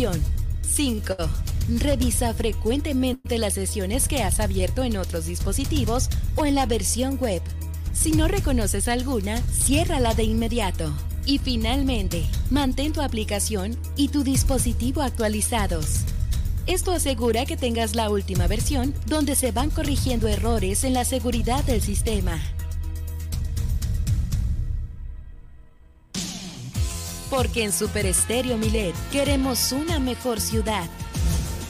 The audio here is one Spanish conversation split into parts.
aplicación. 5. Revisa frecuentemente las sesiones que has abierto en otros dispositivos o en la versión web. Si no reconoces alguna, ciérrala de inmediato. Y finalmente, mantén tu aplicación y tu dispositivo actualizados. Esto asegura que tengas la última versión donde se van corrigiendo errores en la seguridad del sistema. Porque en Super Estéreo Milet queremos una mejor ciudad.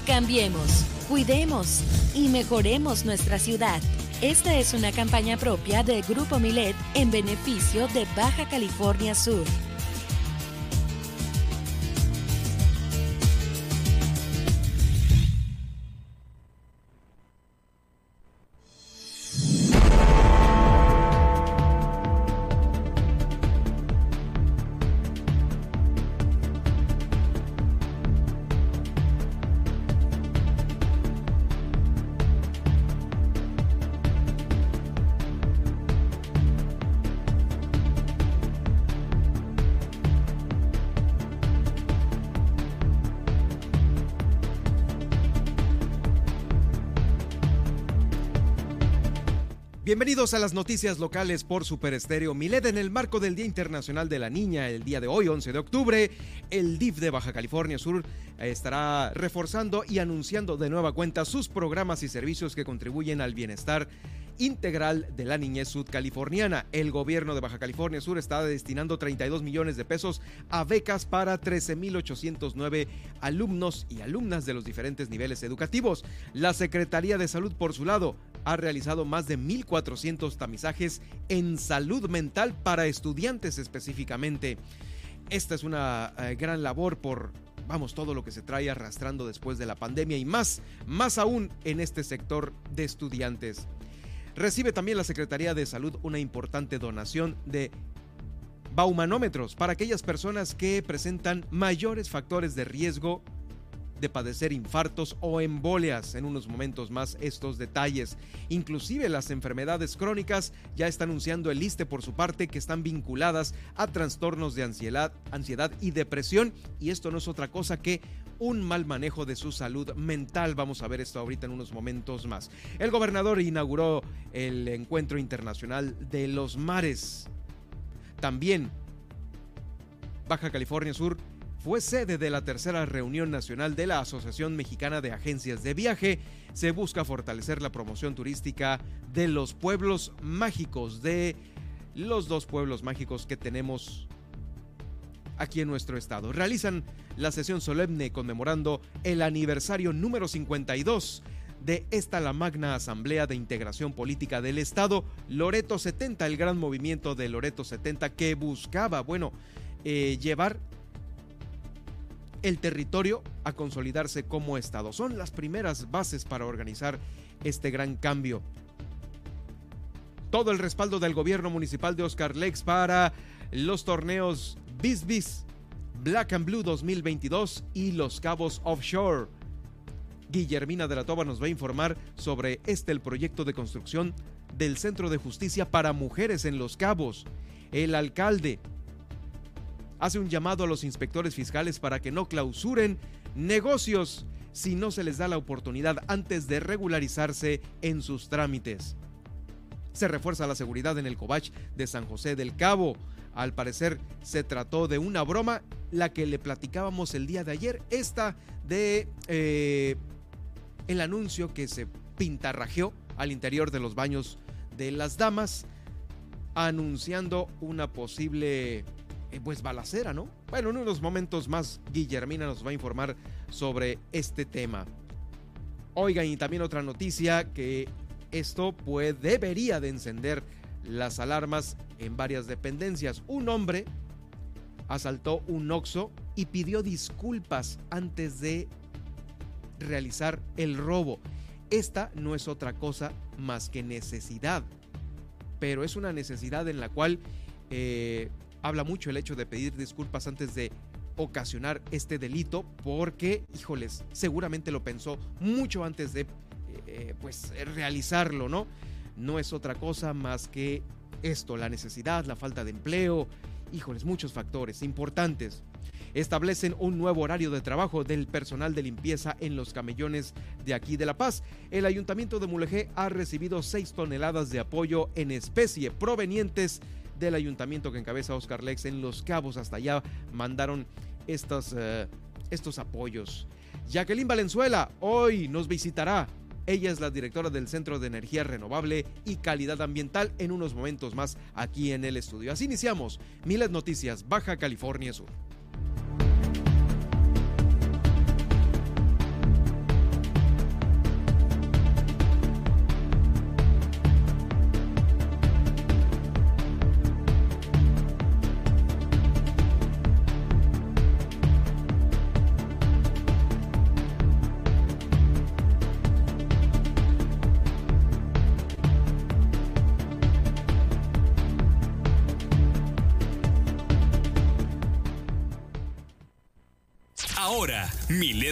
Cambiemos, cuidemos y mejoremos nuestra ciudad. Esta es una campaña propia del Grupo Milet en beneficio de Baja California Sur. A las noticias locales por Super Estéreo Milet en el marco del Día Internacional de la Niña, el día de hoy, 11 de octubre. El DIF de Baja California Sur eh, estará reforzando y anunciando de nueva cuenta sus programas y servicios que contribuyen al bienestar integral de la niñez sudcaliforniana. El gobierno de Baja California Sur está destinando 32 millones de pesos a becas para 13.809 alumnos y alumnas de los diferentes niveles educativos. La Secretaría de Salud, por su lado, ha realizado más de 1.400 tamizajes en salud mental para estudiantes específicamente. Esta es una eh, gran labor por vamos, todo lo que se trae arrastrando después de la pandemia y más, más aún en este sector de estudiantes. Recibe también la Secretaría de Salud una importante donación de baumanómetros para aquellas personas que presentan mayores factores de riesgo de padecer infartos o embolias. En unos momentos más estos detalles. Inclusive las enfermedades crónicas ya está anunciando el ISTE por su parte que están vinculadas a trastornos de ansiedad, ansiedad y depresión. Y esto no es otra cosa que un mal manejo de su salud mental. Vamos a ver esto ahorita en unos momentos más. El gobernador inauguró el encuentro internacional de los mares. También Baja California Sur fue sede de la tercera reunión nacional de la Asociación Mexicana de Agencias de Viaje. Se busca fortalecer la promoción turística de los pueblos mágicos, de los dos pueblos mágicos que tenemos aquí en nuestro estado. Realizan la sesión solemne conmemorando el aniversario número 52 de esta la magna Asamblea de Integración Política del Estado, Loreto 70, el gran movimiento de Loreto 70 que buscaba, bueno, eh, llevar el territorio a consolidarse como Estado. Son las primeras bases para organizar este gran cambio. Todo el respaldo del gobierno municipal de Oscar Lex para los torneos Bis Black and Blue 2022 y Los Cabos Offshore. Guillermina de la Toba nos va a informar sobre este el proyecto de construcción del Centro de Justicia para Mujeres en Los Cabos. El alcalde hace un llamado a los inspectores fiscales para que no clausuren negocios si no se les da la oportunidad antes de regularizarse en sus trámites. Se refuerza la seguridad en el Covach de San José del Cabo. Al parecer se trató de una broma, la que le platicábamos el día de ayer, esta de eh, el anuncio que se pintarrajeó al interior de los baños de las damas, anunciando una posible eh, pues balacera, ¿no? Bueno, en unos momentos más Guillermina nos va a informar sobre este tema. Oigan, y también otra noticia que esto pues debería de encender las alarmas en varias dependencias. Un hombre asaltó un Oxxo y pidió disculpas antes de realizar el robo. Esta no es otra cosa más que necesidad, pero es una necesidad en la cual eh, habla mucho el hecho de pedir disculpas antes de ocasionar este delito porque, híjoles, seguramente lo pensó mucho antes de eh, pues realizarlo, ¿no? No es otra cosa más que esto, la necesidad, la falta de empleo, híjoles, muchos factores importantes. establecen un nuevo horario de trabajo del personal de limpieza en los camellones de aquí de La Paz. El ayuntamiento de Mulegé ha recibido 6 toneladas de apoyo en especie provenientes del ayuntamiento que encabeza Oscar Lex en Los Cabos. Hasta allá mandaron estos, eh, estos apoyos. Jacqueline Valenzuela hoy nos visitará. Ella es la directora del Centro de Energía Renovable y Calidad Ambiental en unos momentos más aquí en el estudio. Así iniciamos Miles Noticias, Baja California Sur.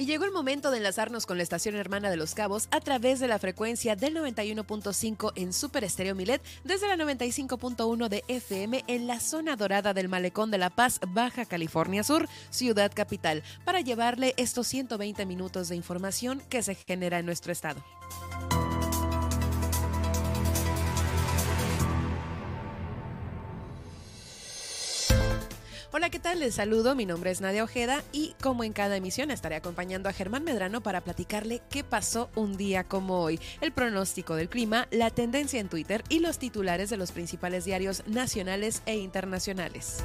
Y llegó el momento de enlazarnos con la estación hermana de Los Cabos a través de la frecuencia del 91.5 en Super Estéreo Milet, desde la 95.1 de FM en la zona dorada del Malecón de La Paz, Baja California Sur, ciudad capital, para llevarle estos 120 minutos de información que se genera en nuestro estado. Hola, ¿qué tal? Les saludo, mi nombre es Nadia Ojeda y como en cada emisión estaré acompañando a Germán Medrano para platicarle qué pasó un día como hoy, el pronóstico del clima, la tendencia en Twitter y los titulares de los principales diarios nacionales e internacionales.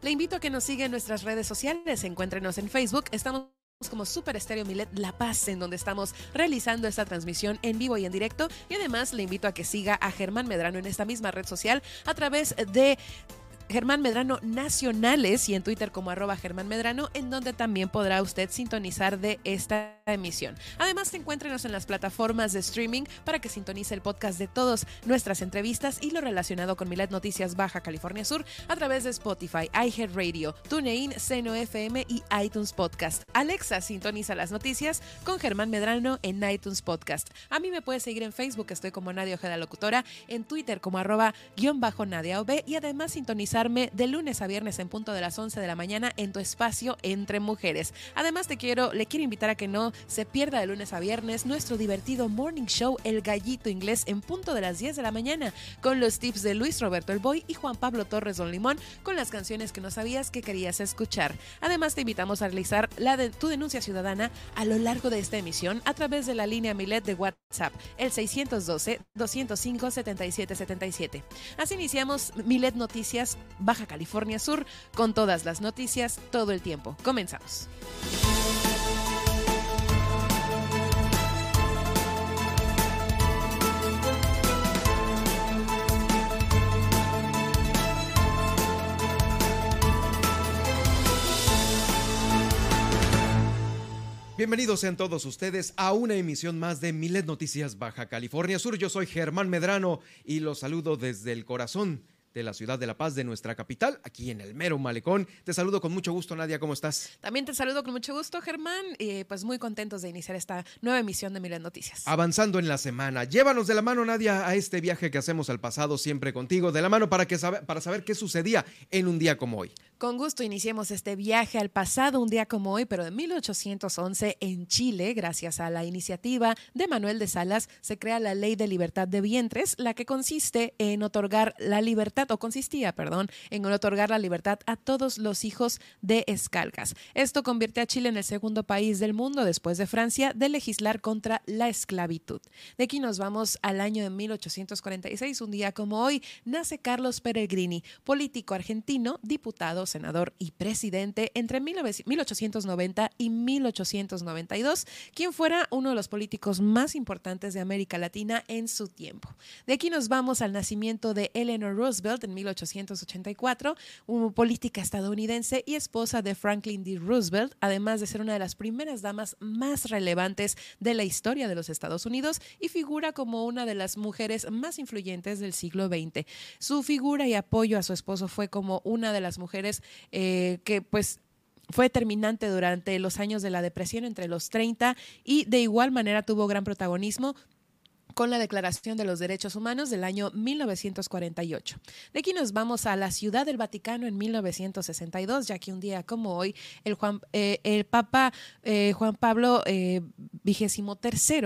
Le invito a que nos siga en nuestras redes sociales, encuéntrenos en Facebook, estamos como Super Estéreo Milet La Paz, en donde estamos realizando esta transmisión en vivo y en directo. Y además le invito a que siga a Germán Medrano en esta misma red social a través de Germán Medrano Nacionales y en Twitter como arroba Germán Medrano, en donde también podrá usted sintonizar de esta emisión. Además, encuéntrenos en las plataformas de streaming para que sintonice el podcast de todas nuestras entrevistas y lo relacionado con Milet Noticias Baja California Sur a través de Spotify, iHeartRadio, TuneIn, Seno FM y iTunes Podcast. Alexa sintoniza las noticias con Germán Medrano en iTunes Podcast. A mí me puedes seguir en Facebook, estoy como Nadia Ojeda Locutora, en Twitter como arroba guion bajo Nadia OB y además sintoniza de lunes a viernes en punto de las 11 de la mañana en tu espacio Entre Mujeres. Además te quiero, le quiero invitar a que no se pierda de lunes a viernes nuestro divertido morning show El Gallito Inglés en punto de las 10 de la mañana con los tips de Luis Roberto El Boy y Juan Pablo Torres Don Limón con las canciones que no sabías que querías escuchar. Además te invitamos a realizar la de tu denuncia ciudadana a lo largo de esta emisión a través de la línea Milet de WhatsApp, el 612 205 7777. Así iniciamos Milet Noticias Baja California Sur, con todas las noticias todo el tiempo. Comenzamos. Bienvenidos sean todos ustedes a una emisión más de Milet Noticias Baja California Sur. Yo soy Germán Medrano y los saludo desde el corazón de la ciudad de La Paz, de nuestra capital, aquí en el mero malecón. Te saludo con mucho gusto, Nadia, ¿cómo estás? También te saludo con mucho gusto, Germán, y pues muy contentos de iniciar esta nueva emisión de Miles Noticias. Avanzando en la semana, llévanos de la mano, Nadia, a este viaje que hacemos al pasado siempre contigo, de la mano para, que para saber qué sucedía en un día como hoy. Con gusto iniciemos este viaje al pasado, un día como hoy, pero de 1811 en Chile, gracias a la iniciativa de Manuel de Salas, se crea la Ley de Libertad de Vientres, la que consiste en otorgar la libertad, o consistía, perdón, en otorgar la libertad a todos los hijos de escalcas. Esto convierte a Chile en el segundo país del mundo, después de Francia, de legislar contra la esclavitud. De aquí nos vamos al año de 1846, un día como hoy, nace Carlos Peregrini, político argentino, diputado, senador y presidente entre 1890 y 1892, quien fuera uno de los políticos más importantes de América Latina en su tiempo. De aquí nos vamos al nacimiento de Eleanor Roosevelt en 1884, una política estadounidense y esposa de Franklin D. Roosevelt, además de ser una de las primeras damas más relevantes de la historia de los Estados Unidos y figura como una de las mujeres más influyentes del siglo XX. Su figura y apoyo a su esposo fue como una de las mujeres eh, que pues fue determinante durante los años de la depresión entre los 30 y de igual manera tuvo gran protagonismo con la Declaración de los Derechos Humanos del año 1948. De aquí nos vamos a la Ciudad del Vaticano en 1962, ya que un día como hoy el, Juan, eh, el Papa eh, Juan Pablo XXIII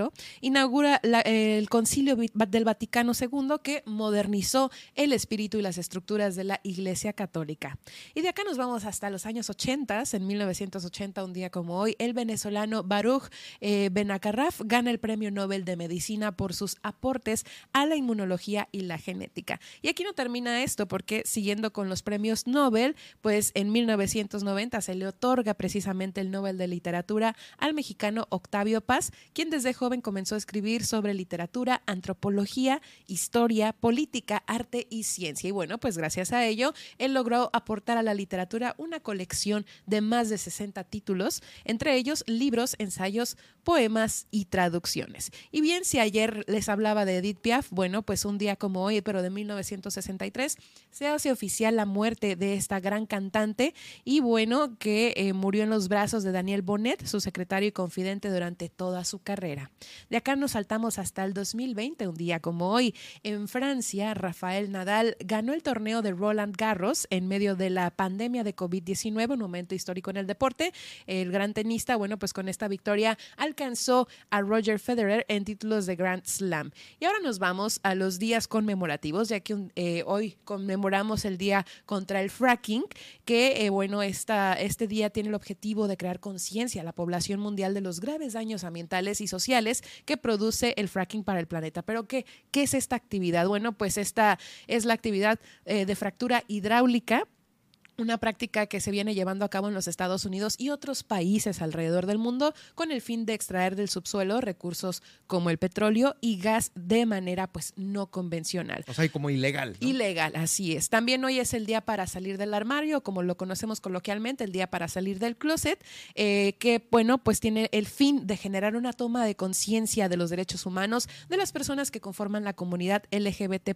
eh, inaugura el Concilio del Vaticano II que modernizó el espíritu y las estructuras de la Iglesia Católica. Y de acá nos vamos hasta los años 80, en 1980, un día como hoy, el venezolano Baruch Benacarraf gana el Premio Nobel de Medicina por sus aportes a la inmunología y la genética. Y aquí no termina esto porque siguiendo con los premios Nobel, pues en 1990 se le otorga precisamente el Nobel de Literatura al mexicano Octavio Paz, quien desde joven comenzó a escribir sobre literatura, antropología, historia, política, arte y ciencia. Y bueno, pues gracias a ello, él logró aportar a la literatura una colección de más de 60 títulos, entre ellos libros, ensayos, poemas y traducciones. Y bien, si ayer les hablaba de Edith Piaf, bueno, pues un día como hoy, pero de 1963, se hace oficial la muerte de esta gran cantante y bueno, que eh, murió en los brazos de Daniel Bonnet, su secretario y confidente durante toda su carrera. De acá nos saltamos hasta el 2020, un día como hoy, en Francia, Rafael Nadal ganó el torneo de Roland Garros en medio de la pandemia de COVID-19, un momento histórico en el deporte. El gran tenista, bueno, pues con esta victoria alcanzó a Roger Federer en títulos de Grand. Y ahora nos vamos a los días conmemorativos, ya que eh, hoy conmemoramos el día contra el fracking, que eh, bueno, esta, este día tiene el objetivo de crear conciencia a la población mundial de los graves daños ambientales y sociales que produce el fracking para el planeta. Pero ¿qué, qué es esta actividad? Bueno, pues esta es la actividad eh, de fractura hidráulica una práctica que se viene llevando a cabo en los Estados Unidos y otros países alrededor del mundo con el fin de extraer del subsuelo recursos como el petróleo y gas de manera pues no convencional. O sea, como ilegal. Ilegal, así es. También hoy es el día para salir del armario, como lo conocemos coloquialmente, el día para salir del closet, eh, que bueno, pues tiene el fin de generar una toma de conciencia de los derechos humanos de las personas que conforman la comunidad LGBT+.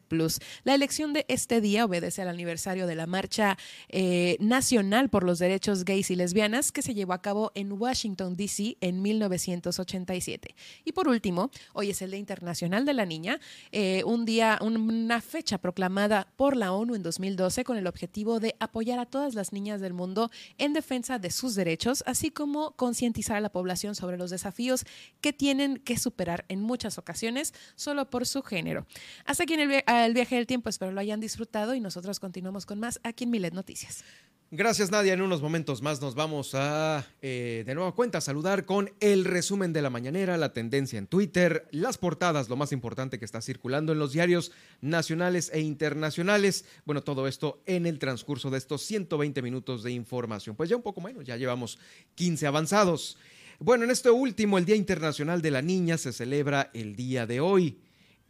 La elección de este día obedece al aniversario de la marcha eh, eh, nacional por los Derechos Gays y Lesbianas que se llevó a cabo en Washington, D.C. en 1987. Y por último, hoy es el Día Internacional de la Niña, eh, un día, una fecha proclamada por la ONU en 2012 con el objetivo de apoyar a todas las niñas del mundo en defensa de sus derechos, así como concientizar a la población sobre los desafíos que tienen que superar en muchas ocasiones solo por su género. Hasta aquí en el, el viaje del tiempo, espero lo hayan disfrutado y nosotros continuamos con más aquí en Milet Noticias. Gracias Nadia, en unos momentos más nos vamos a eh, de nueva cuenta saludar con el resumen de la mañanera, la tendencia en Twitter, las portadas, lo más importante que está circulando en los diarios nacionales e internacionales. Bueno, todo esto en el transcurso de estos 120 minutos de información. Pues ya un poco menos, ya llevamos 15 avanzados. Bueno, en este último, el Día Internacional de la Niña se celebra el día de hoy.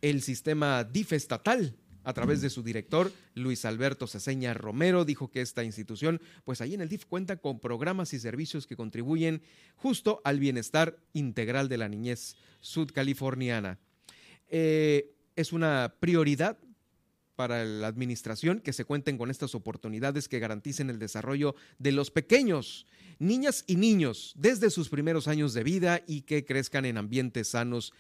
El sistema DIF estatal a través de su director, Luis Alberto Ceseña Romero, dijo que esta institución, pues ahí en el DIF cuenta con programas y servicios que contribuyen justo al bienestar integral de la niñez sudcaliforniana. Eh, es una prioridad para la administración que se cuenten con estas oportunidades que garanticen el desarrollo de los pequeños, niñas y niños, desde sus primeros años de vida y que crezcan en ambientes sanos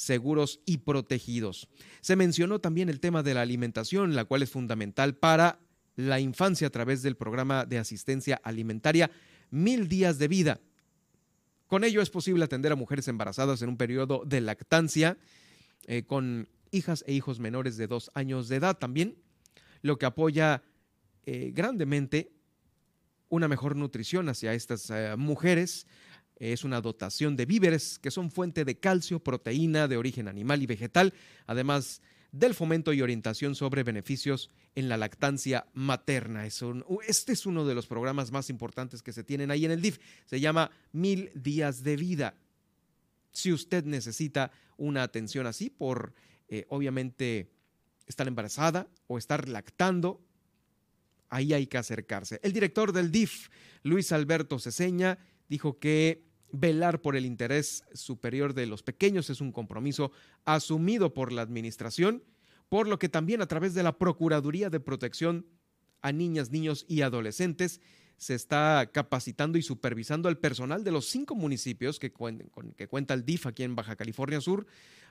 seguros y protegidos. Se mencionó también el tema de la alimentación, la cual es fundamental para la infancia a través del programa de asistencia alimentaria Mil Días de Vida. Con ello es posible atender a mujeres embarazadas en un periodo de lactancia eh, con hijas e hijos menores de dos años de edad también, lo que apoya eh, grandemente una mejor nutrición hacia estas eh, mujeres, es una dotación de víveres que son fuente de calcio, proteína de origen animal y vegetal, además del fomento y orientación sobre beneficios en la lactancia materna. este es uno de los programas más importantes que se tienen ahí en el DIF. Se llama Mil Días de Vida. Si usted necesita una atención así por, eh, obviamente, estar embarazada o estar lactando, ahí hay que acercarse. El director del DIF, Luis Alberto Ceseña, dijo que velar por el interés superior de los pequeños es un compromiso asumido por la administración, por lo que también a través de la Procuraduría de Protección a Niñas, Niños y Adolescentes se está capacitando y supervisando al personal de los cinco municipios que, que cuenta el DIF aquí en Baja California Sur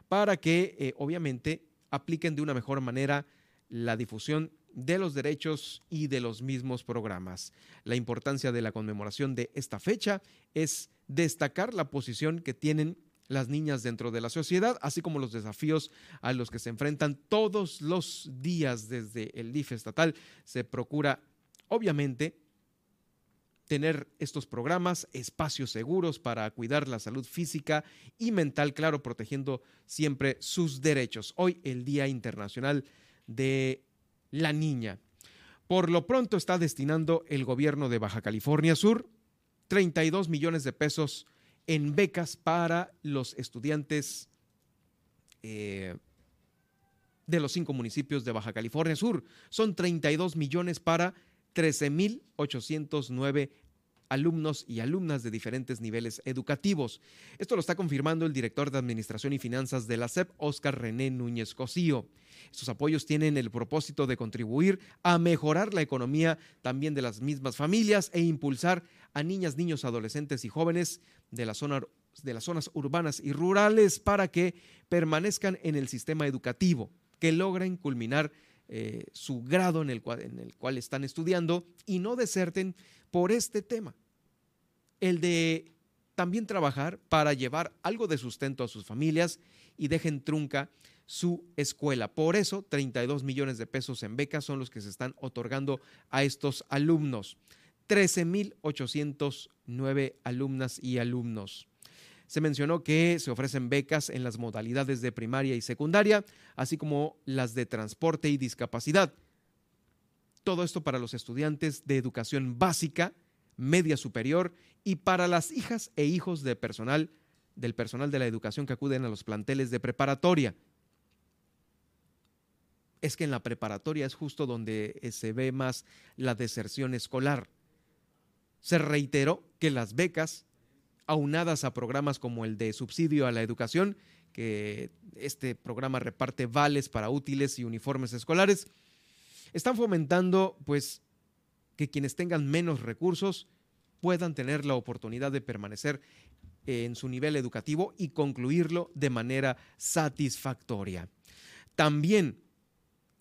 para que eh, obviamente apliquen de una mejor manera la difusión de los derechos y de los mismos programas. La importancia de la conmemoración de esta fecha es destacar la posición que tienen las niñas dentro de la sociedad, así como los desafíos a los que se enfrentan todos los días desde el DIF estatal. Se procura, obviamente, tener estos programas, espacios seguros para cuidar la salud física y mental, claro, protegiendo siempre sus derechos. Hoy el Día Internacional de la Niña. Por lo pronto está destinando el gobierno de Baja California Sur 32 millones de pesos en becas para los estudiantes eh, de los cinco municipios de Baja California Sur. Son 32 millones para 13.809 alumnos y alumnas de diferentes niveles educativos. Esto lo está confirmando el director de Administración y Finanzas de la SEP, Óscar René Núñez Cosío. Estos apoyos tienen el propósito de contribuir a mejorar la economía también de las mismas familias e impulsar a niñas, niños, adolescentes y jóvenes de, las zonas urbanas y rurales para que permanezcan en el sistema educativo, que logren culminar eh, su grado en el, cual, en el cual están estudiando y no deserten por este tema, el de también trabajar para llevar algo de sustento a sus familias y dejen trunca su escuela. Por eso, 32 millones de pesos en becas son los que se están otorgando a estos alumnos. 13.809 alumnas y alumnos. Se mencionó que se ofrecen becas en las modalidades de primaria y secundaria, así como las de transporte y discapacidad. Todo esto para los estudiantes de educación básica, media superior y para las hijas e hijos personal del personal de la educación que acuden a los planteles de preparatoria. Es que en la preparatoria es justo donde eh, se ve más la deserción escolar. Se reiteró que las becas aunadas a programas como el de subsidio a la educación, que este programa reparte vales para útiles y uniformes escolares, están fomentando pues que quienes tengan menos recursos puedan tener la oportunidad de permanecer en su nivel educativo y concluirlo de manera satisfactoria. También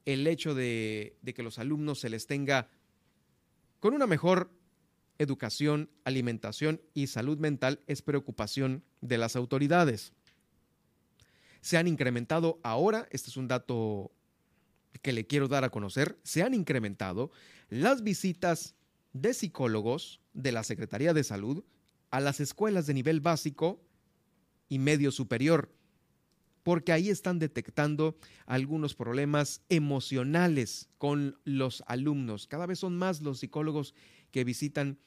el hecho de, de que los alumnos se les tenga con una mejor educación, alimentación y salud mental es preocupación de las autoridades. Se han incrementado ahora, este es un dato que le quiero dar a conocer, se han incrementado las visitas de psicólogos de la Secretaría de Salud a las escuelas de nivel básico y medio superior, porque ahí están detectando algunos problemas emocionales con los alumnos. Cada vez son más los psicólogos que visitan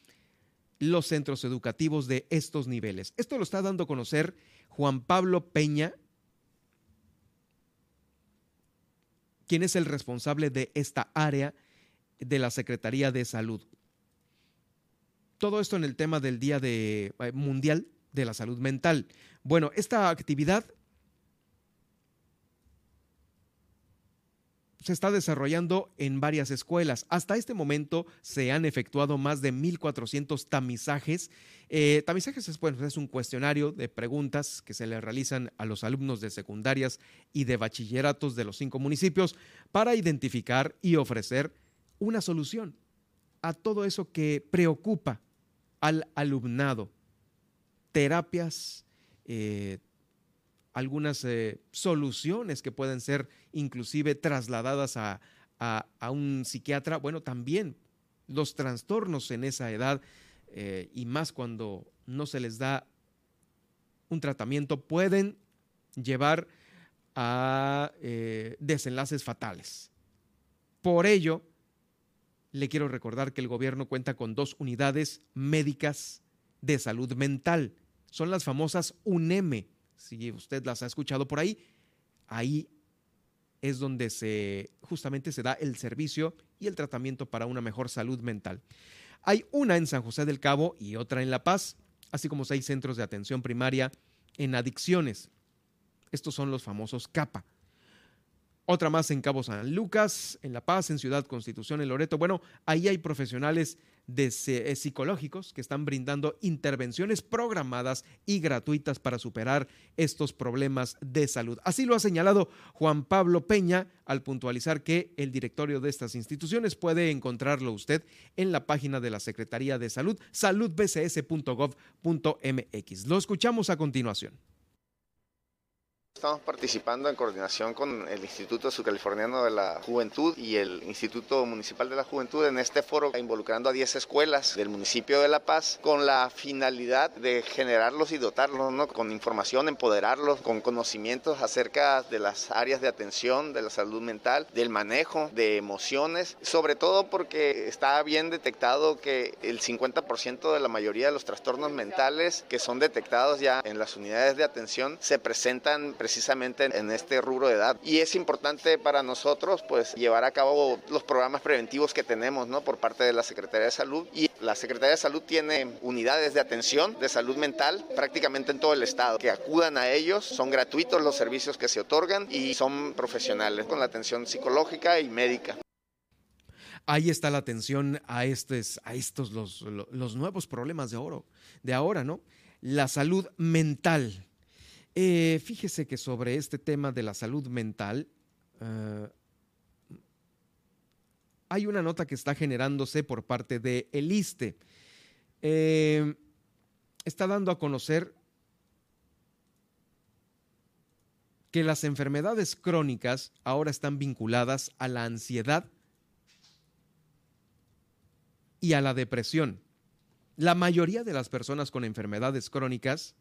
los centros educativos de estos niveles. Esto lo está dando a conocer Juan Pablo Peña, quien es el responsable de esta área de la Secretaría de Salud. Todo esto en el tema del Día de, eh, Mundial de la Salud Mental. Bueno, esta actividad se está desarrollando en varias escuelas. Hasta este momento se han efectuado más de 1.400 tamizajes. Eh, tamizajes es, un cuestionario de preguntas que se le realizan a los alumnos de secundarias y de bachilleratos de los cinco municipios para identificar y ofrecer una solución a todo eso que preocupa al alumnado. Terapias, eh, algunas eh, soluciones que pueden ser inclusive trasladadas a, un psiquiatra. Bueno, también los trastornos en esa edad eh, y más cuando no se les da un tratamiento pueden llevar a eh, desenlaces fatales. Por ello, le quiero recordar que el gobierno cuenta con dos unidades médicas de salud mental. Son las famosas UNEME. Si usted las ha escuchado por ahí, ahí es donde se justamente se da el servicio y el tratamiento para una mejor salud mental. Hay una en San José del Cabo y otra en La Paz, así como seis centros de atención primaria en adicciones. Estos son los famosos CAPA. Otra más en Cabo San Lucas, en La Paz, en Ciudad Constitución, en Loreto. Bueno, ahí hay profesionales eh, psicológicos que están brindando intervenciones programadas y gratuitas para superar estos problemas de salud. Así lo ha señalado Juan Pablo Peña al puntualizar que el directorio de estas instituciones puede encontrarlo usted en la página de la Secretaría de Salud, saludbcs.gov.mx. Lo escuchamos a continuación. Estamos participando en coordinación con el Instituto Subcaliforniano de la Juventud y el Instituto Municipal de la Juventud en este foro involucrando a 10 escuelas del municipio de La Paz con la finalidad de generarlos y dotarlos ¿no? con información, empoderarlos con conocimientos acerca de las áreas de atención, de la salud mental, del manejo de emociones, sobre todo porque está bien detectado que el 50% de la mayoría de los trastornos mentales que son detectados ya en las unidades de atención se presentan precisamente en este rubro de edad. Y es importante para nosotros pues llevar a cabo los programas preventivos que tenemos ¿no? por parte de la Secretaría de Salud. Y la Secretaría de Salud tiene unidades de atención de salud mental prácticamente en todo el estado. Que acudan a ellos, son gratuitos los servicios que se otorgan y son profesionales con la atención psicológica y médica. Ahí está la atención a, estos, a estos los, los nuevos problemas de oro, de ahora, ¿no? La salud mental eh, fíjese que sobre este tema de la salud mental, eh, hay una nota que está generándose por parte de el ISTE. Eh, está dando a conocer que las enfermedades crónicas ahora están vinculadas a la ansiedad y a la depresión. La mayoría de las personas con enfermedades crónicas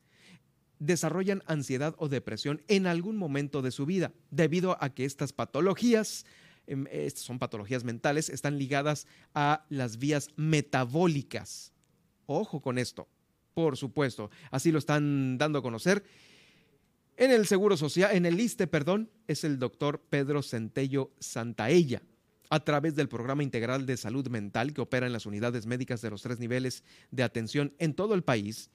desarrollan ansiedad o depresión en algún momento de su vida, debido a que estas patologías, em, estas son patologías mentales, están ligadas a las vías metabólicas. Ojo con esto, por supuesto, así lo están dando a conocer. En el Seguro Social, en el ISTE, perdón, es el doctor Pedro Centello Santaella a través del Programa Integral de Salud Mental que opera en las unidades médicas de los tres niveles de atención en todo el país,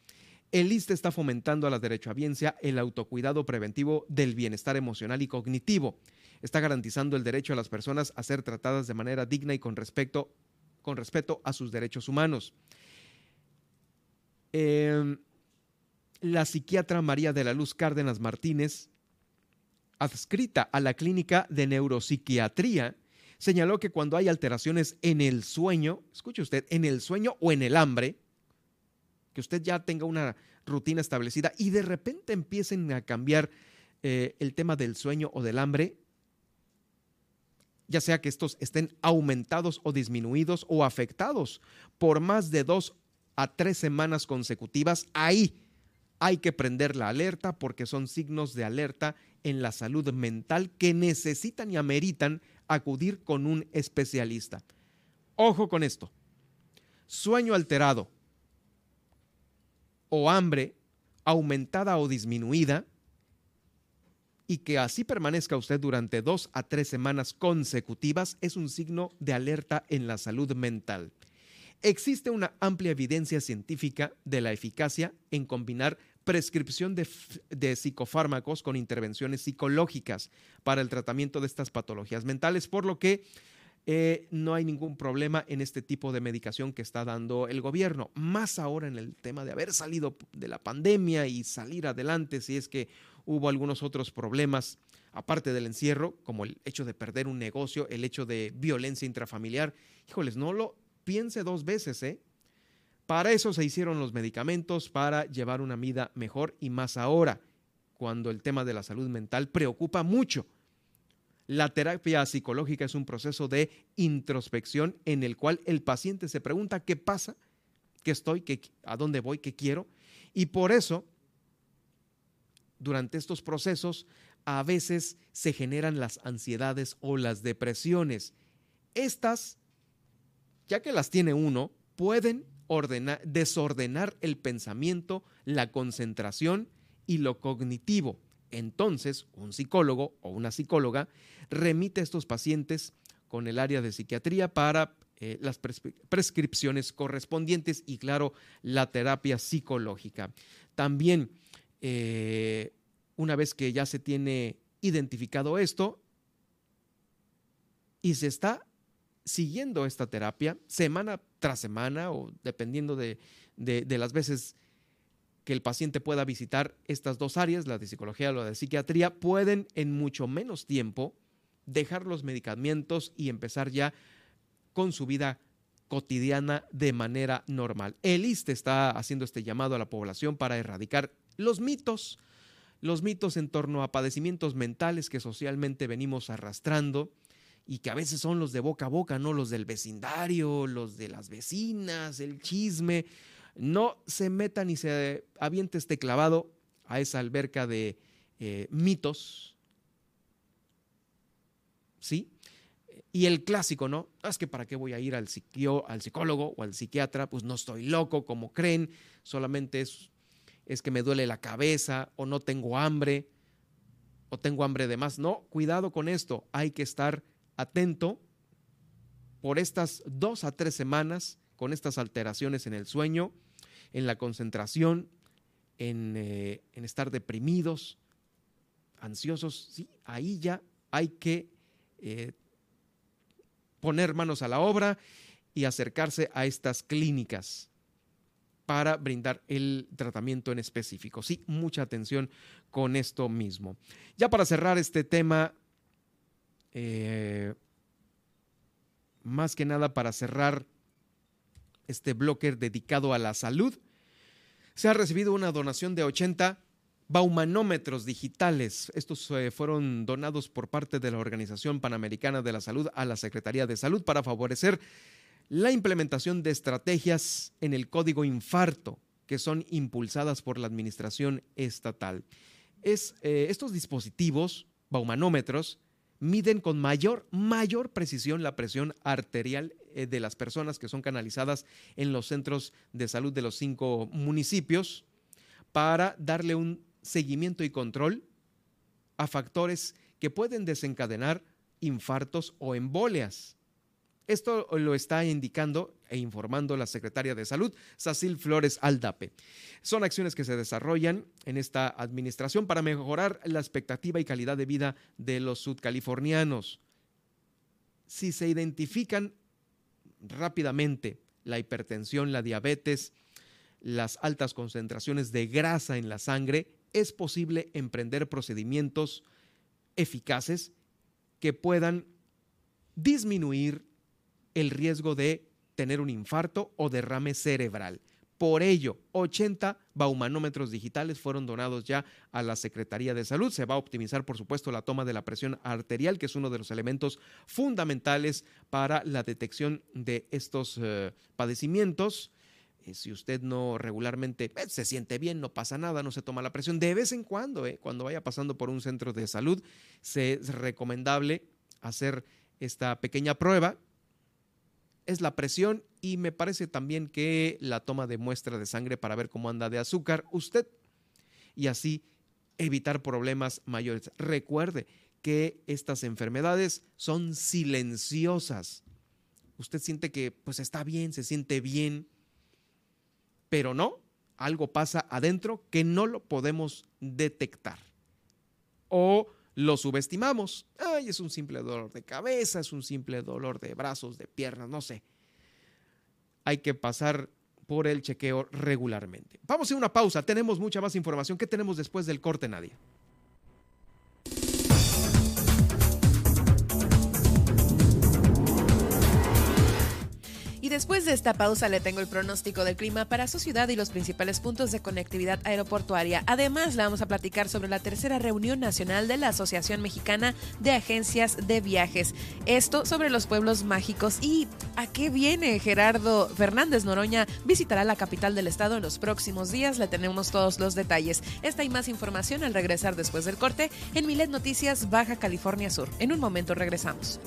el ISTE está fomentando a la derechohabiencia el autocuidado preventivo del bienestar emocional y cognitivo. Está garantizando el derecho a las personas a ser tratadas de manera digna y con, respecto, con respeto a sus derechos humanos. Em, la psiquiatra María de la Luz Cárdenas Martínez, adscrita a la clínica de neuropsiquiatría, señaló que cuando hay alteraciones en el sueño, escuche usted, en el sueño o en el hambre, que usted ya tenga una rutina establecida y de repente empiecen a cambiar eh, el tema del sueño o del hambre, ya sea que estos estén aumentados o disminuidos o afectados por más de dos a tres semanas consecutivas, ahí hay que prender la alerta porque son signos de alerta en la salud mental que necesitan y ameritan acudir con un especialista. Ojo con esto. Sueño alterado, o hambre aumentada o disminuida y que así permanezca usted durante dos a tres semanas consecutivas es un signo de alerta en la salud mental. Existe una amplia evidencia científica de la eficacia en combinar prescripción de, de, psicofármacos con intervenciones psicológicas para el tratamiento de estas patologías mentales, por lo que eh, no hay ningún problema en este tipo de medicación que está dando el gobierno. Más ahora en el tema de haber salido de la pandemia y salir adelante si es que hubo algunos otros problemas, aparte del encierro, como el hecho de perder un negocio, el hecho de violencia intrafamiliar. Híjoles, no lo piense dos veces, ¿eh? Para eso se hicieron los medicamentos, para llevar una vida mejor y más ahora, cuando el tema de la salud mental preocupa mucho la terapia psicológica es un proceso de introspección en el cual el paciente se pregunta qué pasa, qué estoy, a dónde voy, qué quiero. Y por eso, durante estos procesos a veces se generan las ansiedades o las depresiones. Estas, ya que las tiene uno, pueden ordenar, desordenar el pensamiento, la concentración y lo cognitivo. Entonces, un psicólogo o una psicóloga remite a estos pacientes con el área de psiquiatría para eh, las prescripciones correspondientes y, claro, la terapia psicológica. También, eh, una vez que ya se tiene identificado esto y se está siguiendo esta terapia semana tras semana o dependiendo de, de las veces que el paciente pueda visitar estas dos áreas, la de psicología o la de psiquiatría, pueden en mucho menos tiempo dejar los medicamentos y empezar ya con su vida cotidiana de manera normal. El ISTE está haciendo este llamado a la población para erradicar los mitos, los mitos en torno a padecimientos mentales que socialmente venimos arrastrando y que a veces son los de boca a boca, no los del vecindario, los de las vecinas, el chisme, no se meta ni se aviente este clavado a esa alberca de eh, mitos. ¿Sí? Y el clásico, ¿no? Ah, es que para qué voy a ir al, psicólogo o al psiquiatra, pues no estoy loco como creen, solamente es que me duele la cabeza o no tengo hambre o tengo hambre de más. No, cuidado con esto, hay que estar atento por estas dos a tres semanas con estas alteraciones en el sueño en la concentración, eh, en, estar deprimidos, ansiosos, sí, ahí ya hay que eh, poner manos a la obra y acercarse a estas clínicas para brindar el tratamiento en específico. Sí, mucha atención con esto mismo. Ya para cerrar este tema, eh, más que nada para cerrar este bloque dedicado a la salud, se ha recibido una donación de 80 baumanómetros digitales. Estos eh, fueron donados por parte de la Organización Panamericana de la Salud a la Secretaría de Salud para favorecer la implementación de estrategias en el código infarto que son impulsadas por la Administración Estatal. Es, eh, estos dispositivos, baumanómetros, miden con mayor, mayor precisión la presión arterial eh, de las personas que son canalizadas en los centros de salud de los cinco municipios para darle un seguimiento y control a factores que pueden desencadenar infartos o embolias. Esto lo está indicando e informando la secretaria de Salud, Sacil Flores Aldape. Son acciones que se desarrollan en esta administración para mejorar la expectativa y calidad de vida de los sudcalifornianos. Si se identifican rápidamente la hipertensión, la diabetes, las altas concentraciones de grasa en la sangre, es posible emprender procedimientos eficaces que puedan disminuir el riesgo de tener un infarto o derrame cerebral. Por ello, 80 baumanómetros digitales fueron donados ya a la Secretaría de Salud. Se va a optimizar, por supuesto, la toma de la presión arterial, que es uno de los elementos fundamentales para la detección de estos eh, padecimientos. Eh, si usted no regularmente eh, se siente bien, no pasa nada, no se toma la presión, de vez en cuando, cuando vaya pasando por un centro de salud, es recomendable hacer esta pequeña prueba es la presión y me parece también que la toma de muestra de sangre para ver cómo anda de azúcar usted y así evitar problemas mayores. Recuerde que estas enfermedades son silenciosas. Usted siente que pues está bien, se siente bien, pero no, algo pasa adentro que no lo podemos detectar. O lo subestimamos. Ay, es un simple dolor de cabeza, es un simple dolor de brazos, de piernas, no sé. Hay que pasar por el chequeo regularmente. Vamos a una pausa, tenemos mucha más información. ¿Qué tenemos después del corte, Nadia? Después de esta pausa le tengo el pronóstico del clima para su ciudad y los principales puntos de conectividad aeroportuaria. Además, le vamos a platicar sobre la tercera reunión nacional de la Asociación Mexicana de Agencias de Viajes. Esto sobre los pueblos mágicos y a qué viene Gerardo Fernández Noroña visitará la capital del estado en los próximos días. Le tenemos todos los detalles. Esta y más información al regresar después del corte en Milet Noticias Baja California Sur. En un momento regresamos.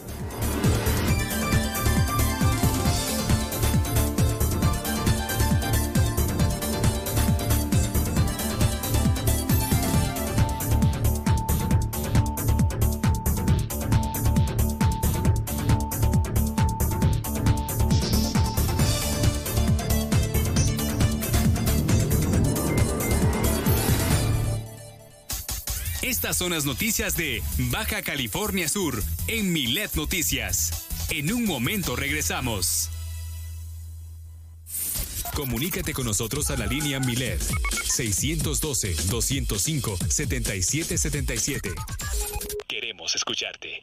Son las noticias de Baja California Sur en Milet Noticias. En un momento regresamos. Comunícate con nosotros a la línea Milet 612-205-7777. Queremos escucharte.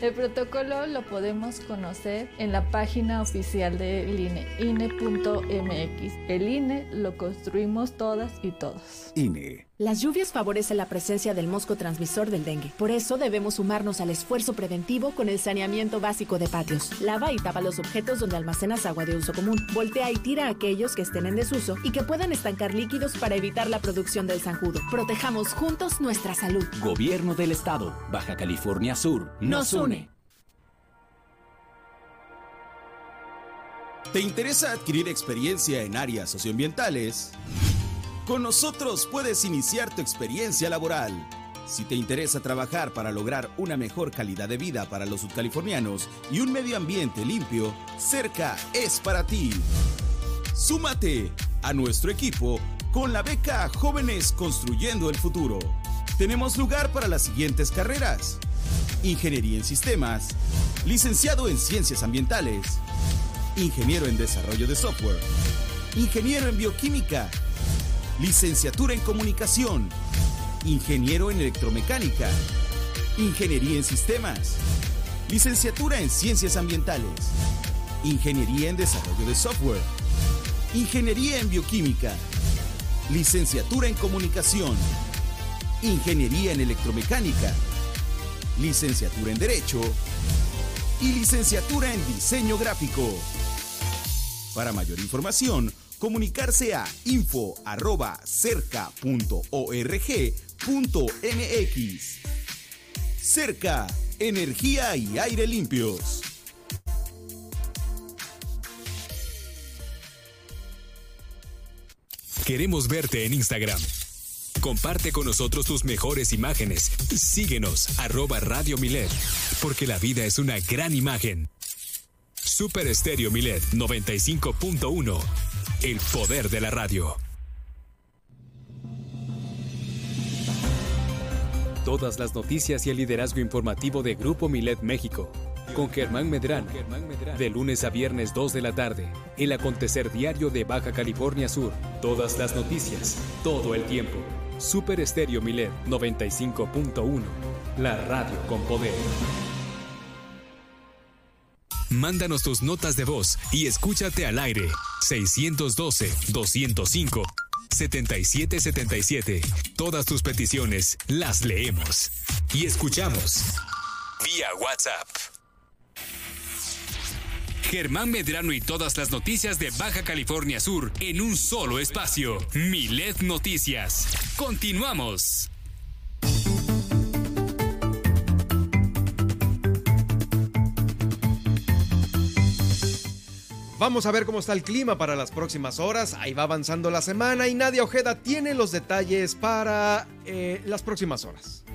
El protocolo lo podemos conocer en la página oficial del INE, INE.mx. El INE lo construimos todas y todos. INE. Las lluvias favorecen la presencia del mosco transmisor del dengue. Por eso debemos sumarnos al esfuerzo preventivo con el saneamiento básico de patios. Lava y tapa los objetos donde almacenas agua de uso común. Voltea y tira a aquellos que estén en desuso y que puedan estancar líquidos para evitar la producción del zanjudo. Protejamos juntos nuestra salud. Gobierno del Estado, Baja California Sur, nos une. ¿Te interesa adquirir experiencia en áreas socioambientales? Con nosotros puedes iniciar tu experiencia laboral. Si te interesa trabajar para lograr una mejor calidad de vida para los sudcalifornianos y un medio ambiente limpio, Cerca es para ti. Súmate a nuestro equipo con la beca Jóvenes Construyendo el Futuro. Tenemos lugar para las siguientes carreras. Ingeniería en Sistemas, licenciado en Ciencias Ambientales, ingeniero en Desarrollo de Software, ingeniero en Bioquímica, licenciatura en Comunicación, ingeniero en Electromecánica, ingeniería en Sistemas, licenciatura en Ciencias Ambientales, ingeniería en Desarrollo de Software, ingeniería en Bioquímica, licenciatura en Comunicación, ingeniería en Electromecánica, licenciatura en Derecho y licenciatura en Diseño Gráfico. Para mayor información, comunicarse a info.cerca.org.mx. Cerca, energía y aire limpios. Queremos verte en Instagram. Comparte con nosotros tus mejores imágenes. Síguenos, arroba Radio Milet, porque la vida es una gran imagen. Super Estéreo Milet 95.1. El poder de la radio. Todas las noticias y el liderazgo informativo de Grupo Milet México. Con Germán Medrano. De lunes a viernes 2 de la tarde. El acontecer diario de Baja California Sur. Todas las noticias. Todo el tiempo. Super Estéreo Milet 95.1. La radio con poder. Mándanos tus notas de voz y escúchate al aire. 612-205-7777. Todas tus peticiones las leemos y escuchamos vía WhatsApp. Germán Medrano y todas las noticias de Baja California Sur en un solo espacio. Milet Noticias. Continuamos. Vamos a ver cómo está el clima para las próximas horas. Ahí va avanzando la semana y Nadia Ojeda tiene los detalles para eh, las próximas horas.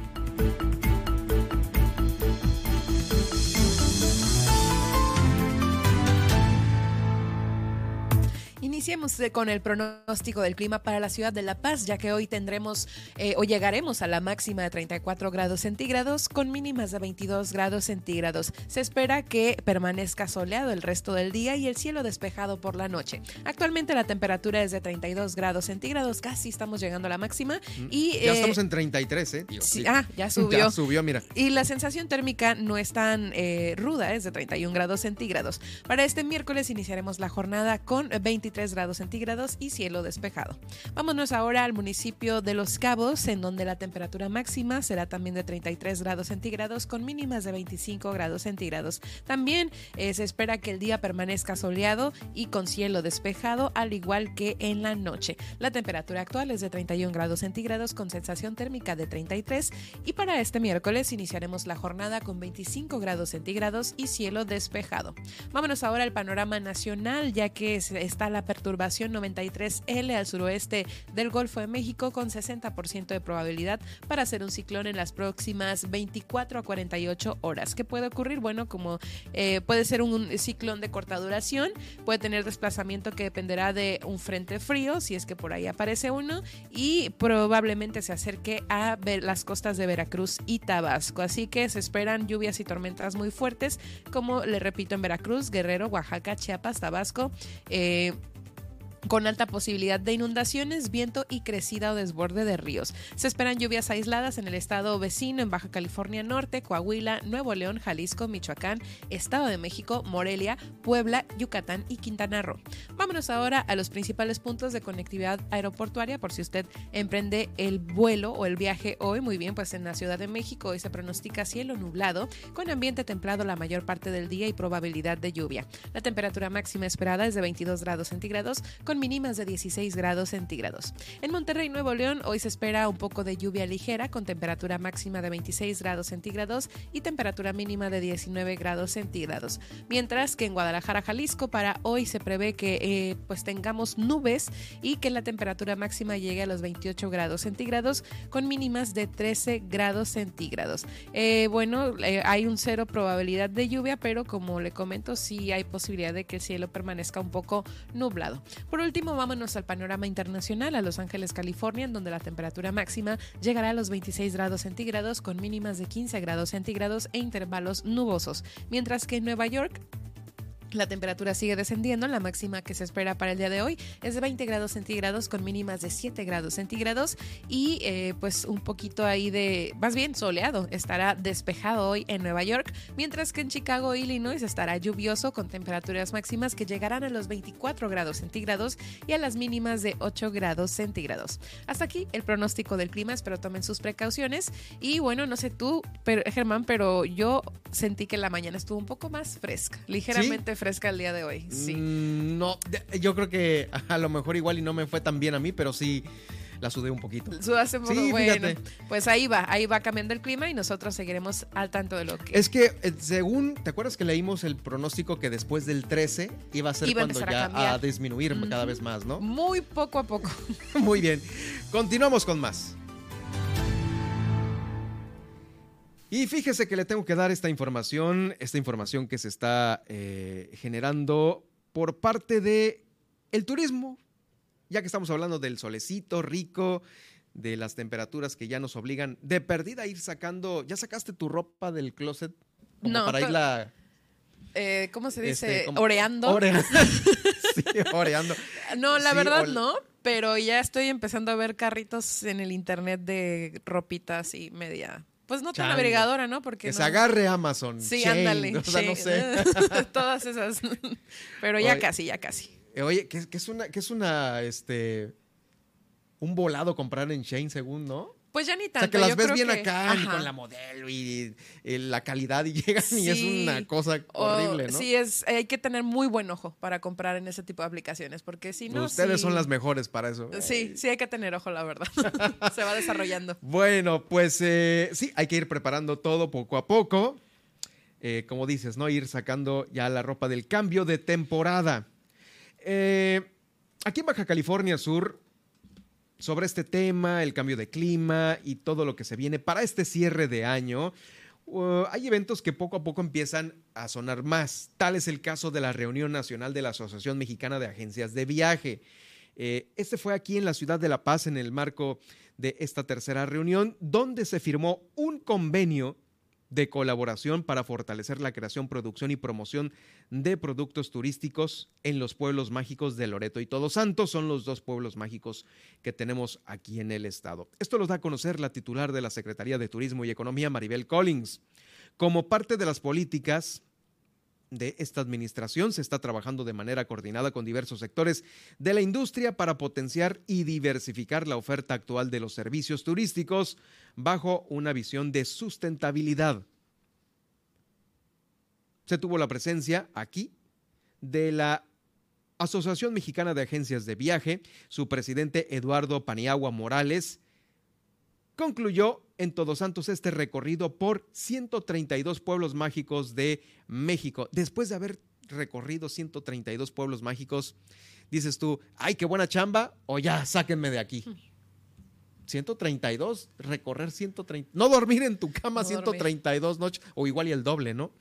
Iniciemos eh, con el pronóstico del clima para la ciudad de La Paz, ya que hoy tendremos eh, o llegaremos a la máxima de 34 grados centígrados con mínimas de 22 grados centígrados. Se espera que permanezca soleado el resto del día y el cielo despejado por la noche. Actualmente la temperatura es de 32 grados centígrados, casi estamos llegando a la máxima. Y, ya eh, estamos en 33, ¿eh? Sí. ah, ya subió. Ya subió, mira. Y la sensación térmica no es tan eh, ruda, es de 31 grados centígrados. Para este miércoles iniciaremos la jornada con 23 grados centígrados y cielo despejado. Vámonos ahora al municipio de Los Cabos, en donde la temperatura máxima será también de 33 grados centígrados con mínimas de 25 grados centígrados. También eh, se espera que el día permanezca soleado y con cielo despejado, al igual que en la noche. La temperatura actual es de 31 grados centígrados con sensación térmica de 33 y para este miércoles iniciaremos la jornada con 25 grados centígrados y cielo despejado. Vámonos ahora al panorama nacional, ya que está la perturbación 93L al suroeste del Golfo de México con 60% de probabilidad para hacer un ciclón en las próximas 24 a 48 horas. ¿Qué puede ocurrir? Bueno, como eh, puede ser un, ciclón de corta duración, puede tener desplazamiento que dependerá de un frente frío, si es que por ahí aparece uno, y probablemente se acerque a las costas de Veracruz y Tabasco. Así que se esperan lluvias y tormentas muy fuertes, como le repito, en Veracruz, Guerrero, Oaxaca, Chiapas, Tabasco. eh, con alta posibilidad de inundaciones, viento y crecida o desborde de ríos. Se esperan lluvias aisladas en el estado vecino, en Baja California Norte, Coahuila, Nuevo León, Jalisco, Michoacán, Estado de México, Morelia, Puebla, Yucatán y Quintana Roo. Vámonos ahora a los principales puntos de conectividad aeroportuaria por si usted emprende el vuelo o el viaje hoy. Muy bien, pues en la Ciudad de México hoy se pronostica cielo nublado con ambiente templado la mayor parte del día y probabilidad de lluvia. La temperatura máxima esperada es de 22 grados centígrados mínimas de 16 grados centígrados. En Monterrey, Nuevo León, hoy se espera un poco de lluvia ligera con temperatura máxima de 26 grados centígrados y temperatura mínima de 19 grados centígrados. Mientras que en Guadalajara, Jalisco, para hoy se prevé que eh, pues tengamos nubes y que la temperatura máxima llegue a los 28 grados centígrados con mínimas de 13 grados centígrados. Eh, bueno, eh, hay un cero probabilidad de lluvia, pero como le comento, sí hay posibilidad de que el cielo permanezca un poco nublado. Por último, vámonos al panorama internacional, a Los Ángeles, California, en donde la temperatura máxima llegará a los 26 grados centígrados con mínimas de 15 grados centígrados e intervalos nubosos, mientras que en Nueva York la temperatura sigue descendiendo, la máxima que se espera para el día de hoy es de 20 grados centígrados con mínimas de 7 grados centígrados y eh, pues un poquito ahí de, más bien soleado, estará despejado hoy en Nueva York, mientras que en Chicago, Illinois estará lluvioso con temperaturas máximas que llegarán a los 24 grados centígrados y a las mínimas de 8 grados centígrados. Hasta aquí el pronóstico del clima, espero tomen sus precauciones y bueno, no sé tú, pero, Germán, pero yo sentí que la mañana estuvo un poco más fresca, ligeramente fresca el día de hoy. Sí. Mm, no, yo creo que a lo mejor igual y no me fue tan bien a mí, pero sí la sudé un poquito. Sudaste un poco, Sí, bueno, fíjate. pues ahí va, ahí va cambiando el clima y nosotros seguiremos al tanto de lo que Es que eh, según, ¿te acuerdas que leímos el pronóstico que después del 13 iba a ser Iba a cuando a ya cambiar. a, disminuir cada vez más, ¿no? muy poco a poco. Muy bien. Continuamos con más. Y fíjese que le tengo que dar esta información, esta información que se está eh, generando por parte de el turismo, ya que estamos hablando del solecito rico, de las temperaturas que ya nos obligan de perdida a ir sacando. ¿Ya sacaste tu ropa del closet? Como No, para irla Eh, ¿Cómo se dice? este, como- Oreando. Oreando. sí, oreando. No, la Sí, verdad no, pero ya estoy empezando a ver carritos en el internet de ropitas y media. Pues no tan Chango. abrigadora, ¿no? Porque Que no- se agarre Amazon. Sí, ándale. O sea, no sé. Todas esas. Pero ya Oye. casi, ya casi. Eh, Oye, que, que es una, que es una, este, un volado comprar en Shane, según, ¿no? Pues ya ni O tanto. sea, que las yo ves bien que- acá, y con la modelo y, y la calidad y llegan y es una cosa O- horrible, ¿no? Sí, es, hay que tener muy buen ojo para comprar en ese tipo de aplicaciones, porque si no. Ustedes sí- son las mejores para eso. Sí, sí hay que tener ojo, la verdad. Se va desarrollando. Bueno, pues eh, sí, hay que ir preparando todo poco a poco. Eh, como dices, ¿no? Ir sacando ya la ropa del cambio de temporada. Eh, aquí en Baja California Sur, sobre este tema, el cambio de clima y todo lo que se viene para este cierre de año, Uh, hay eventos que poco a poco empiezan a sonar más. Tal es el caso de la reunión nacional de la Asociación Mexicana de Agencias de Viaje. Eh, este fue aquí en la ciudad de La Paz en el marco de esta tercera reunión, donde se firmó un convenio de colaboración para fortalecer la creación, producción y promoción de productos turísticos en los pueblos mágicos de Loreto y Todos Santos. Son los dos pueblos mágicos que tenemos aquí en el estado. Esto lo da a conocer la titular de la Secretaría de Turismo y Economía, Maribel Collins. Como parte de las políticas de esta administración se está trabajando de manera coordinada con diversos sectores de la industria para potenciar y diversificar la oferta actual de los servicios turísticos bajo una visión de sustentabilidad. Se tuvo la presencia aquí de la Asociación Mexicana de Agencias de Viaje, su presidente Eduardo Paniagua Morales, concluyó en Todos Santos este recorrido por 132 pueblos mágicos de México. Después de haber recorrido 132 pueblos mágicos, dices tú, ay, qué buena chamba, o ya, sáquenme de aquí. 132, recorrer 130, no dormir en tu cama 132 noches, o igual y el doble, ¿no?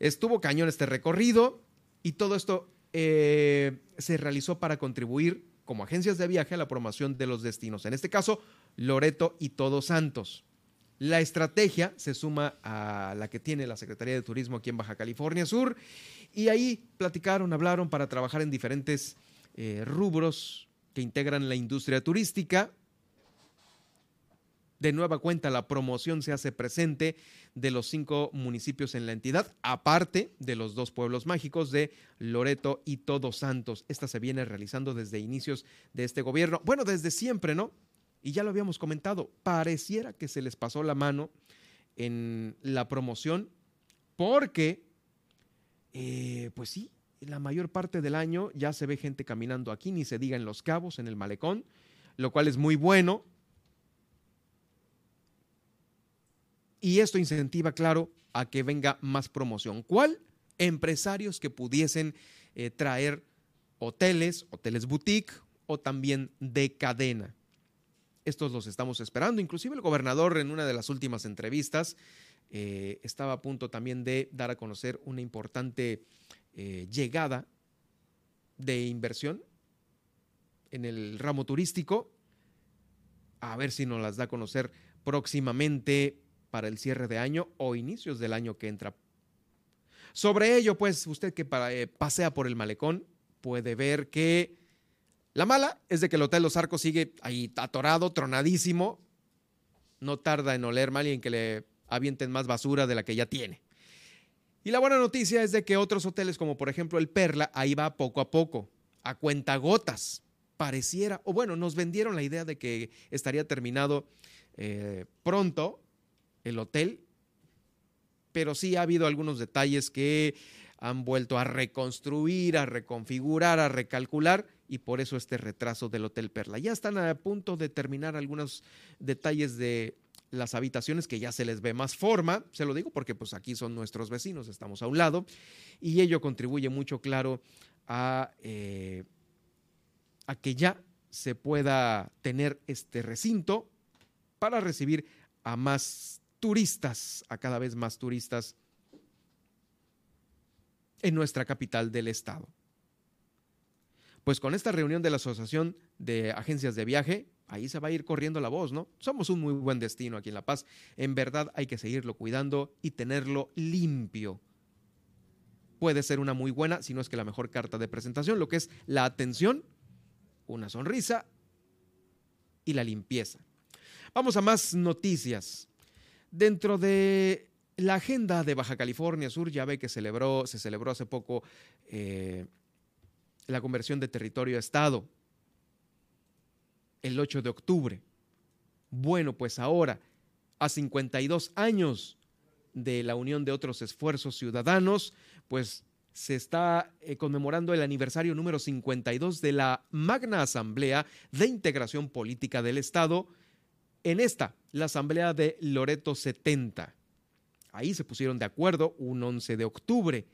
Estuvo cañón este recorrido y todo esto eh, se realizó para contribuir como agencias de viaje a la promoción de los destinos. En este caso, Loreto y Todos Santos. La estrategia se suma a la que tiene la Secretaría de Turismo aquí en Baja California Sur y ahí platicaron, hablaron para trabajar en diferentes eh, rubros que integran la industria turística. De nueva cuenta, la promoción se hace presente de los cinco municipios en la entidad, aparte de los dos pueblos mágicos de Loreto y Todos Santos. Esta se viene realizando desde inicios de este gobierno. Bueno, desde siempre, ¿no? y ya lo habíamos comentado, pareciera que se les pasó la mano en la promoción porque, eh, pues sí, la mayor parte del año ya se ve gente caminando aquí, ni se diga en Los Cabos, en el malecón, lo cual es muy bueno. Y esto incentiva, claro, a que venga más promoción. ¿Cuál? Empresarios que pudiesen eh, traer hoteles, hoteles boutique o también de cadena. Estos los estamos esperando. Inclusive el gobernador en una de las últimas entrevistas eh, estaba a punto también de dar a conocer una importante eh, llegada de inversión en el ramo turístico. A ver si nos las da a conocer próximamente para el cierre de año o inicios del año que entra. Sobre ello, pues usted que eh, pasea por el malecón puede ver que la mala es de que el Hotel Los Arcos sigue ahí atorado, tronadísimo. No tarda en oler mal y en que le avienten más basura de la que ya tiene. Y la buena noticia es de que otros hoteles, como por ejemplo el Perla, ahí va poco a poco, a cuentagotas. Pareciera, o bueno, nos vendieron la idea de que estaría terminado eh, pronto el hotel, pero sí ha habido algunos detalles que han vuelto a reconstruir, a reconfigurar, a recalcular y por eso este retraso del Hotel Perla. Ya están a punto de terminar algunos detalles de las habitaciones que ya se les ve más forma, se lo digo porque pues aquí son nuestros vecinos, estamos a un lado, y ello contribuye mucho, claro, a, eh, a que ya se pueda tener este recinto para recibir a más turistas, a cada vez más turistas en nuestra capital del estado. Pues con esta reunión de la Asociación de Agencias de Viaje, ahí se va a ir corriendo la voz, ¿no? Somos un muy buen destino aquí en La Paz. En verdad hay que seguirlo cuidando y tenerlo limpio. Puede ser una muy buena, si no es que la mejor carta de presentación, lo que es la atención, una sonrisa y la limpieza. Vamos a más noticias. Dentro de la agenda de Baja California Sur, ya ve que celebró, se celebró hace poco eh, la conversión de territorio a Estado, el 8 de octubre. Bueno, pues ahora, a 52 años de la unión de otros esfuerzos ciudadanos, pues se está eh, conmemorando el aniversario número 52 de la Magna Asamblea de Integración Política del Estado, en esta, la Asamblea de Loreto 70. Ahí se pusieron de acuerdo un 11 de octubre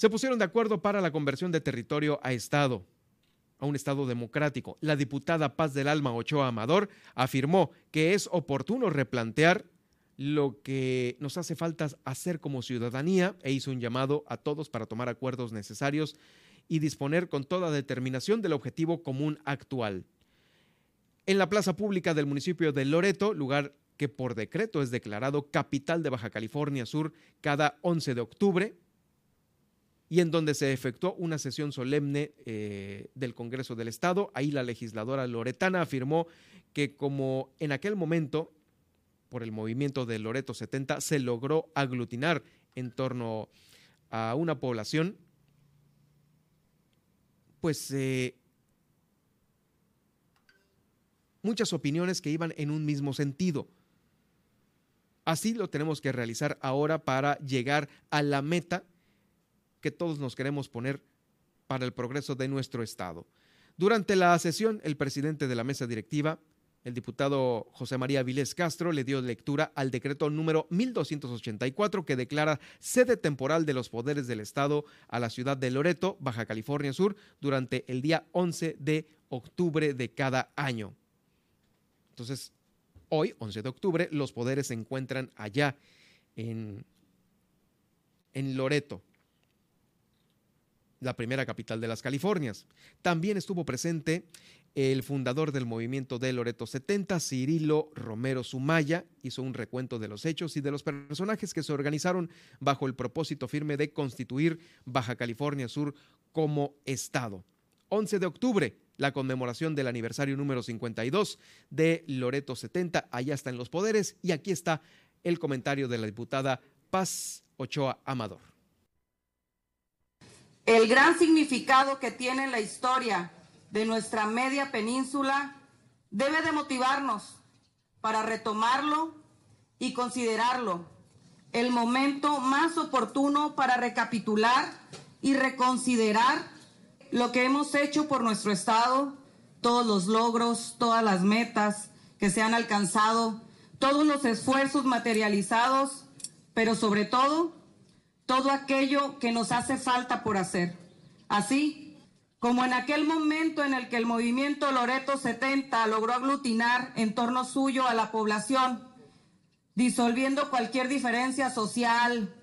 se pusieron de acuerdo para la conversión de territorio a Estado. a un Estado democrático. La diputada Paz del Alma Ochoa Amador afirmó que es oportuno replantear lo que nos hace falta hacer como ciudadanía e hizo un llamado a todos para tomar acuerdos necesarios y disponer con toda determinación del objetivo común actual. En la plaza pública del municipio de Loreto, lugar que por decreto es declarado capital de Baja California Sur cada 11 de octubre, y en donde se efectuó una sesión solemne eh, del Congreso del Estado. Ahí la legisladora loretana afirmó que como en aquel momento, por el movimiento de Loreto 70, se logró aglutinar en torno a una población, pues eh, muchas opiniones que iban en un mismo sentido. Así lo tenemos que realizar ahora para llegar a la meta que todos nos queremos poner para el progreso de nuestro Estado. Durante la sesión, el presidente de la mesa directiva, el diputado José María Vilés Castro, le dio lectura al decreto número 1284 que declara sede temporal de los poderes del Estado a la ciudad de Loreto, Baja California Sur, durante el día 11 de octubre de cada año. Entonces, hoy, 11 de octubre, los poderes se encuentran allá en, en Loreto la primera capital de las Californias. También estuvo presente el fundador del movimiento de Loreto 70, Cirilo Romero Sumaya, hizo un recuento de los hechos y de los personajes que se organizaron bajo el propósito firme de constituir Baja California Sur como Estado. 11 de octubre, la conmemoración del aniversario número 52 de Loreto 70, allá está en los poderes y aquí está el comentario de la diputada Paz Ochoa Amador el gran significado que tiene la historia de nuestra media península debe de motivarnos para retomarlo y considerarlo el momento más oportuno para recapitular y reconsiderar lo que hemos hecho por nuestro Estado, todos los logros, todas las metas que se han alcanzado, todos los esfuerzos materializados, pero sobre todo todo aquello que nos hace falta por hacer. Así como en aquel momento en el que el movimiento Loreto 70 logró aglutinar en torno suyo a la población, disolviendo cualquier diferencia social,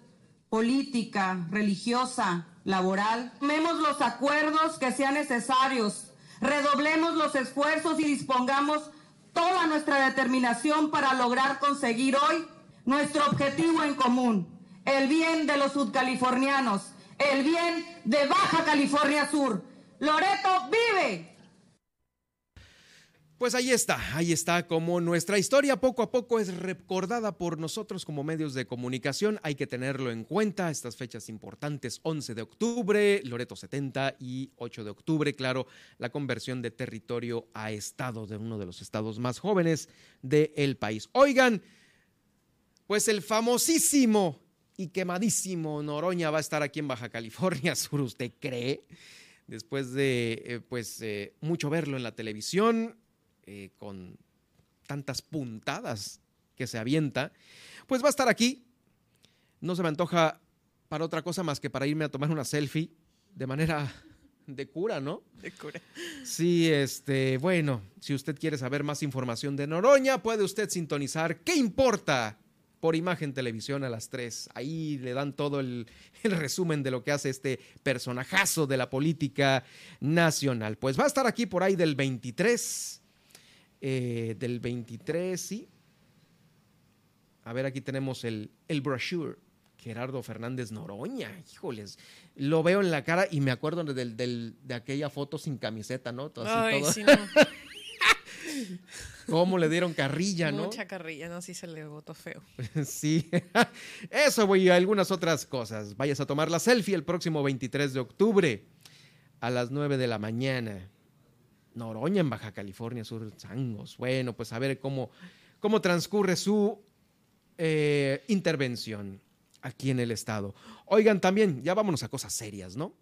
política, religiosa, laboral. Tomemos los acuerdos que sean necesarios, redoblemos los esfuerzos y dispongamos toda nuestra determinación para lograr conseguir hoy nuestro objetivo en común el bien de los sudcalifornianos, el bien de Baja California Sur. Loreto vive. Pues ahí está, ahí está como nuestra historia poco a poco es recordada por nosotros como medios de comunicación. Hay que tenerlo en cuenta, estas fechas importantes, 11 de octubre, Loreto 70 y 8 de octubre, claro, la conversión de territorio a estado de uno de los estados más jóvenes del país. Oigan, pues el famosísimo y quemadísimo Noroña va a estar aquí en Baja California Sur, ¿usted cree? Después de, eh, pues, eh, mucho verlo en la televisión, eh, con tantas puntadas que se avienta, pues va a estar aquí. No se me antoja para otra cosa más que para irme a tomar una selfie de manera de cura, ¿no? De cura. Sí, este, bueno, si usted quiere saber más información de Noroña, puede usted sintonizar ¿Qué importa? Por Imagen Televisión a las 3. Ahí le dan todo el, resumen de lo que hace este personajazo de la política nacional. Pues va a estar aquí por ahí del 23. Eh, del 23, sí. A ver, aquí tenemos el, el brochure. Gerardo Fernández Noroña, híjoles, lo veo en la cara y me acuerdo de aquella foto sin camiseta, ¿no? Ay, Sí, no. ¿Cómo le dieron carrilla, no? Mucha carrilla, no, sí se le votó feo. sí, eso, güey, y algunas otras cosas. Vayas a tomar la selfie el próximo 23 de octubre a las 9 de la mañana. Noroña, en Baja California Sur, Sangos. Bueno, pues a ver cómo, cómo transcurre su eh, intervención aquí en el estado. Oigan, también, ya vámonos a cosas serias, ¿no?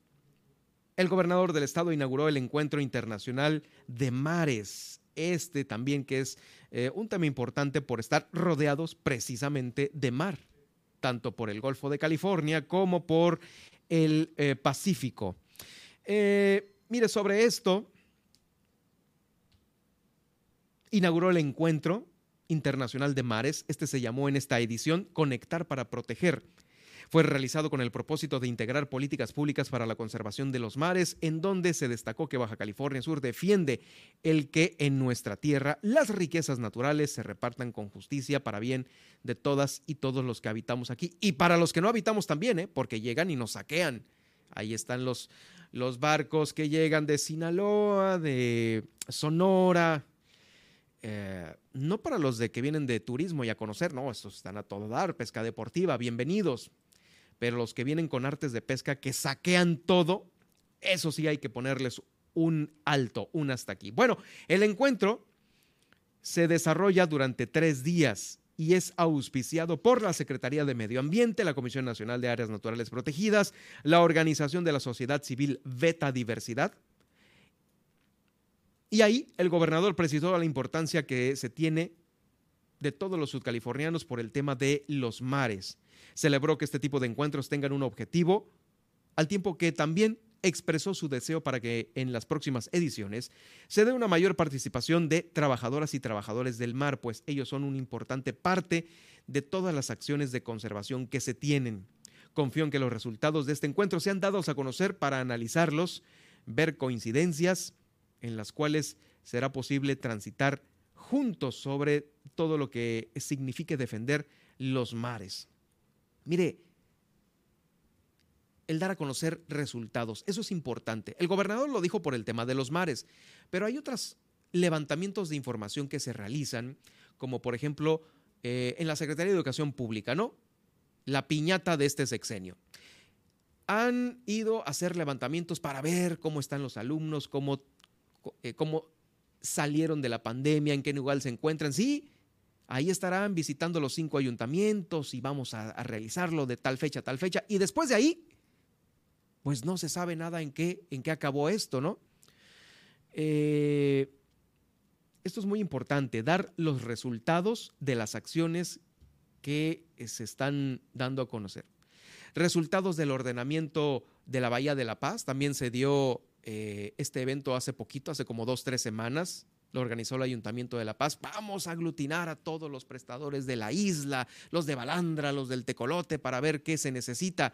El gobernador del estado inauguró el Encuentro Internacional de Mares este también, que es eh, un tema importante por estar rodeados precisamente de mar, tanto por el Golfo de California como por el eh, Pacífico. Eh, mire, sobre esto, inauguró el encuentro Internacional de Mares, este se llamó en esta edición Conectar para Proteger, fue realizado con el propósito de integrar políticas públicas para la conservación de los mares, en donde se destacó que Baja California Sur defiende el que en nuestra tierra las riquezas naturales se repartan con justicia para bien de todas y todos los que habitamos aquí y para los que no habitamos también, ¿eh? porque llegan y nos saquean. Ahí están los, los barcos que llegan de Sinaloa, de Sonora, eh, no para los de que vienen de turismo y a conocer, no, estos están a todo dar, pesca deportiva, bienvenidos pero los que vienen con artes de pesca que saquean todo, eso sí hay que ponerles un alto, un hasta aquí. Bueno, el encuentro se desarrolla durante tres días y es auspiciado por la Secretaría de Medio Ambiente, la Comisión Nacional de Áreas Naturales Protegidas, la Organización de la Sociedad Civil Beta Diversidad. Y ahí el gobernador precisó la importancia que se tiene de todos los sudcalifornianos por el tema de los mares celebró que este tipo de encuentros tengan un objetivo, al tiempo que también expresó su deseo para que en las próximas ediciones se dé una mayor participación de trabajadoras y trabajadores del mar, pues ellos son una importante parte de todas las acciones de conservación que se tienen. Confío en que los resultados de este encuentro sean dados a conocer para analizarlos, ver coincidencias en las cuales será posible transitar juntos sobre todo lo que signifique defender los mares. Mire, el dar a conocer resultados, eso es importante. El gobernador lo dijo por el tema de los mares, pero hay otros levantamientos de información que se realizan, como por ejemplo eh, en la Secretaría de Educación Pública, ¿no? La piñata de este sexenio. Han ido a hacer levantamientos para ver cómo están los alumnos, cómo, eh, cómo salieron de la pandemia, en qué lugar se encuentran. Sí, Ahí estarán visitando los cinco ayuntamientos y vamos a, realizarlo de tal fecha a tal fecha. Y después de ahí, pues no se sabe nada en qué, en qué acabó esto, ¿no? Eh, esto es muy importante, dar los resultados de las acciones que se están dando a conocer. Resultados del ordenamiento de la Bahía de la Paz, también se dio eh, este evento hace poquito, hace como dos, tres semanas, lo organizó el Ayuntamiento de La Paz. Vamos a aglutinar a todos los prestadores de la isla, los de Balandra, los del Tecolote, para ver qué se necesita.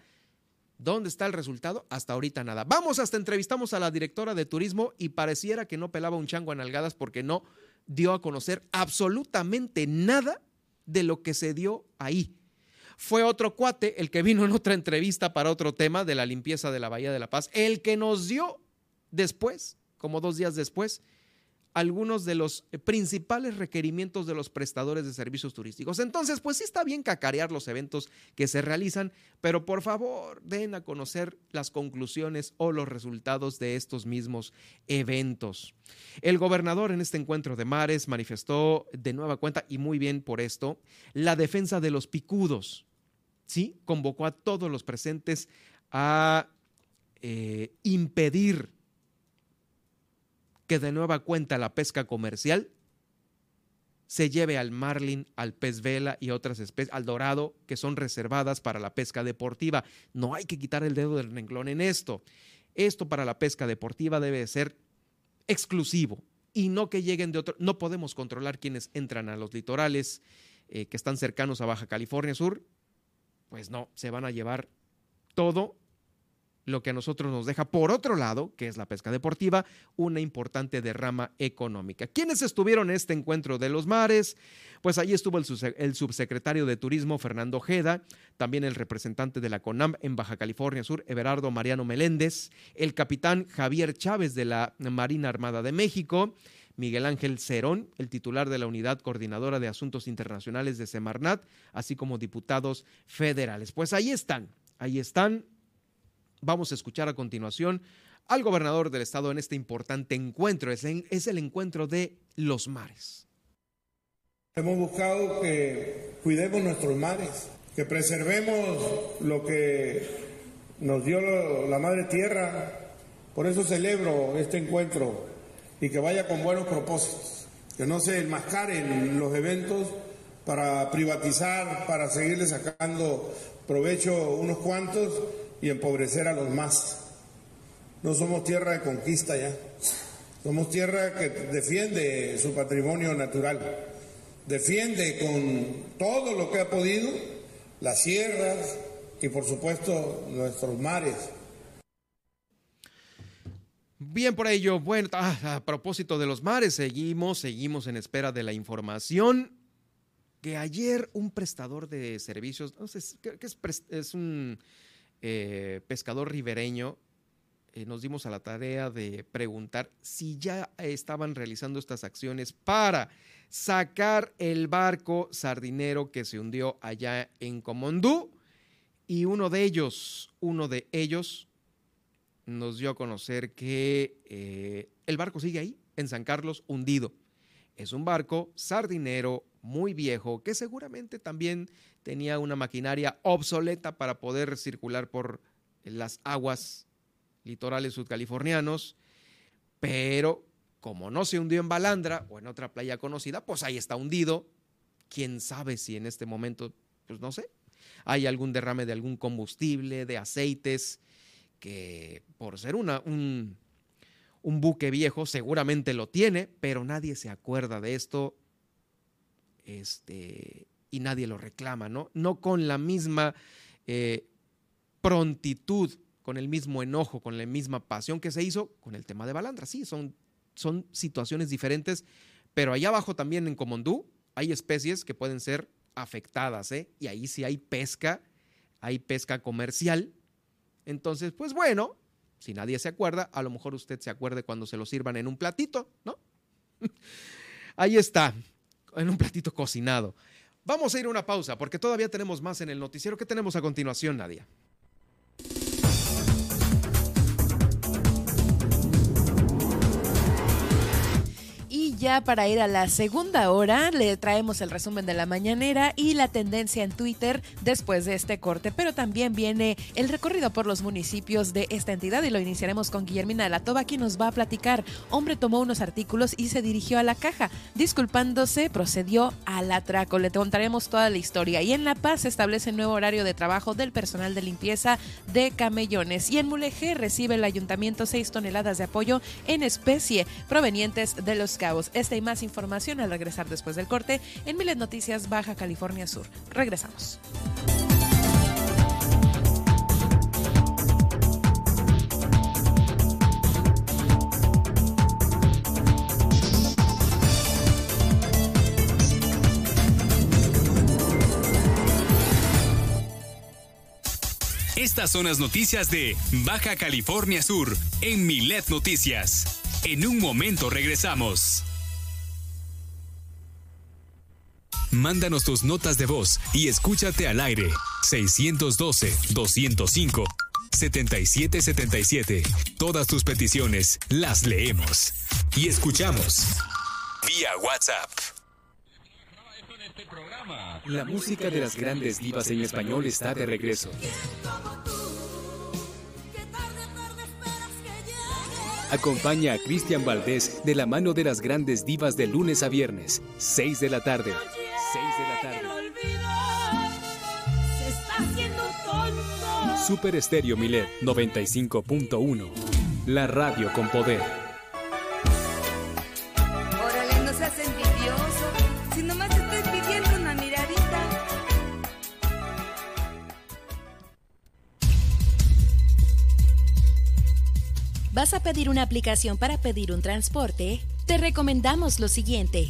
¿Dónde está el resultado? Hasta ahorita nada. Vamos, hasta entrevistamos a la directora de turismo y pareciera que no pelaba un chango a nalgadas porque no dio a conocer absolutamente nada de lo que se dio ahí. Fue otro cuate el que vino en otra entrevista para otro tema de la limpieza de la Bahía de la Paz, el que nos dio después, como dos días después, algunos de los eh, principales requerimientos de los prestadores de servicios turísticos. Entonces, pues sí está bien cacarear los eventos que se realizan, pero por favor den a conocer las conclusiones o los resultados de estos mismos eventos. El gobernador en este encuentro de mares manifestó de nueva cuenta, y muy bien por esto, la defensa de los picudos. Sí, convocó a todos los presentes a eh, impedir que de nueva cuenta la pesca comercial se lleve al marlin, al pez vela y otras especies, al dorado, que son reservadas para la pesca deportiva. No hay que quitar el dedo del renglón en esto. Esto para la pesca deportiva debe ser exclusivo y no que lleguen de otro. No podemos controlar quienes entran a los litorales eh, que están cercanos a Baja California Sur. Pues no, se van a llevar todo lo que a nosotros nos deja, por otro lado, que es la pesca deportiva, una importante derrama económica. ¿Quiénes estuvieron en este encuentro de los mares? Pues allí estuvo el, subsecretario de Turismo, Fernando Ojeda, también el representante de la CONAM en Baja California Sur, Everardo Mariano Meléndez, el capitán Javier Chávez de la Marina Armada de México, Miguel Ángel Cerón, el titular de la Unidad Coordinadora de Asuntos Internacionales de Semarnat, así como diputados federales. Pues ahí están, ahí están Vamos a escuchar a continuación al gobernador del estado en este importante encuentro. Es, el encuentro de los mares. Hemos buscado que cuidemos nuestros mares, que preservemos lo que nos dio la madre tierra. Por eso celebro este encuentro y que vaya con buenos propósitos, que no se enmascaren los eventos para privatizar, para seguirle sacando provecho unos cuantos y empobrecer a los más. No somos tierra de conquista ya. Somos tierra que defiende su patrimonio natural, defiende con todo lo que ha podido las sierras y por supuesto nuestros mares. Bien por ello, bueno, ah, a propósito de los mares, seguimos, seguimos en espera de la información que ayer un prestador de servicios, no sé, que es, es un eh, pescador ribereño, eh, nos dimos a la tarea de preguntar si ya estaban realizando estas acciones para sacar el barco sardinero que se hundió allá en Comondú. Y uno de ellos, uno de ellos nos dio a conocer que eh, el barco sigue ahí, en San Carlos, hundido. Es un barco sardinero muy viejo que seguramente también tenía una maquinaria obsoleta para poder circular por las aguas litorales sudcalifornianos, pero como no se hundió en Balandra o en otra playa conocida, pues ahí está hundido. Quién sabe si en este momento, pues no sé, hay algún derrame de algún combustible, de aceites, que por ser una, un, un buque viejo seguramente lo tiene, pero nadie se acuerda de esto este, y nadie lo reclama, ¿no? No con la misma eh, prontitud, con el mismo enojo, con la misma pasión que se hizo con el tema de Balandra. Sí, son, son situaciones diferentes, pero allá abajo también en Comondú hay especies que pueden ser afectadas, ¿eh? Y ahí sí hay pesca, hay pesca comercial. Entonces, pues bueno, si nadie se acuerda, a lo mejor usted se acuerde cuando se lo sirvan en un platito, ¿no? ahí está en un platito cocinado. Vamos a ir a una pausa porque todavía tenemos más en el noticiero. ¿Qué tenemos a continuación, Nadia? Ya para ir a la segunda hora le traemos el resumen de la mañanera y la tendencia en Twitter después de este corte, pero también viene el recorrido por los municipios de esta entidad y lo iniciaremos con Guillermina de la Toba, quien nos va a platicar. Hombre tomó unos artículos y se dirigió a la caja. Disculpándose, procedió al atraco. Le contaremos toda la historia. Y en La Paz se establece el nuevo horario de trabajo del personal de limpieza de camellones. Y en Mulegé recibe el ayuntamiento seis toneladas de apoyo en especie provenientes de los cabos. Esta y más información al regresar después del corte en Miles Noticias Baja California Sur. Regresamos. Estas son las noticias de Baja California Sur en Milet Noticias. En un momento regresamos. Mándanos tus notas de voz y escúchate al aire. 612-205-7777. Todas tus peticiones las leemos y escuchamos vía WhatsApp. La música de las grandes divas en español está de regreso. Acompaña a Cristian Valdés de la mano de las grandes divas de lunes a viernes, 6 de la tarde. 6 de la tarde. Super Estéreo Milet 95.1. La radio con poder. Órale, no seas envidioso. Si nomás te estoy pidiendo una miradita. ¿Vas a pedir una aplicación para pedir un transporte? Te recomendamos lo siguiente.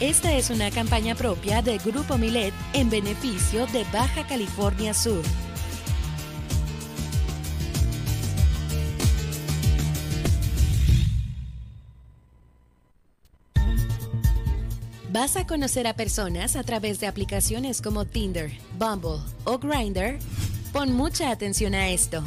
Esta es una campaña propia de Grupo Milet en beneficio de Baja California Sur. ¿Vas a conocer a personas a través de aplicaciones como Tinder, Bumble o Grindr? Pon mucha atención a esto.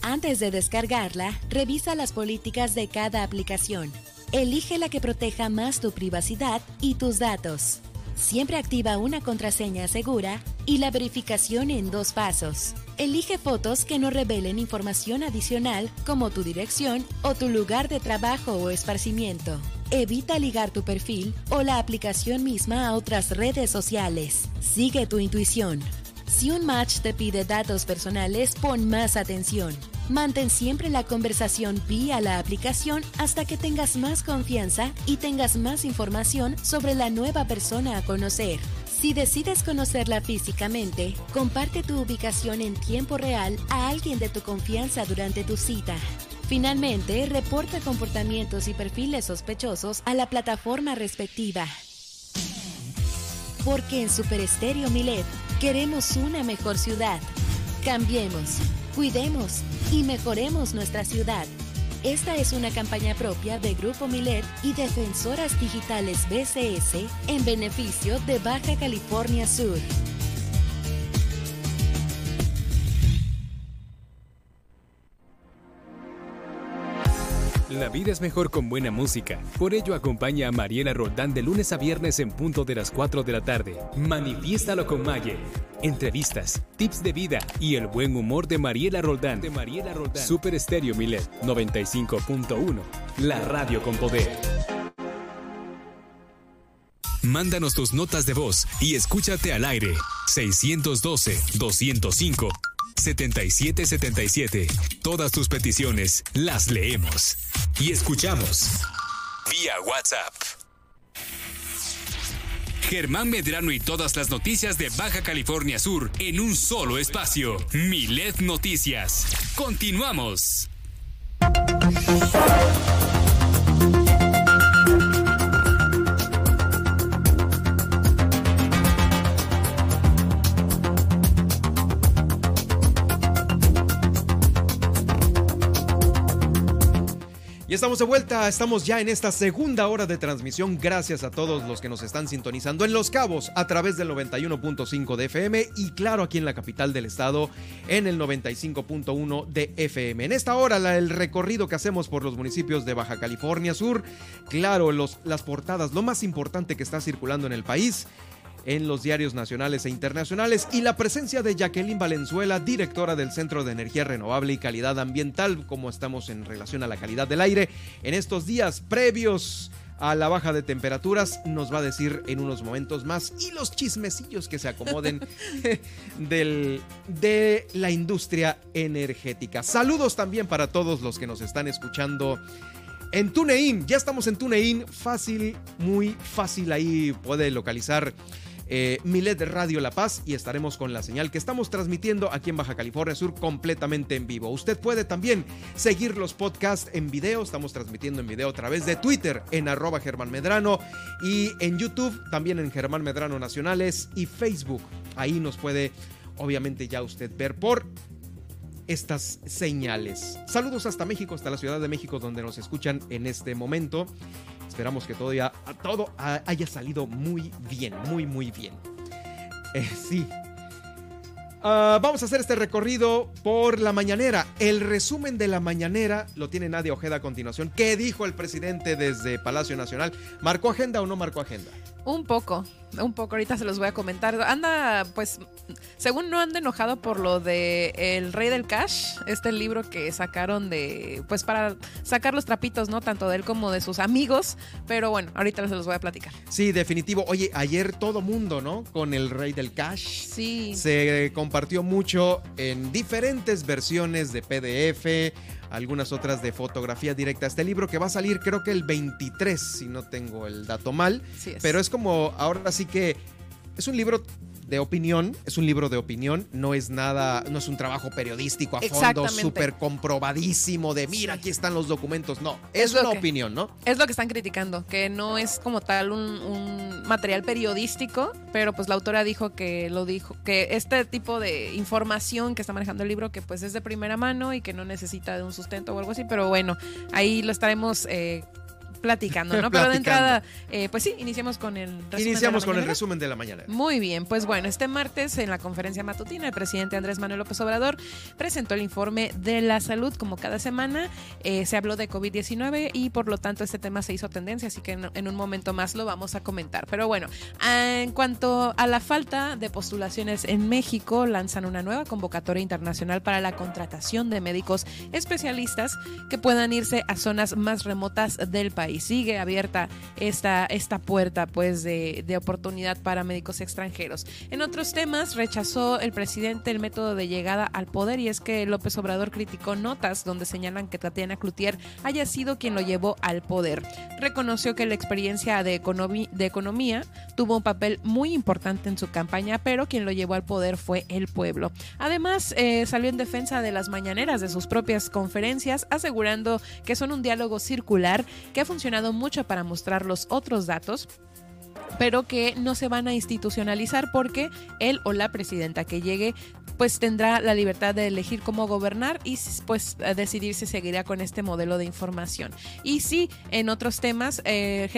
Antes de descargarla, revisa las políticas de cada aplicación. Elige la que proteja más tu privacidad y tus datos. Siempre activa una contraseña segura y la verificación en dos pasos. Elige fotos que no revelen información adicional como tu dirección o tu lugar de trabajo o esparcimiento. Evita ligar tu perfil o la aplicación misma a otras redes sociales. Sigue tu intuición. Si un match te pide datos personales, pon más atención. Mantén siempre la conversación vía la aplicación hasta que tengas más confianza y tengas más información sobre la nueva persona a conocer. Si decides conocerla físicamente, comparte tu ubicación en tiempo real a alguien de tu confianza durante tu cita. Finalmente, reporta comportamientos y perfiles sospechosos a la plataforma respectiva. Porque en Super Estéreo Milet queremos una mejor ciudad. Cambiemos, cuidemos y mejoremos nuestra ciudad. Esta es una campaña propia de Grupo Milet y Defensoras Digitales BCS en beneficio de Baja California Sur. La vida es mejor con buena música. Por ello acompaña a Mariela Roldán de lunes a viernes en punto de las 4 de la tarde. Manifiéstalo con Maye. Entrevistas, tips de vida y el buen humor de Mariela Roldán. De Mariela Roldán. Super Estéreo Milet 95.1. La radio con poder. Mándanos tus notas de voz y escúchate al aire. 612 205 7777. Todas tus peticiones las leemos y escuchamos vía WhatsApp. Germán Medrano y todas las noticias de Baja California Sur en un solo espacio. Milet Noticias. Continuamos. Y estamos de vuelta, estamos ya en esta segunda hora de transmisión. Gracias a todos los que nos están sintonizando en Los Cabos a través del 91.5 de FM y claro aquí en la capital del estado en el 95.1 de FM. En esta hora el recorrido que hacemos por los municipios de Baja California Sur, claro, los, las portadas, lo más importante que está circulando en el país en los diarios nacionales e internacionales y la presencia de Jacqueline Valenzuela, directora del Centro de Energía Renovable y Calidad Ambiental, como estamos en relación a la calidad del aire en estos días previos a la baja de temperaturas, nos va a decir en unos momentos más y los chismecillos que se acomoden del, de la industria energética. Saludos también para todos los que nos están escuchando. En TuneIn, ya estamos en TuneIn, fácil, muy fácil ahí puede localizar eh, Milet Radio La Paz y estaremos con la señal que estamos transmitiendo aquí en Baja California Sur completamente en vivo. Usted puede también seguir los podcasts en video, estamos transmitiendo en video a través de Twitter en arroba Germán Medrano y en YouTube también en Germán Medrano Nacionales y Facebook. Ahí nos puede obviamente ya usted ver por estas señales. Saludos hasta México, hasta la Ciudad de México, donde nos escuchan en este momento. Esperamos que todo, ya, todo haya salido muy bien, muy, muy bien. Eh, sí. Uh, vamos a hacer este recorrido por la mañanera. El resumen de la mañanera lo tiene Nadia Ojeda a continuación. ¿Qué dijo el presidente desde Palacio Nacional? ¿Marcó agenda o no marcó agenda? Un poco. un poco, ahorita se los voy a comentar. Anda, pues, según no anda enojado por lo de El Rey del Cash, este libro que sacaron de, pues, para sacar los trapitos, ¿no? Tanto de él como de sus amigos. Pero bueno, ahorita se los voy a platicar. Sí, definitivo. Oye, ayer todo mundo, ¿no? Con El Rey del Cash. Sí. Se compartió mucho en diferentes versiones de PDF algunas otras de fotografía directa. Este libro que va a salir creo que el 23, si no tengo el dato mal. Pero es como, ahora sí que es un libro de opinión, es un libro de opinión, no es nada, no es un trabajo periodístico a fondo súper comprobadísimo de mira, aquí están los documentos. No, es, una opinión, ¿no? Es lo que están criticando, que no es como tal un, material periodístico, pero pues la autora dijo que lo dijo, que este tipo de información que está manejando el libro, que pues es de primera mano y que no necesita de un sustento o algo así, pero bueno, ahí lo estaremos eh, platicando, ¿no? Pero de entrada, eh, pues sí, iniciamos con el resumen. Iniciamos con el resumen de la mañana. Muy bien, pues bueno, este martes en la conferencia matutina, el presidente Andrés Manuel López Obrador presentó el informe de la salud como cada semana. Eh, se habló de COVID-19 y por lo tanto este tema se hizo tendencia, así que en, un momento más lo vamos a comentar. Pero bueno, en cuanto a la falta de postulaciones en México, lanzan una nueva convocatoria internacional para la contratación de médicos especialistas que puedan irse a zonas más remotas del país y sigue abierta esta, esta puerta pues de, de oportunidad para médicos extranjeros. En otros temas, rechazó el presidente el método de llegada al poder y es que López Obrador criticó notas donde señalan que Tatiana Cloutier haya sido quien lo llevó al poder. Reconoció que la experiencia de, de economía tuvo un papel muy importante en su campaña, pero quien lo llevó al poder fue el pueblo. Además, eh, salió en defensa de las mañaneras de sus propias conferencias, asegurando que son un diálogo circular que ha funcionado mucho para mostrar los otros datos pero que no se van a institucionalizar porque él o la presidenta que llegue pues tendrá la libertad de elegir cómo gobernar y pues decidir si seguirá con este modelo de información. Y sí, en otros temas, eh,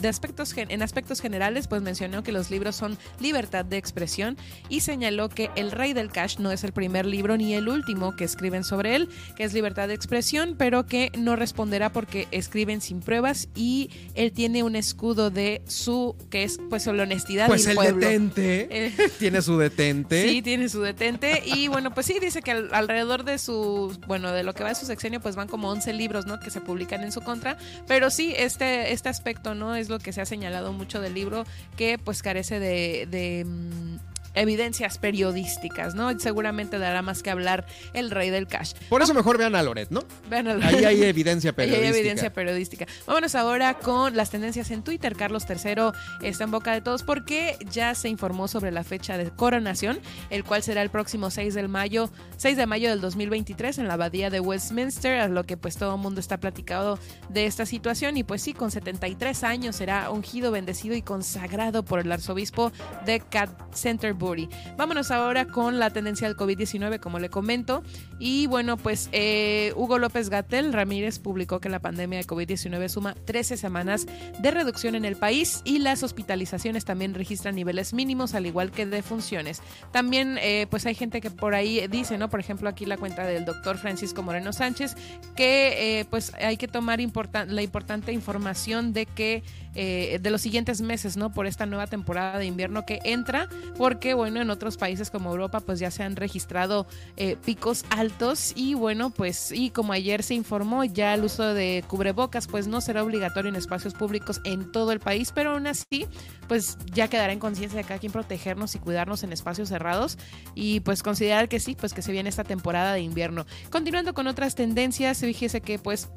de aspectos, en aspectos generales, pues mencionó que los libros son libertad de expresión y señaló que El Rey del Cash no es el primer libro ni el último que escriben sobre él, que es libertad de expresión, pero que no responderá porque escriben sin pruebas y él tiene un escudo de su, que es pues la honestidad. Pues el detente, eh, tiene su detente. Sí, tiene su detente y bueno, pues sí, dice que alrededor de su, bueno, de lo que va de su sexenio, pues van como 11 libros, ¿no? Que se publican en su contra. Pero sí, este, este aspecto, ¿no? Es lo que se ha señalado mucho del libro, que pues carece de, de mm, evidencias periodísticas, ¿no? Seguramente dará más que hablar el rey del cash. Por eso mejor vean a Loret, ¿no? Vean a Loret. Ahí hay evidencia periodística. Ahí hay evidencia periodística. Vámonos ahora con las tendencias en Twitter. Carlos III está en boca de todos porque ya se informó sobre la fecha de coronación, el cual será el próximo 6 de mayo, 6 de mayo del 2023 en la abadía de Westminster, a lo que pues todo el mundo está platicado de esta situación y pues sí, con 73 años será ungido, bendecido y consagrado por el arzobispo de Vámonos ahora con la tendencia del COVID-19, como le comento. Y bueno, pues eh, Hugo López Gatel Ramírez publicó que la pandemia de COVID-19 suma 13 semanas de reducción en el país y las hospitalizaciones también registran niveles mínimos, al igual que defunciones. También, eh, pues hay gente que por ahí dice, ¿no? Por ejemplo, aquí la cuenta del doctor Francisco Moreno Sánchez, que eh, pues hay que tomar la importante información de que de los siguientes meses, ¿no? Por esta nueva temporada de invierno que entra, porque bueno, en otros países como Europa pues ya se han registrado eh, picos altos y bueno, pues y como ayer se informó, ya el uso de cubrebocas pues no será obligatorio en espacios públicos en todo el país, pero aún así pues ya quedará en conciencia de cada quien protegernos y cuidarnos en espacios cerrados y pues considerar que sí, pues que se viene esta temporada de invierno. Continuando con otras tendencias, fíjese que pues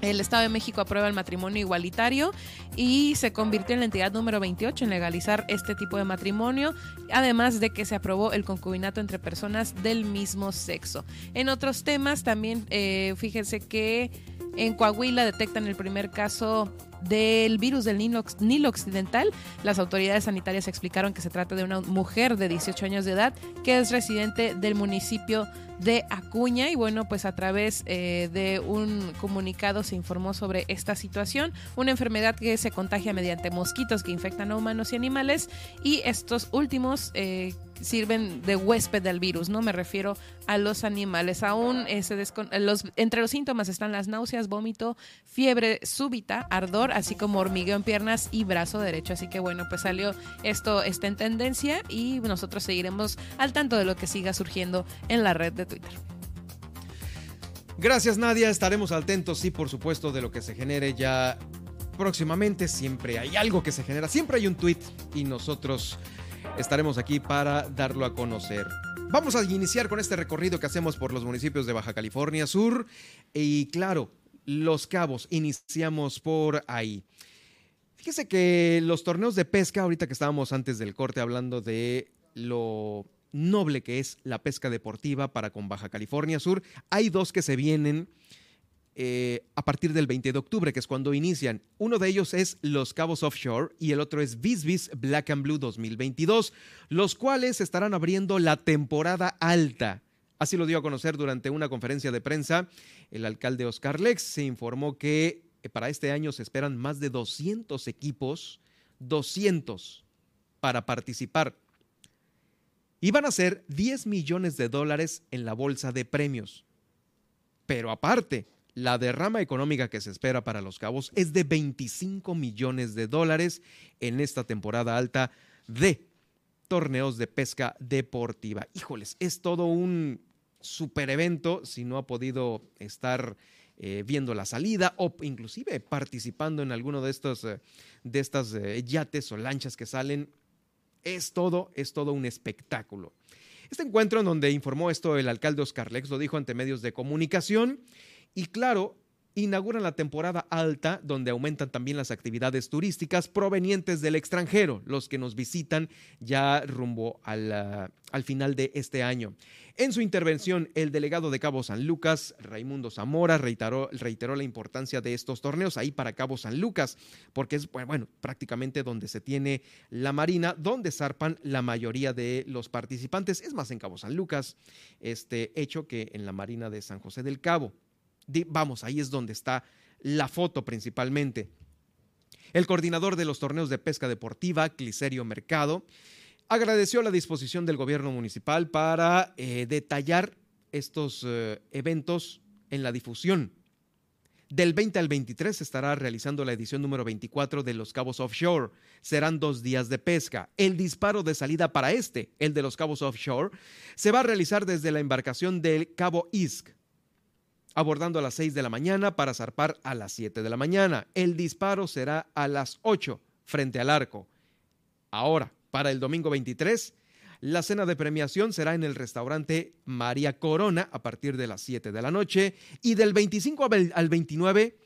el Estado de México aprueba el matrimonio igualitario y se convirtió en la entidad número 28 en legalizar este tipo de matrimonio, además de que se aprobó el concubinato entre personas del mismo sexo. En otros temas también, eh, fíjense que en Coahuila detectan el primer caso del virus del Nilo, Occidental. Las autoridades sanitarias explicaron que se trata de una mujer de 18 años de edad que es residente del municipio de Acuña y bueno pues a través eh, de un comunicado se informó sobre esta situación una enfermedad que se contagia mediante mosquitos que infectan a humanos y animales y estos últimos eh, sirven de huésped del virus, no me refiero a los animales. Aún los, entre los síntomas están las náuseas, vómito, fiebre súbita, ardor, así como hormigueo en piernas y brazo derecho. Así que bueno, pues salió esto, está en tendencia y nosotros seguiremos al tanto de lo que siga surgiendo en la red de Twitter. Gracias Nadia, estaremos atentos, sí, por supuesto, de lo que se genere ya próximamente. Siempre hay algo que se genera, siempre hay un tweet y nosotros estaremos aquí para darlo a conocer. Vamos a iniciar con este recorrido que hacemos por los municipios de Baja California Sur y claro, Los Cabos, iniciamos por ahí. Fíjese que los torneos de pesca, ahorita que estábamos antes del corte hablando de lo noble que es la pesca deportiva para con Baja California Sur, hay dos que se vienen eh, a partir del 20 de octubre, que es cuando inician. Uno de ellos es Los Cabos Offshore y el otro es Bisbis Black and Blue 2022, los cuales estarán abriendo la temporada alta. Así lo dio a conocer durante una conferencia de prensa. El alcalde Oscar Lex se informó que eh, para este año se esperan más de 200 equipos, 200 para participar. Y van a ser 10 millones de dólares en la bolsa de premios. Pero aparte, la derrama económica que se espera para los cabos es de 25 millones de dólares en esta temporada alta de torneos de pesca deportiva. Híjoles, es todo un super evento si no ha podido estar eh, viendo la salida o inclusive participando en alguno de estos eh, de estas eh, yates o lanchas que salen. Es todo, es todo un espectáculo. Este encuentro en donde informó esto el alcalde Oscar Lex lo dijo ante medios de comunicación y claro, inauguran la temporada alta, donde aumentan también las actividades turísticas provenientes del extranjero, los que nos visitan ya rumbo al, al, final de este año. En su intervención, el delegado de Cabo San Lucas, Raimundo Zamora, reiteró, reiteró la importancia de estos torneos ahí para Cabo San Lucas, porque es, bueno, prácticamente donde se tiene la marina, donde zarpan la mayoría de los participantes. Es más en Cabo San Lucas, este hecho que en la marina de San José del Cabo vamos, ahí es donde está la foto principalmente. El coordinador de los torneos de pesca deportiva, Cliserio Mercado, agradeció la disposición del gobierno municipal para eh, detallar estos eh, eventos en la difusión. Del 20 al 23 se estará realizando la edición número 24 de Los Cabos Offshore. Serán dos días de pesca. El disparo de salida para este, el de Los Cabos Offshore, se va a realizar desde la embarcación del Cabo Isk, abordando a las 6 de la mañana para zarpar a las 7 de la mañana. El disparo será a las 8 frente al arco. Ahora, para el domingo 23, la cena de premiación será en el restaurante María Corona a partir de las 7 de la noche y del 25 al 29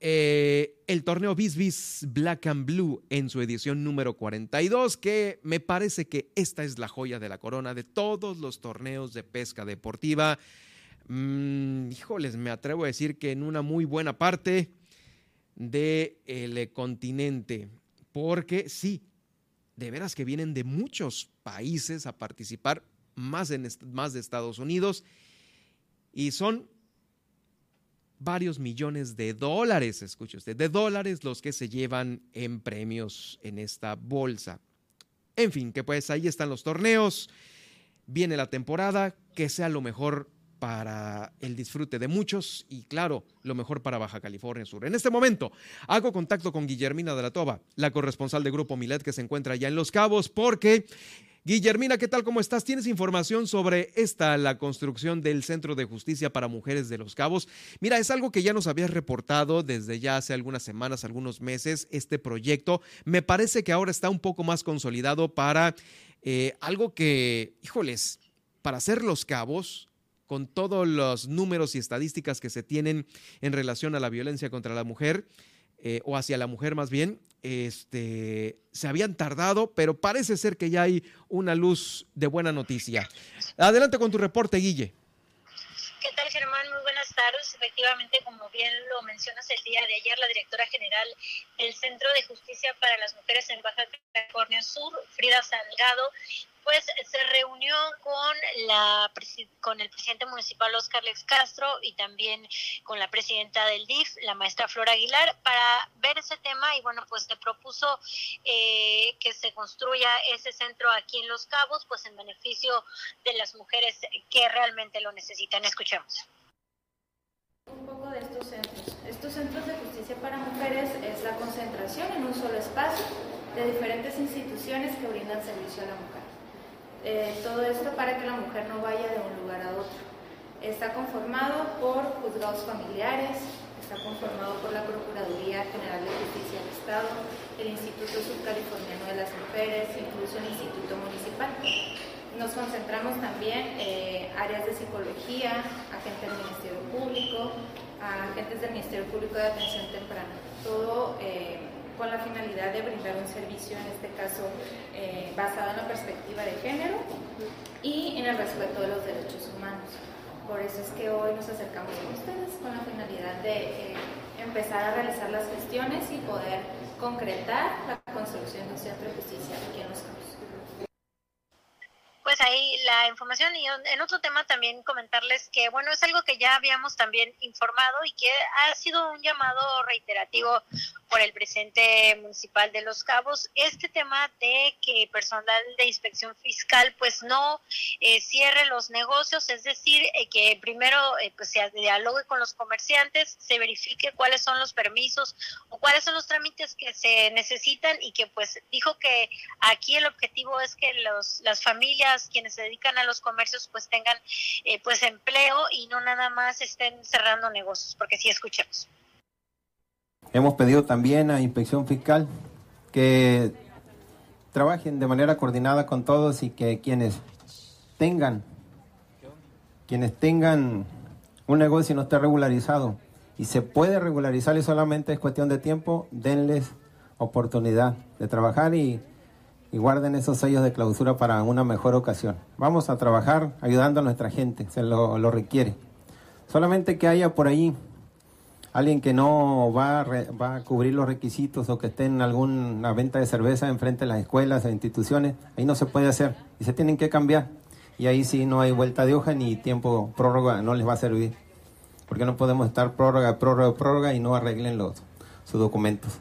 eh, el torneo Bis Black and Blue en su edición número 42, que me parece que esta es la joya de la corona de todos los torneos de pesca deportiva Mm, híjoles, me atrevo a decir que en una muy buena parte del eh, continente, porque sí, de veras que vienen de muchos países a participar, más, más de Estados Unidos, y son varios millones de dólares, escuche usted, de dólares los que se llevan en premios en esta bolsa. En fin, que pues ahí están los torneos, viene la temporada, que sea lo mejor para el disfrute de muchos y claro, lo mejor para Baja California Sur. En este momento hago contacto con Guillermina de la Toba, la corresponsal de Grupo Milet que se encuentra allá en Los Cabos, porque Guillermina, ¿qué tal? ¿Cómo estás? ¿Tienes información sobre esta, la construcción del Centro de Justicia para Mujeres de Los Cabos? Mira, es algo que ya nos habías reportado desde ya hace algunas semanas, algunos meses, este proyecto. Me parece que ahora está un poco más consolidado para eh, algo que, híjoles, para hacer Los Cabos, con todos los números y estadísticas que se tienen en relación a la violencia contra la mujer, eh, o hacia la mujer más bien, este, se habían tardado, pero parece ser que ya hay una luz de buena noticia. Adelante con tu reporte, Guille. ¿Qué tal, Germán? Muy buenas Efectivamente, como bien lo mencionas el día de ayer, la directora general del Centro de Justicia para las Mujeres en Baja California Sur, Frida Salgado, pues se reunió con la con el presidente municipal Oscar Lex Castro y también con la presidenta del DIF, la maestra Flora Aguilar, para ver ese tema y bueno, pues se propuso eh, que se construya ese centro aquí en Los Cabos, pues en beneficio de las mujeres que realmente lo necesitan. Escuchemos. Un poco de estos centros. Estos centros de justicia para mujeres es la concentración en un solo espacio de diferentes instituciones que brindan servicio a la mujer. Eh, todo esto para que la mujer no vaya de un lugar a otro. Está conformado por juzgados familiares, está conformado por la Procuraduría General de Justicia del Estado, el Instituto Subcaliforniano de las Mujeres, incluso el Instituto Municipal. Nos concentramos también en eh, áreas de psicología, agentes del Ministerio Público, agentes del Ministerio Público de Atención Temprana. Todo eh, con la finalidad de brindar un servicio, en este caso eh, basado en la perspectiva de género y en el respeto de los derechos humanos. Por eso es que hoy nos acercamos con ustedes con la finalidad de empezar a realizar las gestiones y poder concretar la construcción de un centro de justicia aquí en los pues ahí la información y en otro tema también comentarles que bueno es algo que ya habíamos también informado y que ha sido un llamado reiterativo por el presidente municipal de Los Cabos este tema de que personal de inspección fiscal pues no eh, cierre los negocios es decir eh, que primero eh, pues se dialogue con los comerciantes se verifique cuáles son los permisos o cuáles son los trámites que se necesitan y que pues dijo que aquí el objetivo es que los las familias quienes se dedican a los comercios pues tengan eh, pues empleo y no nada más estén cerrando negocios, porque si escuchemos. Hemos pedido también a Inspección Fiscal que trabajen de manera coordinada con todos y que quienes tengan quienes tengan un negocio no esté regularizado y se puede regularizar y solamente es cuestión de tiempo, denles oportunidad de trabajar y y guarden esos sellos de clausura para una mejor ocasión. Vamos a trabajar ayudando a nuestra gente, se lo, requiere. Solamente que haya por ahí alguien que no va a, va a cubrir los requisitos o que esté en alguna venta de cerveza enfrente de las escuelas e instituciones, ahí no se puede hacer y se tienen que cambiar. Y ahí sí no hay vuelta de hoja ni tiempo prórroga, no les va a servir. Porque no podemos estar prórroga, prórroga, prórroga y no arreglen los, sus documentos.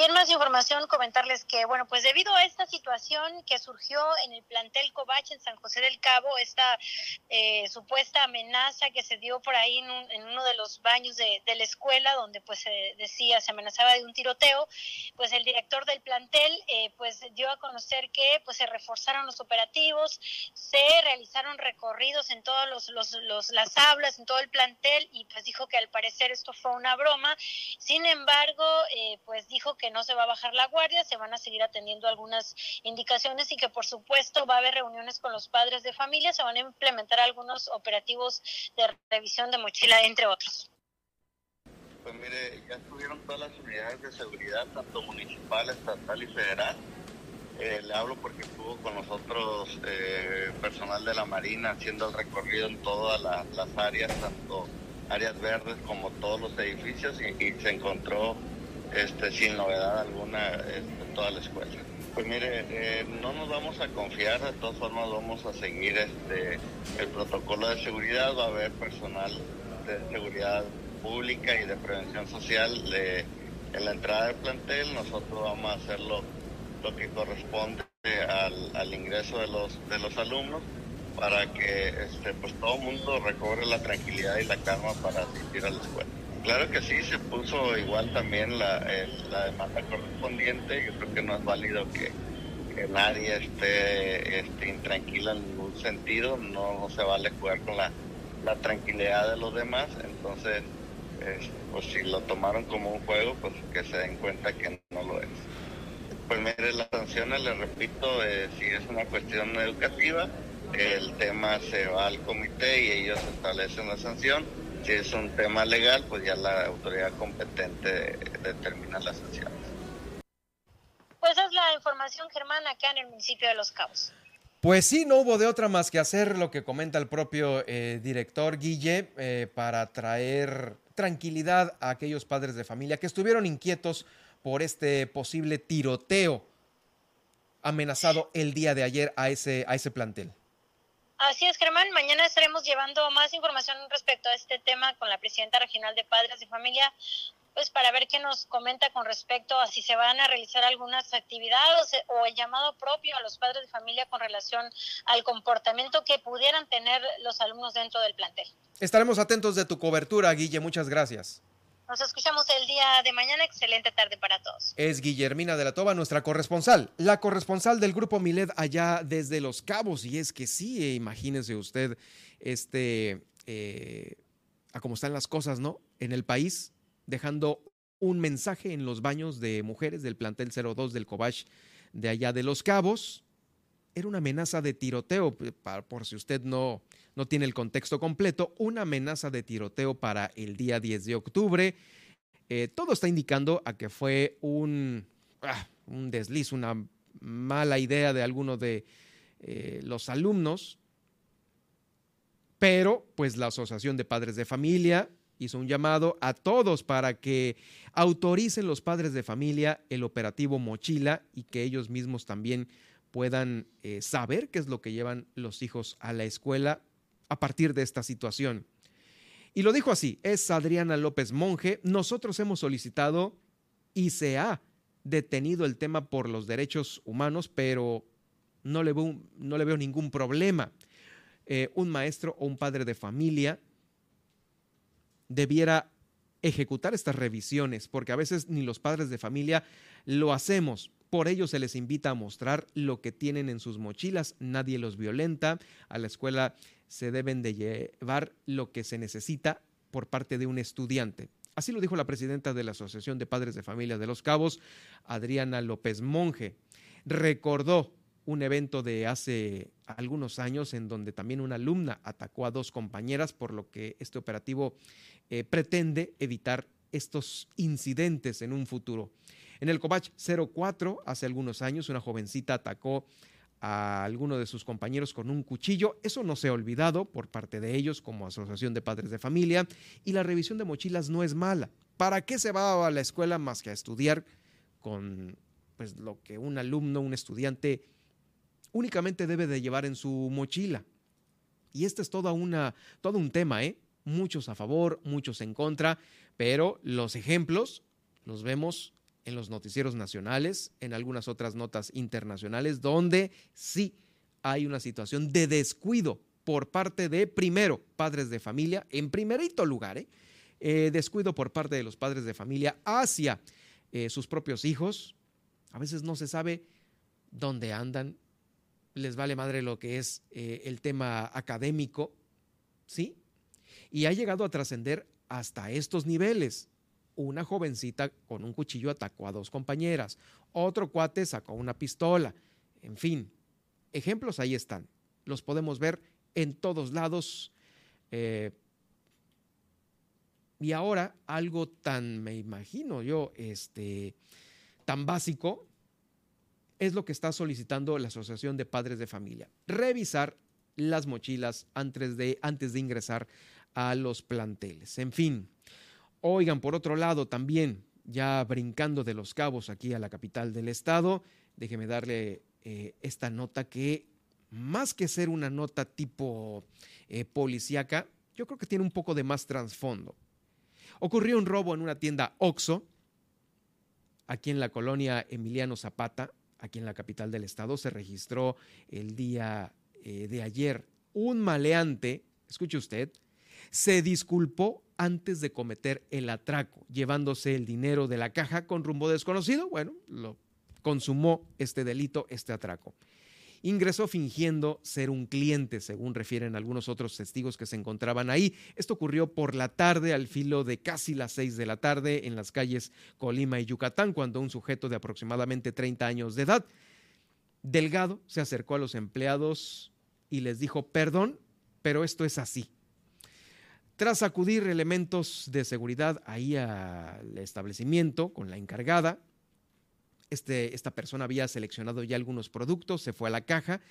Y más información, comentarles que, bueno, pues debido a esta situación que surgió en el plantel Covach en San José del Cabo, esta eh, supuesta amenaza que se dio por ahí en, uno de los baños de, la escuela, donde pues se decía, se amenazaba de un tiroteo, pues el director del plantel eh, pues dio a conocer que pues se reforzaron los operativos, se realizaron recorridos en todas los, los, las aulas, en todo el plantel, y pues dijo que al parecer esto fue una broma. Sin embargo, eh, pues dijo que no se va a bajar la guardia, se van a seguir atendiendo algunas indicaciones y que por supuesto va a haber reuniones con los padres de familia, se van a implementar algunos operativos de revisión de mochila, entre otros. Pues mire, ya estuvieron todas las unidades de seguridad, tanto municipal, estatal y federal. Eh, le hablo porque estuvo con nosotros eh, personal de la Marina haciendo el recorrido en todas las áreas, tanto áreas verdes como todos los edificios y se encontró este, sin novedad alguna este, toda la escuela. Pues mire, eh, no nos vamos a confiar, de todas formas vamos a seguir este, el protocolo de seguridad, va a haber personal de seguridad pública y de prevención social en la entrada del plantel, nosotros vamos a hacer lo, que corresponde al, al, ingreso de los, de los alumnos para que este, pues todo el mundo recobre la tranquilidad y la calma para asistir a la escuela. Claro que sí, se puso igual también la, demanda correspondiente. Yo creo que no es válido que, nadie esté, esté, intranquilo en ningún sentido. No, se vale jugar con la, tranquilidad de los demás. Entonces, pues si lo tomaron como un juego, pues que se den cuenta que no lo es. Pues mire, las sanciones, les repito, eh, si es una cuestión educativa, el tema se va al comité y ellos establecen la sanción si es un tema legal, pues ya la autoridad competente determina las sanciones. Pues esa es la información, Germán, acá en el municipio de Los Cabos. Pues sí, no hubo de otra más que hacer lo que comenta el propio eh, director Guille eh, para traer tranquilidad a aquellos padres de familia que estuvieron inquietos por este posible tiroteo amenazado el día de ayer a ese, a ese plantel. Así es, Germán. Mañana estaremos llevando más información respecto a este tema con la presidenta regional de Padres de Familia, pues para ver qué nos comenta con respecto a si se van a realizar algunas actividades o el llamado propio a los padres de familia con relación al comportamiento que pudieran tener los alumnos dentro del plantel. Estaremos atentos de tu cobertura, Guille. Muchas gracias. Nos escuchamos el día de mañana. Excelente tarde para todos. Es Guillermina de la Toba, nuestra corresponsal, la corresponsal del grupo Miled allá desde Los Cabos. Y es que sí, eh, usted, este, eh, a cómo están las cosas, ¿no? En el país, dejando un mensaje en los baños de mujeres del plantel 02 del Cobach de allá de Los Cabos. Era una amenaza de tiroteo, por si usted no, no tiene el contexto completo, una amenaza de tiroteo para el día 10 de octubre. Eh, todo está indicando a que fue un, ah, un desliz, una mala idea de alguno de eh, los alumnos, pero pues la Asociación de Padres de Familia hizo un llamado a todos para que autoricen los padres de familia el operativo Mochila y que ellos mismos también puedan eh, saber qué es lo que llevan los hijos a la escuela a partir de esta situación. Y lo dijo así, es Adriana López Monje, nosotros hemos solicitado y se ha detenido el tema por los derechos humanos, pero no le veo, no le veo ningún problema. Eh, un maestro o un padre de familia debiera ejecutar estas revisiones, porque a veces ni los padres de familia lo hacemos. Por ello se les invita a mostrar lo que tienen en sus mochilas, nadie los violenta, a la escuela se deben de llevar lo que se necesita por parte de un estudiante. Así lo dijo la presidenta de la Asociación de Padres de Familia de Los Cabos, Adriana López Monje. Recordó un evento de hace algunos años en donde también una alumna atacó a dos compañeras, por lo que este operativo eh, pretende evitar estos incidentes en un futuro. En el Cobach 04, hace algunos años, una jovencita atacó a alguno de sus compañeros con un cuchillo. Eso no se ha olvidado por parte de ellos como Asociación de Padres de Familia. Y la revisión de mochilas no es mala. ¿Para qué se va a la escuela más que a estudiar con pues, lo que un alumno, un estudiante únicamente debe de llevar en su mochila? Y este es toda una, todo un tema, ¿eh? Muchos a favor, muchos en contra, pero los ejemplos los vemos en los noticieros nacionales, en algunas otras notas internacionales, donde sí hay una situación de descuido por parte de, primero, padres de familia, en primerito lugar, ¿eh? Eh, descuido por parte de los padres de familia hacia eh, sus propios hijos. A veces no se sabe dónde andan, les vale madre lo que es el tema académico, ¿sí? Y ha llegado a trascender hasta estos niveles una jovencita con un cuchillo atacó a dos compañeras, otro cuate sacó una pistola, en fin, ejemplos ahí están, los podemos ver en todos lados. Eh, y ahora algo tan, me imagino yo, este, tan básico, es lo que está solicitando la Asociación de Padres de Familia. Revisar las mochilas antes de, antes de ingresar a los planteles. En fin, Oigan, por otro lado, también, ya brincando de los cabos aquí a la capital del estado, déjeme darle eh, esta nota que, más que ser una nota tipo eh, policíaca, yo creo que tiene un poco de más trasfondo. Ocurrió un robo en una tienda Oxo, aquí en la colonia Emiliano Zapata, aquí en la capital del estado. Se registró el día eh, de ayer. Un maleante, escuche usted, se disculpó antes de cometer el atraco, llevándose el dinero de la caja con rumbo desconocido. Bueno, lo consumó este delito, este atraco. Ingresó fingiendo ser un cliente, según refieren algunos otros testigos que se encontraban ahí. Esto ocurrió por la tarde, al filo de casi las seis de la tarde, en las calles Colima y Yucatán, cuando un sujeto de aproximadamente 30 años de edad, delgado, se acercó a los empleados y les dijo, perdón, pero esto es así. Tras acudir elementos de seguridad ahí al establecimiento con la encargada, este, esta persona había seleccionado ya algunos productos, se fue a la caja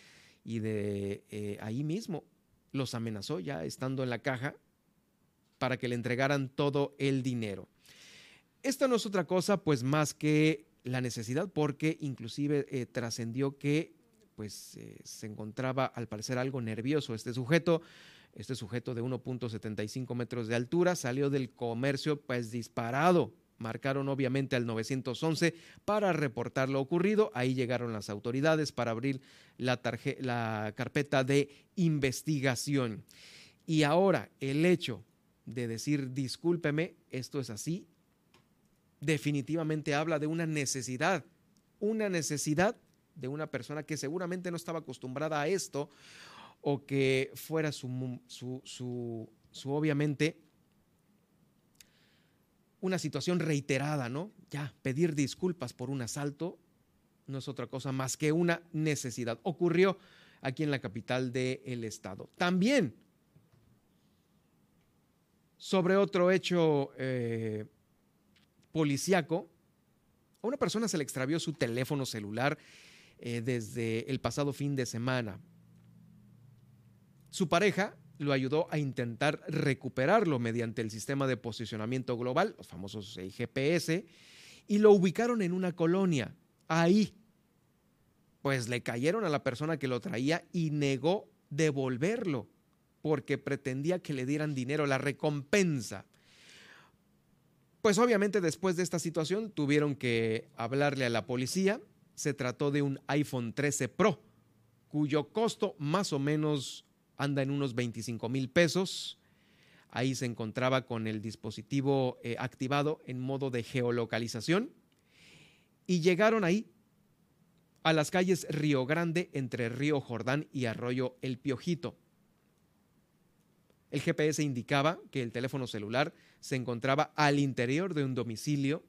y de eh, ahí mismo los amenazó ya estando en la caja para que le entregaran todo el dinero. Esta no es otra cosa pues más que la necesidad porque inclusive eh, trascendió que pues eh, se encontraba al parecer algo nervioso este sujeto. Este sujeto de 1.75 metros de altura salió del comercio pues disparado. Marcaron obviamente al 911 para reportar lo ocurrido. Ahí llegaron las autoridades para abrir la, la carpeta de investigación. Y ahora el hecho de decir discúlpeme, esto es así, definitivamente habla de una necesidad, una necesidad de una persona que seguramente no estaba acostumbrada a esto o que fuera su, su, su, obviamente una situación reiterada, ¿no? Ya, pedir disculpas por un asalto no es otra cosa más que una necesidad. Ocurrió aquí en la capital del estado. También sobre otro hecho eh, policíaco, a una persona se le extravió su teléfono celular eh, desde el pasado fin de semana. Su pareja lo ayudó a intentar recuperarlo mediante el sistema de posicionamiento global, los famosos GPS, y lo ubicaron en una colonia. Ahí, pues le cayeron a la persona que lo traía y negó devolverlo porque pretendía que le dieran dinero, la recompensa. Pues obviamente después de esta situación tuvieron que hablarle a la policía. Se trató de un iPhone 13 Pro, cuyo costo más o menos anda en unos 25 mil pesos. Ahí se encontraba con el dispositivo eh, activado en modo de geolocalización. Y llegaron ahí a las calles Río Grande entre Río Jordán y Arroyo El Piojito. El GPS indicaba que el teléfono celular se encontraba al interior de un domicilio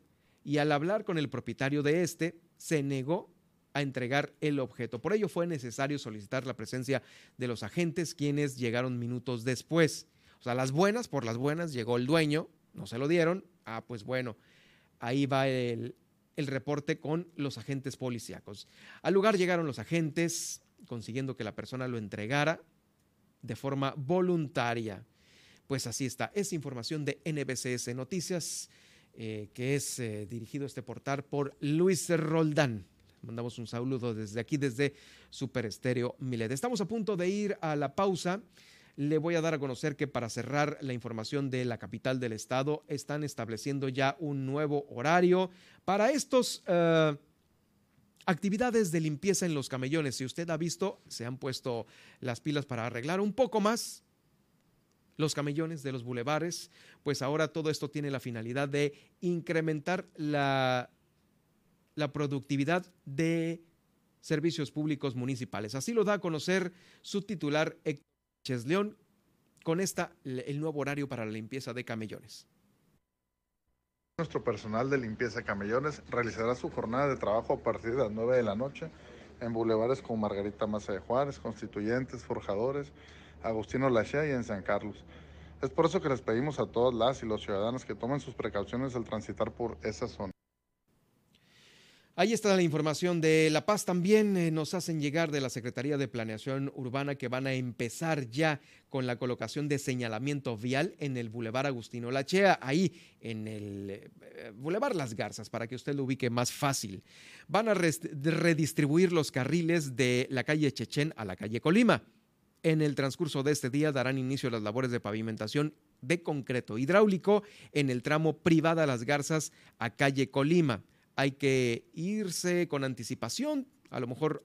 y al hablar con el propietario de este, se negó a entregar el objeto. Por ello fue necesario solicitar la presencia de los agentes, quienes llegaron minutos después. O sea, las buenas, por las buenas, llegó el dueño, no se lo dieron. Ah, pues bueno, ahí va el, el reporte con los agentes policíacos. Al lugar llegaron los agentes, consiguiendo que la persona lo entregara de forma voluntaria. Pues así está. Es información de NBCS Noticias, eh, que es eh, dirigido este portal por Luis Roldán. Mandamos un saludo desde aquí, desde Super Estéreo Milet. Estamos a punto de ir a la pausa. Le voy a dar a conocer que para cerrar la información de la capital del estado, están estableciendo ya un nuevo horario para estos... Eh, Actividades de limpieza en los camellones. Si usted ha visto, se han puesto las pilas para arreglar un poco más los camellones de los bulevares, pues ahora todo esto tiene la finalidad de incrementar la, la productividad de servicios públicos municipales. Así lo da a conocer su titular Héctor León con esta el nuevo horario para la limpieza de camellones. Nuestro personal de limpieza camellones realizará su jornada de trabajo a partir de las 9 de la noche en bulevares como Margarita Maza de Juárez, Constituyentes, Forjadores, Agustino Lachea y en San Carlos. Es por eso que les pedimos a todas las y los ciudadanos que tomen sus precauciones al transitar por esa zona. Ahí está la información de La Paz. También eh, nos hacen llegar de la Secretaría de Planeación Urbana que van a empezar ya con la colocación de señalamiento vial en el Boulevard Agustino Lachea, ahí en el eh, Boulevard Las Garzas, para que usted lo ubique más fácil. Van a redistribuir los carriles de la calle Chechen a la calle Colima. En el transcurso de este día darán inicio las labores de pavimentación de concreto hidráulico en el tramo privada Las Garzas a calle Colima hay que irse con anticipación, a lo mejor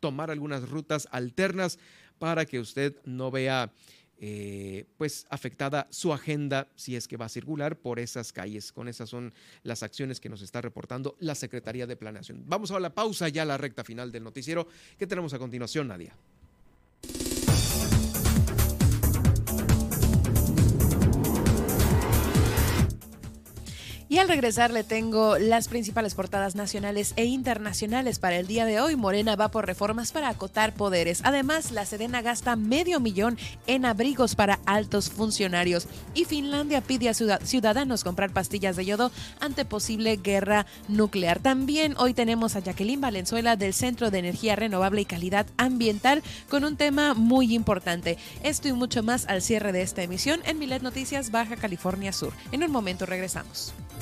tomar algunas rutas alternas para que usted no vea eh, pues afectada su agenda si es que va a circular por esas calles. Con esas son las acciones que nos está reportando la Secretaría de Planeación. Vamos a la pausa ya a la recta final del noticiero. ¿Qué tenemos a continuación, Nadia? Y al regresar le tengo las principales portadas nacionales e internacionales para el día de hoy. Morena va por reformas para acotar poderes. Además, la Sedena gasta medio millón en abrigos para altos funcionarios. Y Finlandia pide a ciudadanos comprar pastillas de yodo ante posible guerra nuclear. También hoy tenemos a Jacqueline Valenzuela del Centro de Energía Renovable y Calidad Ambiental con un tema muy importante. Esto y mucho más al cierre de esta emisión en Milet Noticias Baja California Sur. En un momento regresamos.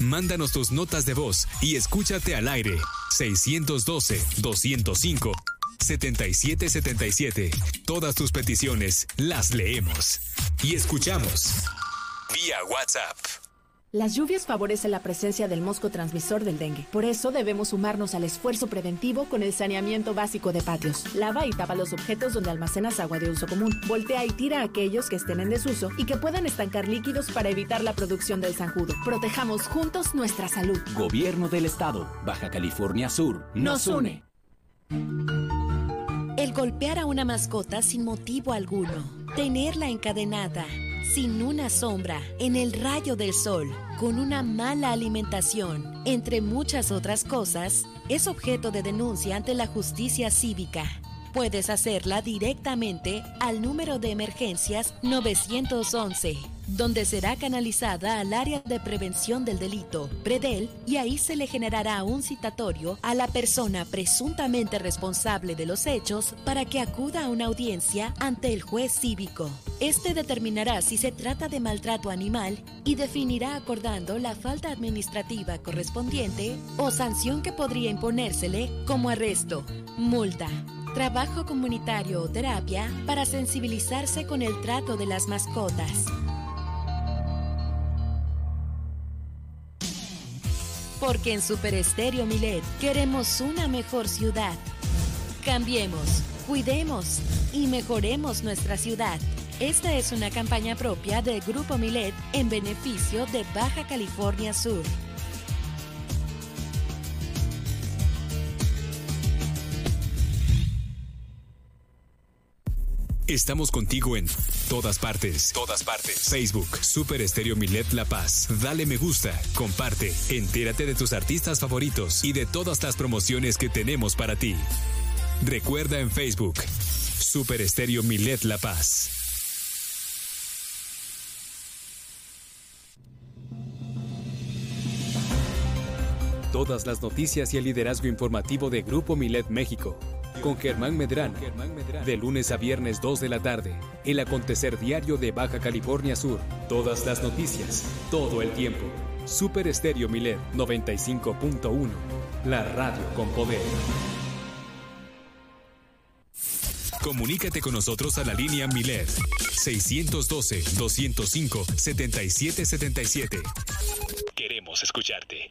Mándanos tus notas de voz y escúchate al aire. 612-205-7777. Todas tus peticiones las leemos y escuchamos vía WhatsApp. Las lluvias favorecen la presencia del mosco transmisor del dengue. Por eso debemos sumarnos al esfuerzo preventivo con el saneamiento básico de patios. Lava y tapa los objetos donde almacenas agua de uso común. Voltea y tira a aquellos que estén en desuso y que puedan estancar líquidos para evitar la producción del zanjudo. Protejamos juntos nuestra salud. Gobierno del Estado, Baja California Sur, nos une. El golpear a una mascota sin motivo alguno, tenerla encadenada, sin una sombra, en el rayo del sol, con una mala alimentación, entre muchas otras cosas, es objeto de denuncia ante la justicia cívica. Puedes hacerla directamente al número de emergencias 911 donde será canalizada al área de prevención del delito, PREDEL, y ahí se le generará un citatorio a la persona presuntamente responsable de los hechos para que acuda a una audiencia ante el juez cívico. Este determinará si se trata de maltrato animal y definirá acordando la falta administrativa correspondiente o sanción que podría imponérsele como arresto, multa, trabajo comunitario o terapia para sensibilizarse con el trato de las mascotas. Porque en Super Estéreo Milet queremos una mejor ciudad. Cambiemos, cuidemos y mejoremos nuestra ciudad. Esta es una campaña propia del Grupo Milet en beneficio de Baja California Sur. Estamos contigo en todas partes. Todas partes. Facebook, Super Estéreo Milet La Paz. Dale me gusta, comparte, entérate de tus artistas favoritos y de todas las promociones que tenemos para ti. Recuerda en Facebook, Super Estéreo Milet La Paz. Todas las noticias y el liderazgo informativo de Grupo Milet México con Germán Medrano. De lunes a viernes 2 de la tarde. El acontecer diario de Baja California Sur. Todas las noticias, todo el tiempo. Super Estéreo Milet 95.1. La radio con poder. Comunícate con nosotros a la línea Milet 612-205-7777. Queremos escucharte.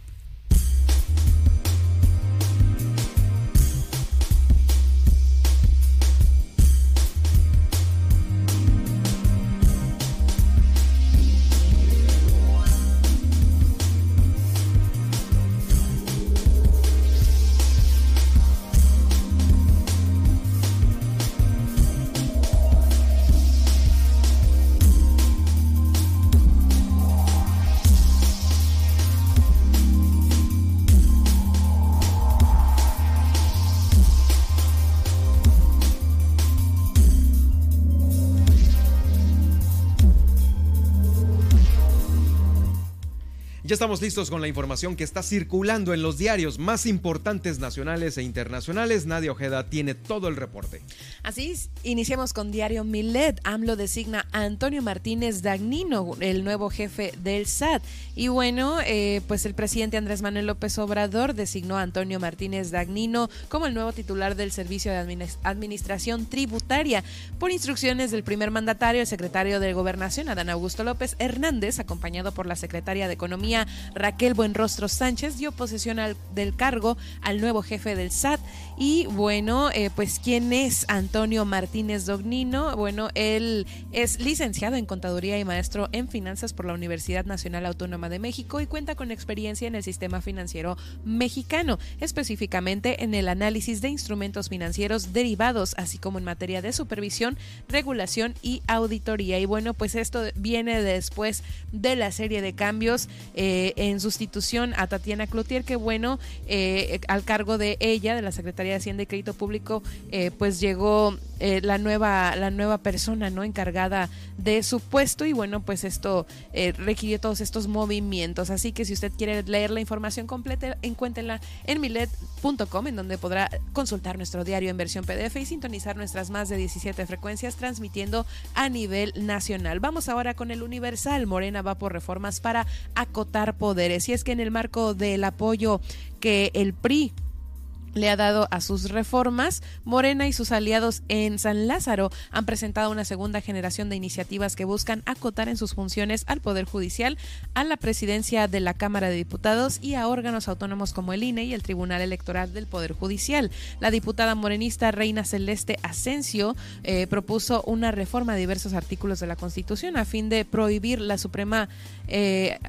Estamos listos con la información que está circulando en los diarios más importantes nacionales e internacionales. Nadia Ojeda tiene todo el reporte. Así es, iniciamos con Diario Milet. AMLO designa a Antonio Martínez Dagnino, el nuevo jefe del SAT. Y bueno, eh, pues el presidente Andrés Manuel López Obrador designó a Antonio Martínez Dagnino como el nuevo titular del Servicio de Administración Tributaria. Por instrucciones del primer mandatario, el secretario de Gobernación, Adán Augusto López Hernández, acompañado por la secretaria de Economía, Raquel Buenrostro Sánchez, dio posesión del cargo al nuevo jefe del SAT. Y bueno, eh, pues ¿quién es Antonio Martínez Dognino? Bueno, él es licenciado en Contaduría y maestro en Finanzas por la Universidad Nacional Autónoma de México y cuenta con experiencia en el sistema financiero mexicano, específicamente en el análisis de instrumentos financieros derivados, así como en materia de supervisión, regulación y auditoría. Y bueno, pues esto viene después de la serie de cambios. Eh, en sustitución a Tatiana Cloutier, que bueno, eh, al cargo de ella, de la Secretaría Secretaría de Hacienda y Crédito Público, eh, pues llegó eh, la nueva la nueva persona no encargada de su puesto y bueno pues esto eh, requirió todos estos movimientos. Así que si usted quiere leer la información completa encuéntrela en milet.com en donde podrá consultar nuestro diario en versión PDF y sintonizar nuestras más de 17 frecuencias transmitiendo a nivel nacional. Vamos ahora con el Universal. Morena va por reformas para acotar poderes. Y es que en el marco del apoyo que el PRI le ha dado a sus reformas, Morena y sus aliados en San Lázaro han presentado una segunda generación de iniciativas que buscan acotar en sus funciones al Poder Judicial, a la presidencia de la Cámara de Diputados y a órganos autónomos como el INE y el Tribunal Electoral del Poder Judicial. La diputada morenista Reina Celeste Asensio eh, propuso una reforma a diversos artículos de la Constitución a fin de prohibir la Suprema eh,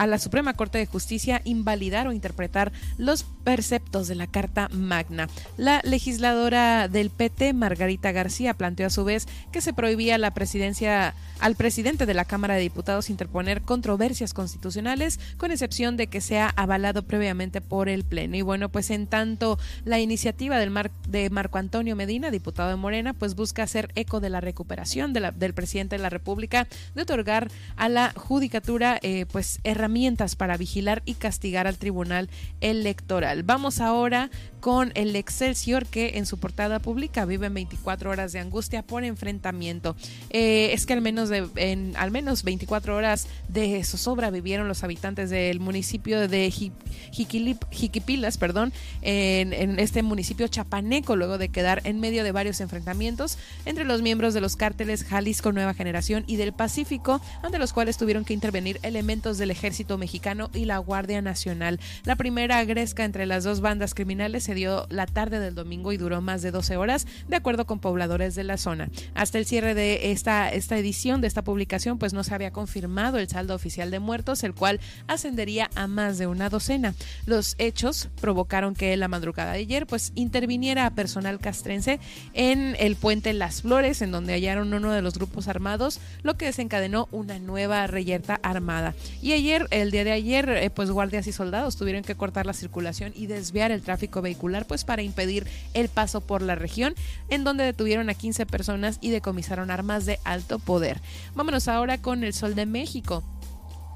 a la Suprema Corte de Justicia invalidar o interpretar los preceptos de la Carta Magna. La legisladora del PT, Margarita García, planteó a su vez que se prohibía la presidencia al presidente de la Cámara de Diputados interponer controversias constitucionales, con excepción de que sea avalado previamente por el Pleno. Y bueno, pues en tanto la iniciativa del de Marco Antonio Medina, diputado de Morena, pues busca hacer eco de la recuperación del presidente de la República de otorgar a la judicatura eh, pues herramientas herramientas para vigilar y castigar al Tribunal Electoral. Vamos ahora con el Excelsior que en su portada pública vive en 24 horas de angustia por enfrentamiento. Eh, es que al menos de en al menos 24 horas de zozobra vivieron los habitantes del municipio de Jiquipilas, perdón, en, en, este municipio chapaneco luego de quedar en medio de varios enfrentamientos entre los miembros de los cárteles Jalisco Nueva Generación y del Pacífico, ante los cuales tuvieron que intervenir elementos del ejército Mexicano y la Guardia Nacional. La primera agresca entre las dos bandas criminales se dio la tarde del domingo y duró más de 12 horas, de acuerdo con pobladores de la zona. Hasta el cierre de esta, esta edición, de esta publicación, pues no se había confirmado el saldo oficial de muertos, el cual ascendería a más de una docena. Los hechos provocaron que la madrugada de ayer, pues interviniera personal castrense en el puente Las Flores, en donde hallaron uno de los grupos armados, lo que desencadenó una nueva reyerta armada. Y ayer el día de ayer, eh, pues guardias y soldados tuvieron que cortar la circulación y desviar el tráfico vehicular, pues para impedir el paso por la región, en donde detuvieron a 15 personas y decomisaron armas de alto poder. Vámonos ahora con el Sol de México.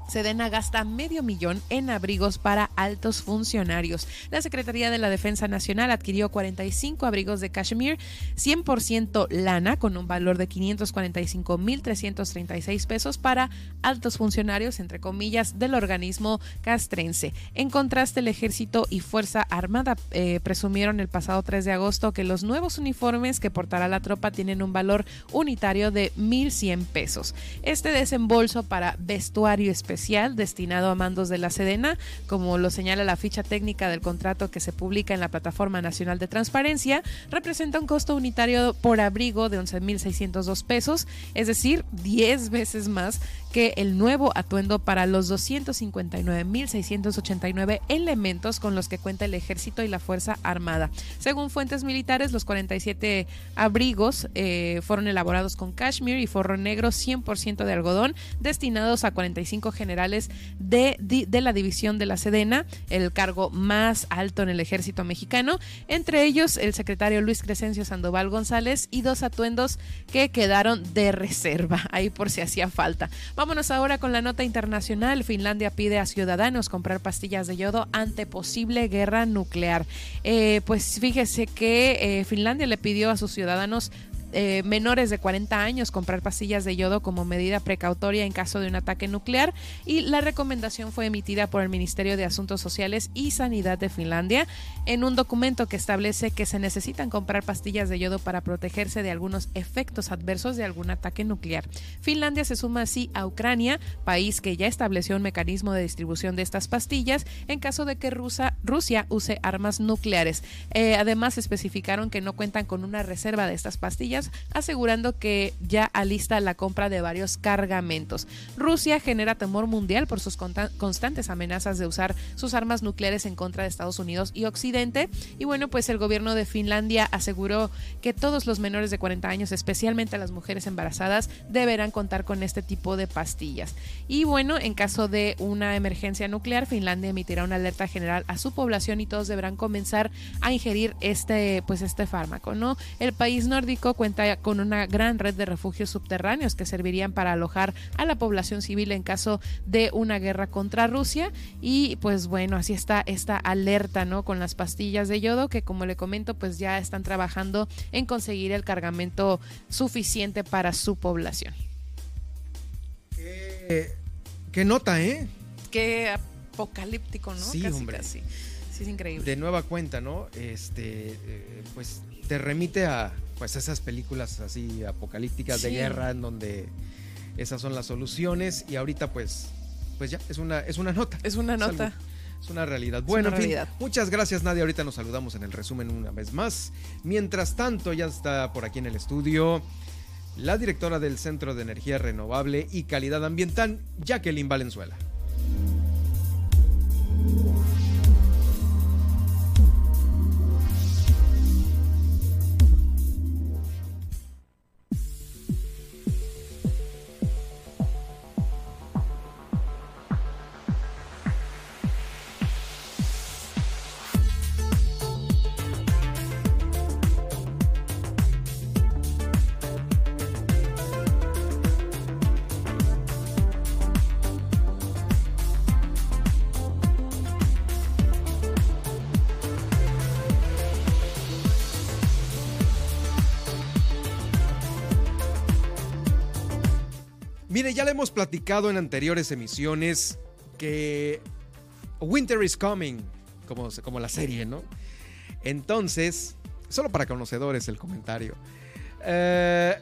Sedena gasta medio millón en abrigos para altos funcionarios. La Secretaría de la Defensa Nacional adquirió 45 abrigos de cashmere 100% lana con un valor de 545.336 pesos para altos funcionarios, entre comillas, del organismo castrense. En contraste, el Ejército y Fuerza Armada eh, presumieron el pasado 3 de agosto que los nuevos uniformes que portará la tropa tienen un valor unitario de 1.100 pesos. Este desembolso para vestuario especial destinado a mandos de la Sedena, como lo señala la ficha técnica del contrato que se publica en la Plataforma Nacional de Transparencia, representa un costo unitario por abrigo de 11.602 pesos, es decir, 10 veces más que el nuevo atuendo para los 259.689 elementos con los que cuenta el ejército y la Fuerza Armada. Según fuentes militares, los 47 abrigos eh, fueron elaborados con cashmere y forro negro 100% de algodón, destinados a 45 generales de, de la división de la Sedena, el cargo más alto en el ejército mexicano, entre ellos el secretario Luis Crescencio Sandoval González y dos atuendos que quedaron de reserva, ahí por si hacía falta. Vámonos ahora con la nota internacional. Finlandia pide a ciudadanos comprar pastillas de yodo ante posible guerra nuclear. Eh, pues fíjese que eh, Finlandia le pidió a sus ciudadanos eh, menores de 40 años comprar pastillas de yodo como medida precautoria en caso de un ataque nuclear y la recomendación fue emitida por el Ministerio de Asuntos Sociales y Sanidad de Finlandia en un documento que establece que se necesitan comprar pastillas de yodo para protegerse de algunos efectos adversos de algún ataque nuclear. Finlandia se suma así a Ucrania, país que ya estableció un mecanismo de distribución de estas pastillas en caso de que Rusia, use armas nucleares. Eh, además, especificaron que no cuentan con una reserva de estas pastillas Asegurando que ya alista la compra de varios cargamentos. Rusia genera temor mundial por sus constantes amenazas de usar sus armas nucleares en contra de Estados Unidos y Occidente. Y bueno, pues el gobierno de Finlandia aseguró que todos los menores de 40 años, especialmente las mujeres embarazadas, deberán contar con este tipo de pastillas. Y bueno, en caso de una emergencia nuclear, Finlandia emitirá una alerta general a su población y todos deberán comenzar a ingerir este, pues este fármaco, ¿no? El país nórdico cuenta con una gran red de refugios subterráneos que servirían para alojar a la población civil en caso de una guerra contra Rusia y pues bueno, así está esta alerta, ¿no? Con las pastillas de yodo que como le comento, pues ya están trabajando en conseguir el cargamento suficiente para su población. Qué, nota, ¿eh? Qué apocalíptico, ¿no? Sí, hombre. Sí, es increíble. De nueva cuenta, ¿no? Este, eh, pues te remite a pues esas películas así apocalípticas de guerra en donde esas son las soluciones y ahorita pues pues ya es una es una nota. Es una nota. Es, una realidad. Bueno, muchas gracias Nadia. Ahorita nos saludamos en el resumen una vez más. Mientras tanto, ya está por aquí en el estudio la directora del Centro de Energía Renovable y Calidad Ambiental, Jacqueline Valenzuela. Mire, ya le hemos platicado en anteriores emisiones que Winter is Coming, como, como la serie, ¿no? Entonces, solo para conocedores el comentario. Eh,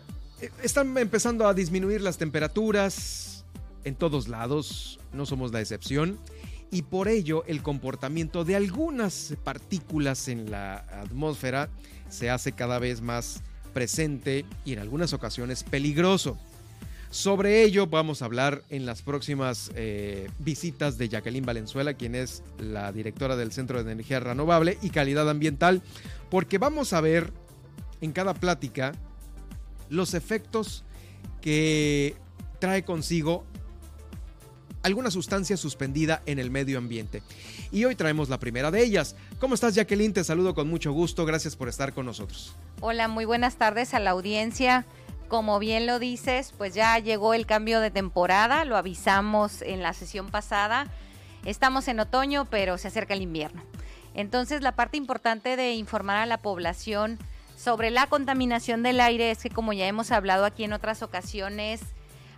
están empezando a disminuir las temperaturas en todos lados, no somos la excepción, y por ello el comportamiento de algunas partículas en la atmósfera se hace cada vez más presente y en algunas ocasiones peligroso. Sobre ello vamos a hablar en las próximas eh, visitas de Jacqueline Valenzuela, quien es la directora del Centro de Energía Renovable y Calidad Ambiental, porque vamos a ver en cada plática los efectos que trae consigo alguna sustancia suspendida en el medio ambiente. Y hoy traemos la primera de ellas. ¿Cómo estás, Jacqueline? Te saludo con mucho gusto. Gracias por estar con nosotros. Hola, muy buenas tardes a la audiencia como bien lo dices, pues ya llegó el cambio de temporada, lo avisamos en la sesión pasada. Estamos en otoño, pero se acerca el invierno. Entonces, la parte importante de informar a la población sobre la contaminación del aire es que, como ya hemos hablado aquí en otras ocasiones,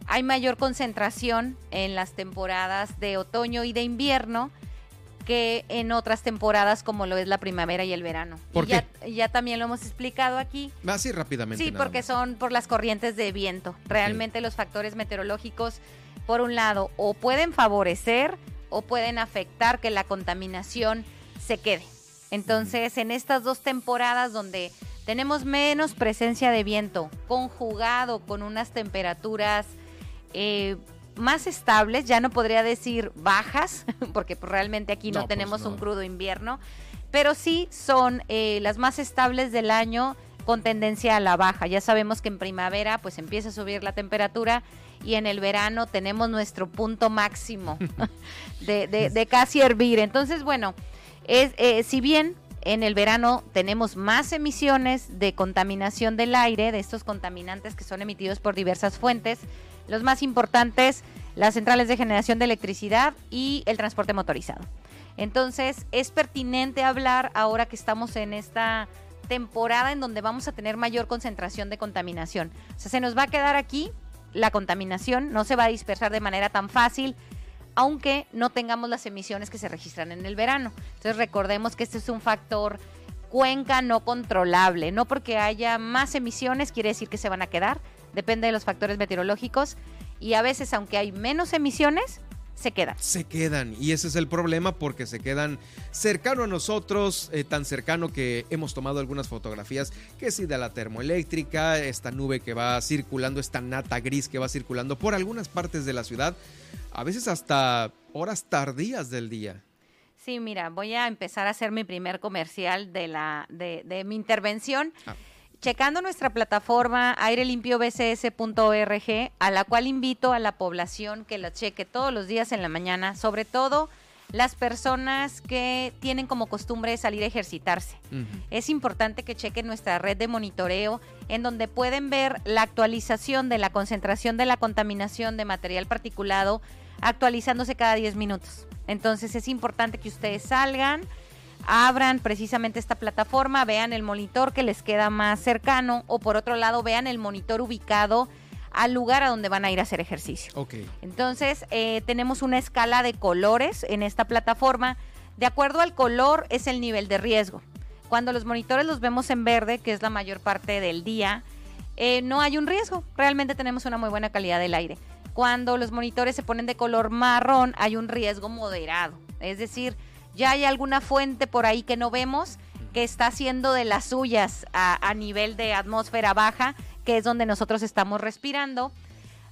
hay mayor concentración en las temporadas de otoño y de invierno que en otras temporadas como lo es la primavera y el verano. ¿Por y Ya, también lo hemos explicado aquí. Así rápidamente. Sí, porque son por las corrientes de viento. Realmente los factores meteorológicos, por un lado, o pueden favorecer o pueden afectar que la contaminación se quede. Entonces, en estas dos temporadas donde tenemos menos presencia de viento, conjugado con unas temperaturas eh, más estables, ya no podría decir bajas, porque pues, realmente aquí no, pues, tenemos un crudo invierno, pero sí son eh, las más estables del año con tendencia a la baja. Ya sabemos que en primavera pues empieza a subir la temperatura y en el verano tenemos nuestro punto máximo de, casi hervir. Entonces, bueno, es, eh, si bien en el verano tenemos más emisiones de contaminación del aire, de estos contaminantes que son emitidos por diversas fuentes, los más importantes, las centrales de generación de electricidad y el transporte motorizado. Entonces, es pertinente hablar ahora que estamos en esta temporada en donde vamos a tener mayor concentración de contaminación. O sea, se nos va a quedar aquí la contaminación, no se va a dispersar de manera tan fácil, aunque no tengamos las emisiones que se registran en el verano. Entonces, recordemos que este es un factor cuenca no controlable. No porque haya más emisiones quiere decir que se van a quedar, depende de los factores meteorológicos y a veces aunque hay menos emisiones, se quedan. Se quedan. Y ese es el problema porque se quedan cercano a nosotros, eh, tan cercano que hemos tomado algunas fotografías, que sí de la termoeléctrica, esta nube que va circulando, esta nata gris que va circulando por algunas partes de la ciudad, a veces hasta horas tardías del día. Sí, mira, voy a empezar a hacer mi primer comercial de, la, de, de mi intervención. Ah. Checando nuestra plataforma airelimpio.bcs.org, a la cual invito a la población que la cheque todos los días en la mañana, sobre todo las personas que tienen como costumbre salir a ejercitarse. Es importante que chequen nuestra red de monitoreo en donde pueden ver la actualización de la concentración de la contaminación de material particulado actualizándose cada 10 minutos. Entonces es importante que ustedes salgan, abran precisamente esta plataforma, vean el monitor que les queda más cercano o por otro lado vean el monitor ubicado al lugar a donde van a ir a hacer ejercicio. Ok. Entonces, eh, tenemos una escala de colores en esta plataforma. De acuerdo al color es el nivel de riesgo. Cuando los monitores los vemos en verde, que es la mayor parte del día, eh, no hay un riesgo. Realmente tenemos una muy buena calidad del aire. Cuando los monitores se ponen de color marrón, hay un riesgo moderado. Es decir, ya hay alguna fuente por ahí que no vemos que está haciendo de las suyas a, nivel de atmósfera baja que es donde nosotros estamos respirando.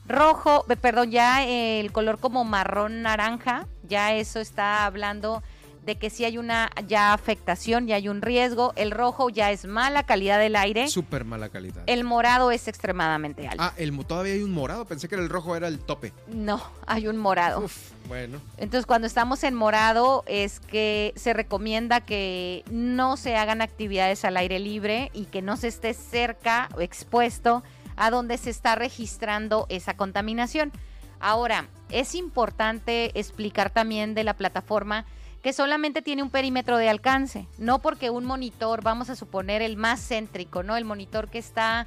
Rojo, eh, perdón, ya el color como marrón naranja, ya eso está hablando de que sí hay una ya afectación, ya hay un riesgo. El rojo ya es mala calidad del aire. Súper mala calidad. El morado es extremadamente alto. Ah, el, todavía hay un morado. Pensé que el rojo era el tope. No, hay un morado. Uf, bueno. Entonces, cuando estamos en morado, es que se recomienda que no se hagan actividades al aire libre y que no se esté cerca o expuesto a donde se está registrando esa contaminación. Ahora, es importante explicar también de la plataforma que solamente tiene un perímetro de alcance, no porque un monitor, vamos a suponer el más céntrico, ¿no? El monitor que está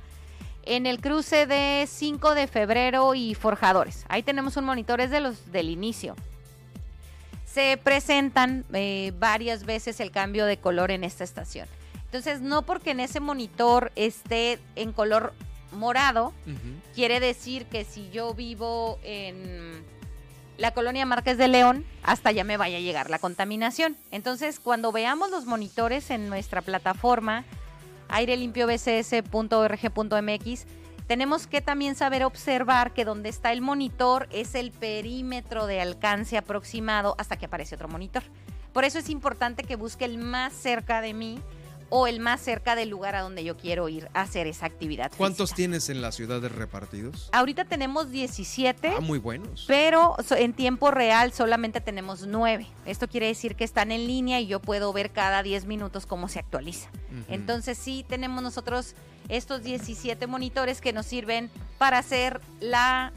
en el cruce de 5 de febrero y Forjadores. Ahí tenemos un monitor, es de los del inicio. Se presentan eh, varias veces el cambio de color en esta estación. Entonces, no porque en ese monitor esté en color morado, quiere decir que si yo vivo en la colonia Márquez de León, hasta allá me vaya a llegar la contaminación. Entonces, cuando veamos los monitores en nuestra plataforma airelimpio.bcs.org.mx, tenemos que también saber observar que donde está el monitor es el perímetro de alcance aproximado hasta que aparece otro monitor. Por eso es importante que busque el más cerca de mí o el más cerca del lugar a donde yo quiero ir a hacer esa actividad. ¿Cuántos física. tienes en la ciudad de repartidos? Ahorita tenemos 17. Ah, muy buenos. Pero en tiempo real solamente tenemos nueve. Esto quiere decir que están en línea y yo puedo ver cada 10 minutos cómo se actualiza. Entonces sí tenemos nosotros estos 17 monitores que nos sirven para hacer la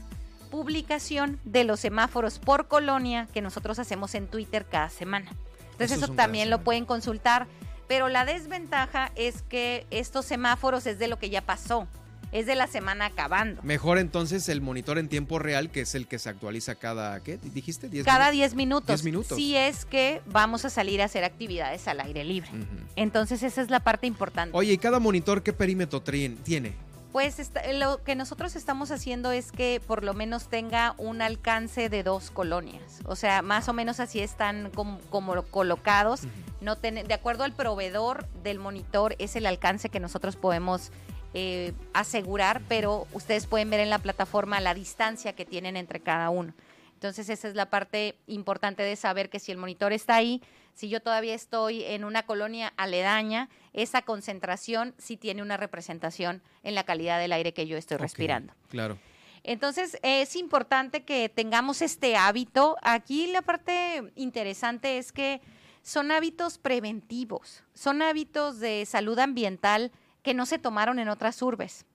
publicación de los semáforos por colonia que nosotros hacemos en Twitter cada semana. Entonces eso también lo pueden consultar. Pero la desventaja es que estos semáforos es de lo que ya pasó. Es de la semana acabando. Mejor entonces el monitor en tiempo real, que es el que se actualiza cada, ¿qué dijiste? ¿10 cada minutos? 10 minutos. 10 minutos. Si es que vamos a salir a hacer actividades al aire libre. Entonces esa es la parte importante. Oye, ¿y cada monitor qué perímetro tiene? Pues esta- lo que nosotros estamos haciendo es que por lo menos tenga un alcance de dos colonias. O sea, más o menos así están como, como colocados. No ten- de acuerdo al proveedor del monitor es el alcance que nosotros podemos eh, asegurar, pero ustedes pueden ver en la plataforma la distancia que tienen entre cada uno. Entonces esa es la parte importante de saber que si el monitor está ahí, si yo todavía estoy en una colonia aledaña, esa concentración sí tiene una representación en la calidad del aire que yo estoy respirando. Claro. Entonces es importante que tengamos este hábito. Aquí la parte interesante es que son hábitos preventivos, son hábitos de salud ambiental que no se tomaron en otras urbes.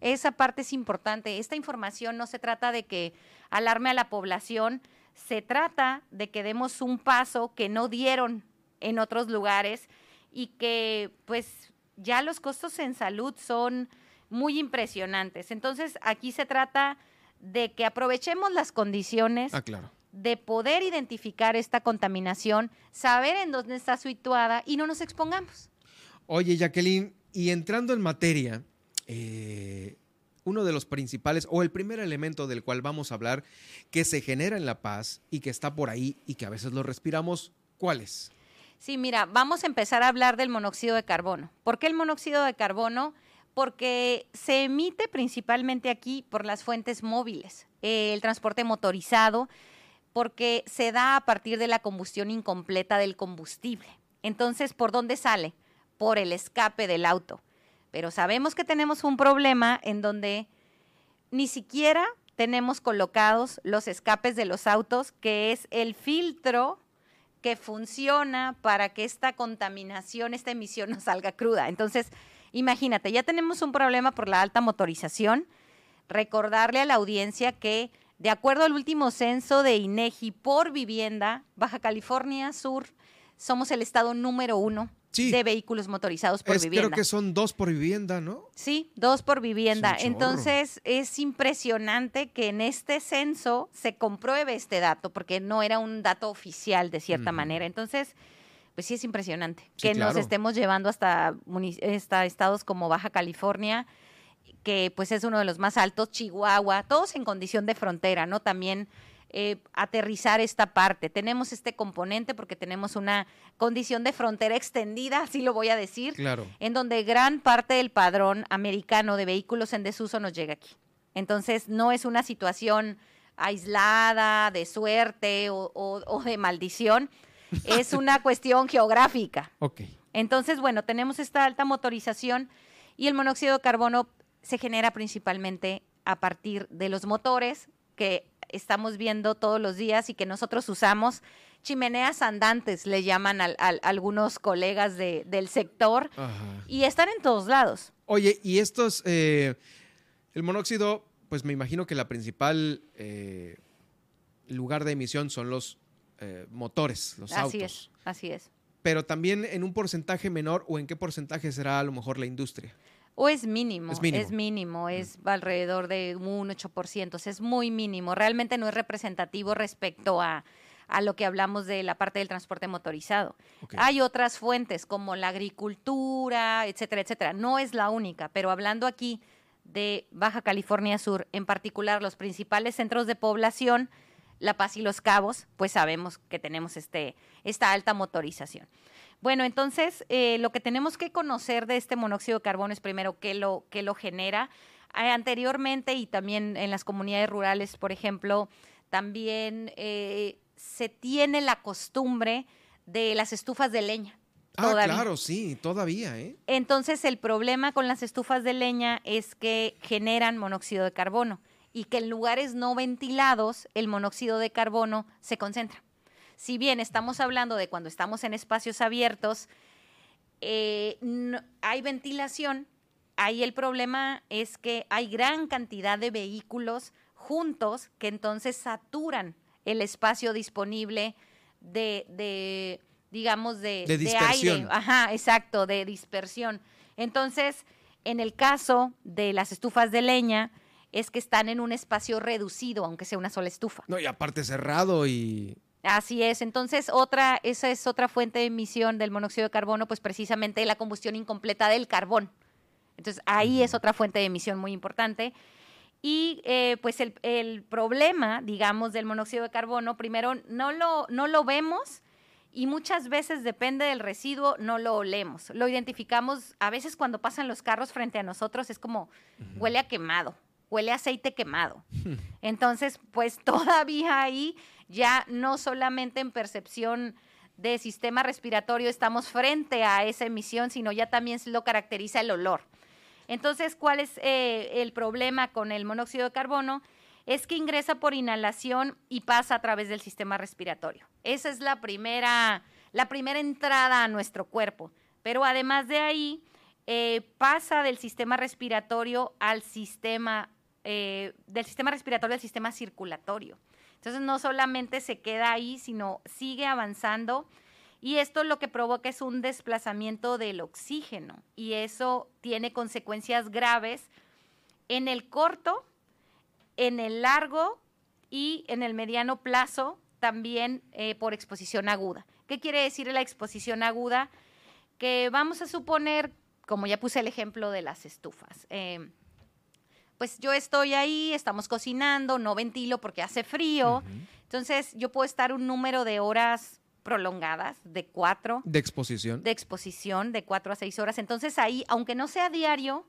Esa parte es importante. Esta información no se trata de que alarme a la población, se trata de que demos un paso que no dieron en otros lugares y que pues ya los costos en salud son muy impresionantes. Entonces aquí se trata de que aprovechemos las condiciones Ah, claro. de poder identificar esta contaminación, saber en dónde está situada y no nos expongamos. Oye, Jacqueline, y entrando en materia, eh, uno de los principales o el primer elemento del cual vamos a hablar que se genera en La Paz y que está por ahí y que a veces lo respiramos, ¿cuál es? Sí, mira, vamos a empezar a hablar del monóxido de carbono. ¿Por qué el monóxido de carbono? Porque se emite principalmente aquí por las fuentes móviles, eh, el transporte motorizado, porque se da a partir de la combustión incompleta del combustible. Entonces, ¿por dónde sale? Por el escape del auto. Pero sabemos que tenemos un problema en donde ni siquiera tenemos colocados los escapes de los autos, que es el filtro que funciona para que esta contaminación, esta emisión no salga cruda. Entonces, imagínate, ya tenemos un problema por la alta motorización. Recordarle a la audiencia que, de acuerdo al último censo de INEGI por vivienda, Baja California Sur, somos el estado número uno de vehículos motorizados por vivienda. Creo que son dos por vivienda, ¿no? Sí, dos por vivienda. Entonces es impresionante que en este censo se compruebe este dato, porque no era un dato oficial de cierta manera. Entonces, pues sí es impresionante que nos estemos llevando hasta, hasta estados como Baja California, que pues es uno de los más altos, Chihuahua, todos en condición de frontera, ¿no? También eh, aterrizar esta parte. Tenemos este componente porque tenemos una condición de frontera extendida, así lo voy a decir, claro. en donde gran parte del padrón americano de vehículos en desuso nos llega aquí. Entonces, no es una situación aislada, de suerte o, de maldición, es una cuestión geográfica. Okay. Entonces, bueno, tenemos esta alta motorización y el monóxido de carbono se genera principalmente a partir de los motores que estamos viendo todos los días y que nosotros usamos. Chimeneas andantes le llaman a, algunos colegas del sector y están en todos lados. Oye, y estos, eh, el monóxido, pues me imagino que la principal eh, lugar de emisión son los eh, motores, los autos. Así es, así es. Pero también en un porcentaje menor o en qué porcentaje será a lo mejor la industria. O es mínimo, es mínimo, es, mm. alrededor de un 8%, es muy mínimo, realmente no es representativo respecto a, lo que hablamos de la parte del transporte motorizado. Hay otras fuentes como la agricultura, etcétera, etcétera. No es la única, pero hablando aquí de Baja California Sur, en particular los principales centros de población, La Paz y Los Cabos, pues sabemos que tenemos este, esta alta motorización. Bueno, entonces eh, lo que tenemos que conocer de este monóxido de carbono es primero qué lo, qué lo genera. Eh, anteriormente y también en las comunidades rurales, por ejemplo, también eh, se tiene la costumbre de las estufas de leña. Ah, claro, sí, todavía, ¿eh? Entonces, el problema con las estufas de leña es que generan monóxido de carbono y que en lugares no ventilados el monóxido de carbono se concentra si bien estamos hablando de cuando estamos en espacios abiertos, eh, hay ventilación, ahí el problema es que hay gran cantidad de vehículos juntos que entonces saturan el espacio disponible de, digamos, de, de, aire. Ajá, exacto, de dispersión. Entonces, en el caso de las estufas de leña, es que están en un espacio reducido, aunque sea una sola estufa. No, y aparte cerrado y Así es. Entonces, otra, esa es otra fuente de emisión del monóxido de carbono, pues precisamente la combustión incompleta del carbón. Entonces, ahí es otra fuente de emisión muy importante. Y eh, pues el, problema, digamos, del monóxido de carbono, primero, no lo, no lo vemos y muchas veces depende del residuo, no lo olemos. Lo identificamos a veces cuando pasan los carros frente a nosotros, es como huele a quemado, huele a aceite quemado. Entonces, pues todavía ahí ya no solamente en percepción de sistema respiratorio estamos frente a esa emisión, sino ya también lo caracteriza el olor. Entonces, ¿cuál es eh, el problema con el monóxido de carbono? Es que ingresa por inhalación y pasa a través del sistema respiratorio. Esa es la primera, la primera entrada a nuestro cuerpo. Pero además de ahí, eh, pasa del sistema respiratorio al sistema, eh, del sistema respiratorio al sistema circulatorio. Entonces no solamente se queda ahí, sino sigue avanzando y esto lo que provoca es un desplazamiento del oxígeno y eso tiene consecuencias graves en el corto, en el largo y en el mediano plazo también eh, por exposición aguda. ¿Qué quiere decir la exposición aguda? Que vamos a suponer, como ya puse el ejemplo de las estufas, eh, pues yo estoy ahí, estamos cocinando, no ventilo porque hace frío. Entonces, yo puedo estar un número de horas prolongadas, de cuatro. De exposición. De exposición, de cuatro a seis horas. Entonces, ahí, aunque no sea diario,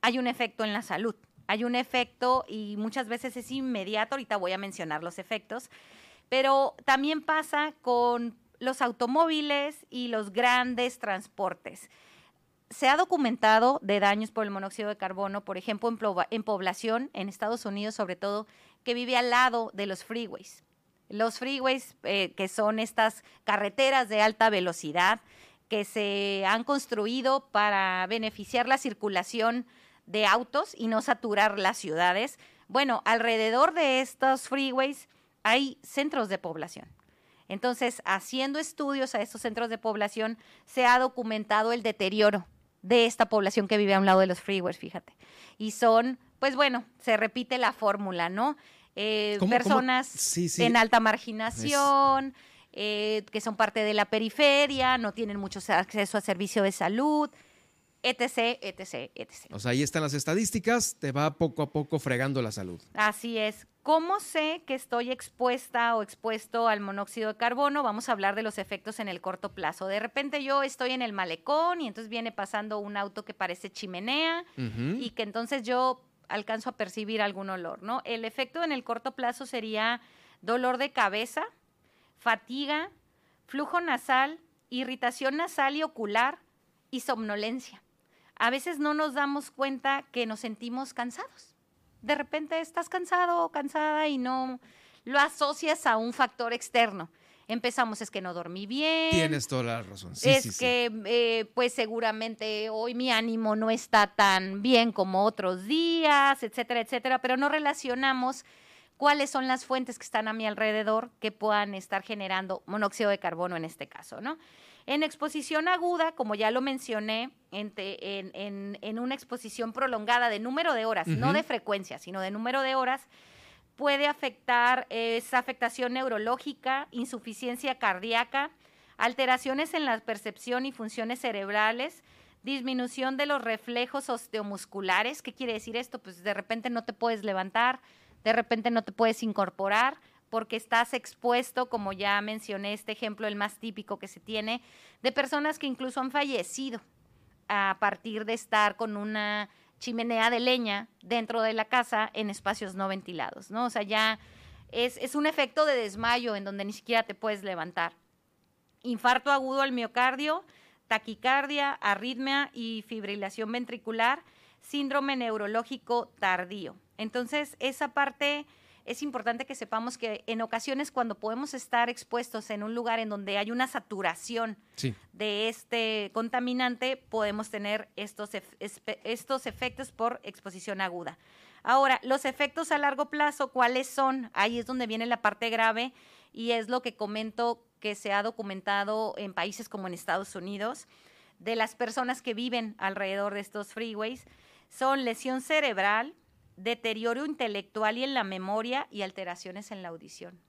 hay un efecto en la salud. Hay un efecto y muchas veces es inmediato. Ahorita voy a mencionar los efectos. Pero también pasa con los automóviles y los grandes transportes se ha documentado de daños por el monóxido de carbono, por ejemplo, en, población, en Estados Unidos sobre todo, que vive al lado de los freeways. Los freeways, eh, que son estas carreteras de alta velocidad que se han construido para beneficiar la circulación de autos y no saturar las ciudades. Bueno, alrededor de estos freeways hay centros de población. Entonces, haciendo estudios a estos centros de población, se ha documentado el deterioro de esta población que vive a un lado de los freeways, fíjate. Y son, pues bueno, se repite la fórmula, ¿no? Eh, personas en alta marginación, eh, que son parte de la periferia, no tienen mucho acceso a servicio de salud, etc., etc., etc. O sea, ahí están las estadísticas, te va poco a poco fregando la salud. Así es. ¿Cómo sé que estoy expuesta o expuesto al monóxido de carbono? Vamos a hablar de los efectos en el corto plazo. De repente yo estoy en el malecón y entonces viene pasando un auto que parece chimenea y que entonces yo alcanzo a percibir algún olor, ¿no? El efecto en el corto plazo sería dolor de cabeza, fatiga, flujo nasal, irritación nasal y ocular y somnolencia. A veces no nos damos cuenta que nos sentimos cansados de repente estás cansado o cansada y no lo asocias a un factor externo. Empezamos, es que no dormí bien. Tienes toda la razón. es que, eh, pues seguramente hoy mi ánimo no está tan bien como otros días, etcétera, etcétera, pero no relacionamos cuáles son las fuentes que están a mi alrededor que puedan estar generando monóxido de carbono en este caso, ¿no? En exposición aguda, como ya lo mencioné, en, una exposición prolongada de número de horas, no de frecuencia, sino de número de horas, puede afectar esa afectación neurológica, insuficiencia cardíaca, alteraciones en la percepción y funciones cerebrales, disminución de los reflejos osteomusculares. ¿Qué quiere decir esto? Pues de repente no te puedes levantar, de repente no te puedes incorporar, porque estás expuesto, como ya mencioné, este ejemplo, el más típico que se tiene, de personas que incluso han fallecido a partir de estar con una chimenea de leña dentro de la casa en espacios no ventilados, ¿no? O sea, ya es, es un efecto de desmayo en donde ni siquiera te puedes levantar. Infarto agudo al miocardio, taquicardia, arritmia y fibrilación ventricular, síndrome neurológico tardío. Entonces, esa parte es importante que sepamos que en ocasiones cuando podemos estar expuestos en un lugar en donde hay una saturación de este contaminante, podemos tener estos, estos efectos por exposición aguda. Ahora, los efectos a largo plazo, ¿cuáles son? Ahí es donde viene la parte grave y es lo que comento que se ha documentado en países como en Estados Unidos, de las personas que viven alrededor de estos freeways, son lesión cerebral, deterioro intelectual y en la memoria y alteraciones en la audición.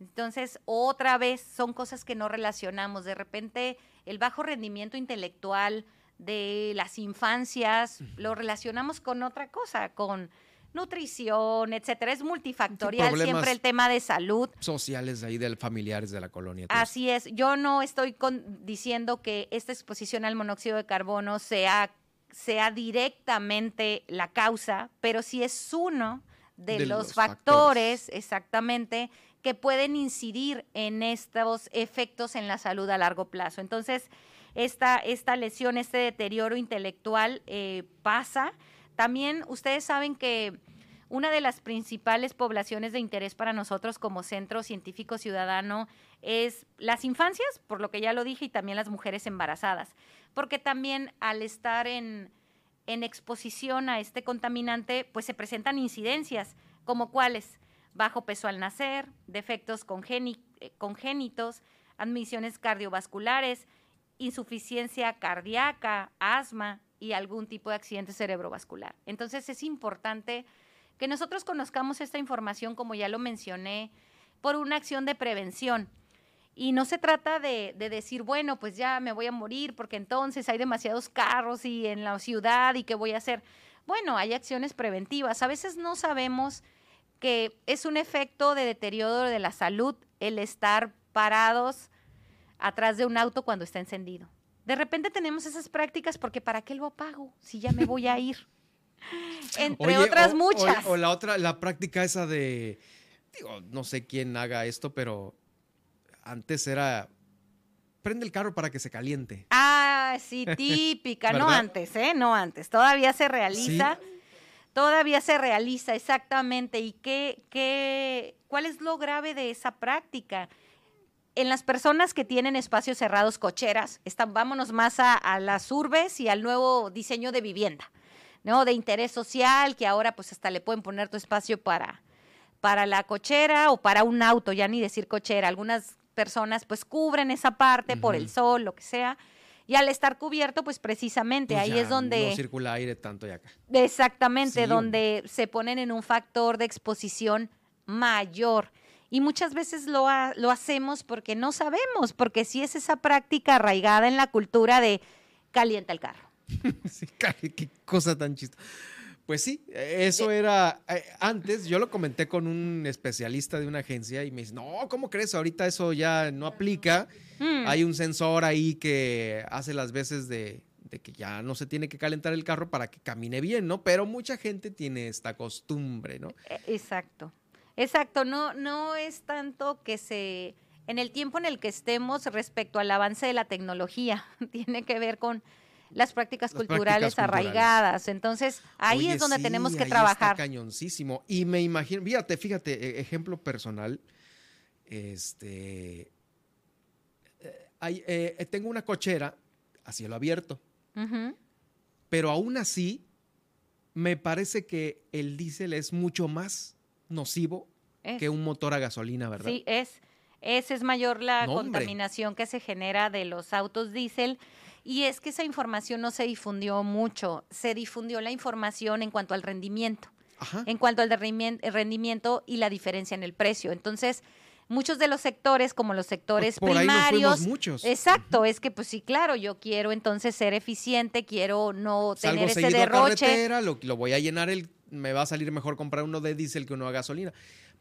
Entonces, otra vez son cosas que no relacionamos. De repente, el bajo rendimiento intelectual de las infancias lo relacionamos con otra cosa, con nutrición, etcétera. Es multifactorial siempre el tema de salud. Sociales ahí del familiares de la colonia. Así es. Yo no estoy diciendo que esta exposición al monóxido de carbono sea sea directamente la causa, pero sí es uno de, los, factores, exactamente, que pueden incidir en estos efectos en la salud a largo plazo. Entonces, esta, esta lesión, este deterioro intelectual eh, pasa. También ustedes saben que una de las principales poblaciones de interés para nosotros como centro científico ciudadano es las infancias, por lo que ya lo dije, y también las mujeres embarazadas porque también al estar en, exposición a este contaminante, pues se presentan incidencias, como cuáles, bajo peso al nacer, defectos eh, congénitos, admisiones cardiovasculares, insuficiencia cardíaca, asma y algún tipo de accidente cerebrovascular. Entonces es importante que nosotros conozcamos esta información, como ya lo mencioné, por una acción de prevención. Y no se trata de, decir, bueno, pues ya me voy a morir porque entonces hay demasiados carros y en la ciudad y qué voy a hacer. bueno, hay acciones preventivas. A veces no sabemos que es un efecto de deterioro de la salud el estar parados atrás de un auto cuando está encendido. De repente tenemos esas prácticas porque ¿para qué lo apago si ya me voy a ir? Entre Oye, otras o- muchas. O, la otra, la práctica esa de, digo, no sé quién haga esto, pero antes era, prende el carro para que se caliente. Ah, sí, típica, no antes, ¿eh? No antes. Todavía se realiza. Todavía se realiza, exactamente. ¿Y qué, qué, cuál es lo grave de esa práctica? En las personas que tienen espacios cerrados, cocheras, están, vámonos más a, a las urbes y al nuevo diseño de vivienda, ¿no? De interés social, que ahora pues hasta le pueden poner tu espacio para, para la cochera o para un auto, ya ni decir cochera. Algunas personas pues cubren esa parte por el sol, lo que sea. Y al estar cubierto, pues precisamente Pues ahí es donde... No circula aire tanto ya acá. Exactamente, Sí, donde se ponen en un factor de exposición mayor. Y muchas veces lo, ha- lo hacemos porque no sabemos, porque sí es esa práctica arraigada en la cultura de calienta el carro. Sí, qué cosa tan chistosa. Pues sí, eso era eh, antes. Yo lo comenté con un especialista de una agencia y me dice, no, ¿cómo crees? Ahorita eso ya no aplica. Mm. Hay un sensor ahí que hace las veces de, de que ya no se tiene que calentar el carro para que camine bien, ¿no? Pero mucha gente tiene esta costumbre, ¿no? E- Exacto, exacto. No, no es tanto que se, en el tiempo en el que estemos respecto al avance de la tecnología, tiene que ver con las prácticas Las culturales prácticas culturales. arraigadas. Entonces, ahí Oye, es donde sí, tenemos que ahí trabajar. Está cañoncísimo. Y me imagino, fíjate, fíjate, e- ejemplo personal. Este. eh, hay, eh, tengo una cochera a cielo abierto, pero aún así me parece que el diésel es mucho más nocivo Es. que un motor a gasolina, ¿verdad? Sí, es. Esa es mayor la No, contaminación que se genera de los autos diésel. Y es que esa información no se difundió mucho. Se difundió la información en cuanto al rendimiento. En cuanto al de rendimiento y la diferencia en el precio. Entonces, muchos de los sectores, como los sectores Pues ahí nos primarios. muchos. Exacto, es que pues sí, claro, yo quiero entonces ser eficiente, quiero no Salgo tener ese derroche. carretera, lo, lo voy a llenar, el, me va a salir mejor comprar uno de diésel que uno a gasolina.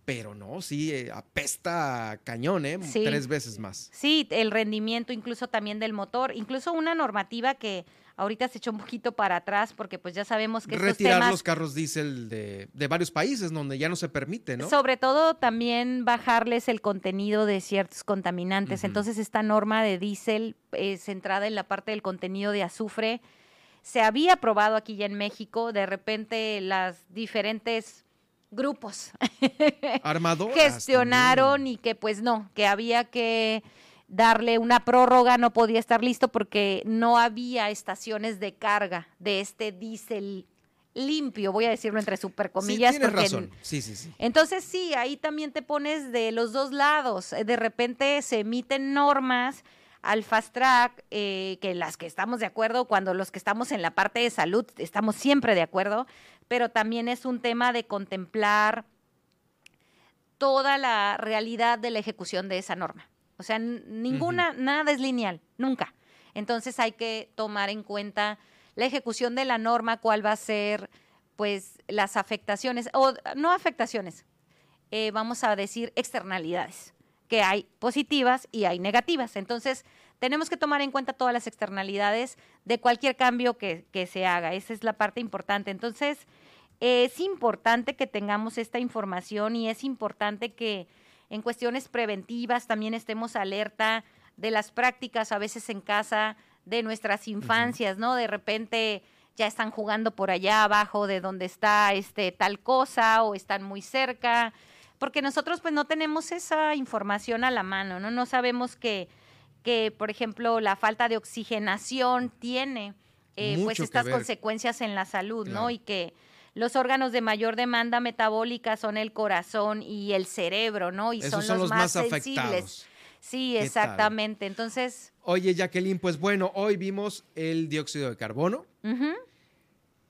Pero no, sí, eh, apesta cañón, ¿eh? Sí. Tres veces más. Sí, el rendimiento incluso también del motor, incluso una normativa que ahorita se echó un poquito para atrás porque pues ya sabemos que estos Retirar temas, los carros diésel de, de varios países donde ya no se permite, ¿no? sobre todo también bajarles el contenido de ciertos contaminantes. Entonces esta norma de diésel eh, centrada en la parte del contenido de azufre se había aprobado aquí ya en México, de repente las diferentes grupos Armadoras. gestionaron y que pues no, que había que darle una prórroga, no podía estar listo porque no había estaciones de carga de este diésel limpio, voy a decirlo entre super Sí, comillas. tienes porque razón. Sí, sí, sí. entonces sí, ahí también te pones de los dos lados. De repente se emiten normas al fast track, eh, que las que estamos de acuerdo, cuando los que estamos en la parte de salud estamos siempre de acuerdo, pero también es un tema de contemplar toda la realidad de la ejecución de esa norma. O sea, ninguna, nada es lineal, nunca. Entonces hay que tomar en cuenta la ejecución de la norma, cuál va a ser, pues, las afectaciones, o no afectaciones, eh, vamos a decir externalidades, que hay positivas y hay negativas. Entonces, tenemos que tomar en cuenta todas las externalidades de cualquier cambio que, que se haga. Esa es la parte importante. Entonces, es importante que tengamos esta información y es importante que en cuestiones preventivas también estemos alerta de las prácticas a veces en casa de nuestras infancias, ¿no? De repente ya están jugando por allá abajo de donde está este tal cosa o están muy cerca, porque nosotros pues no tenemos esa información a la mano, ¿no? No sabemos que, que por ejemplo, la falta de oxigenación tiene eh, pues estas consecuencias en la salud, ¿no? Y que los órganos de mayor demanda metabólica son el corazón y el cerebro, ¿no? Y Esos son, son los, más, más sensibles. afectados. Sí, exactamente. Entonces, Oye, Jacqueline, pues bueno, hoy vimos el dióxido de carbono.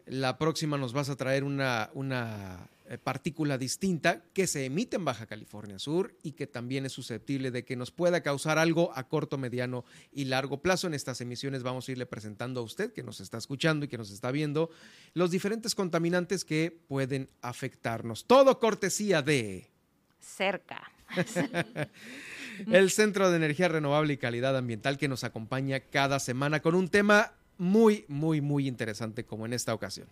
La próxima nos vas a traer una, una partícula distinta que se emite en Baja California Sur y que también es susceptible de que nos pueda causar algo a corto, mediano y largo plazo. En estas emisiones vamos a irle presentando a usted que nos está escuchando y que nos está viendo los diferentes contaminantes que pueden afectarnos. Todo cortesía de... Cerca. el Centro de Energía Renovable y Calidad Ambiental que nos acompaña cada semana con un tema muy, muy, muy interesante como en esta ocasión.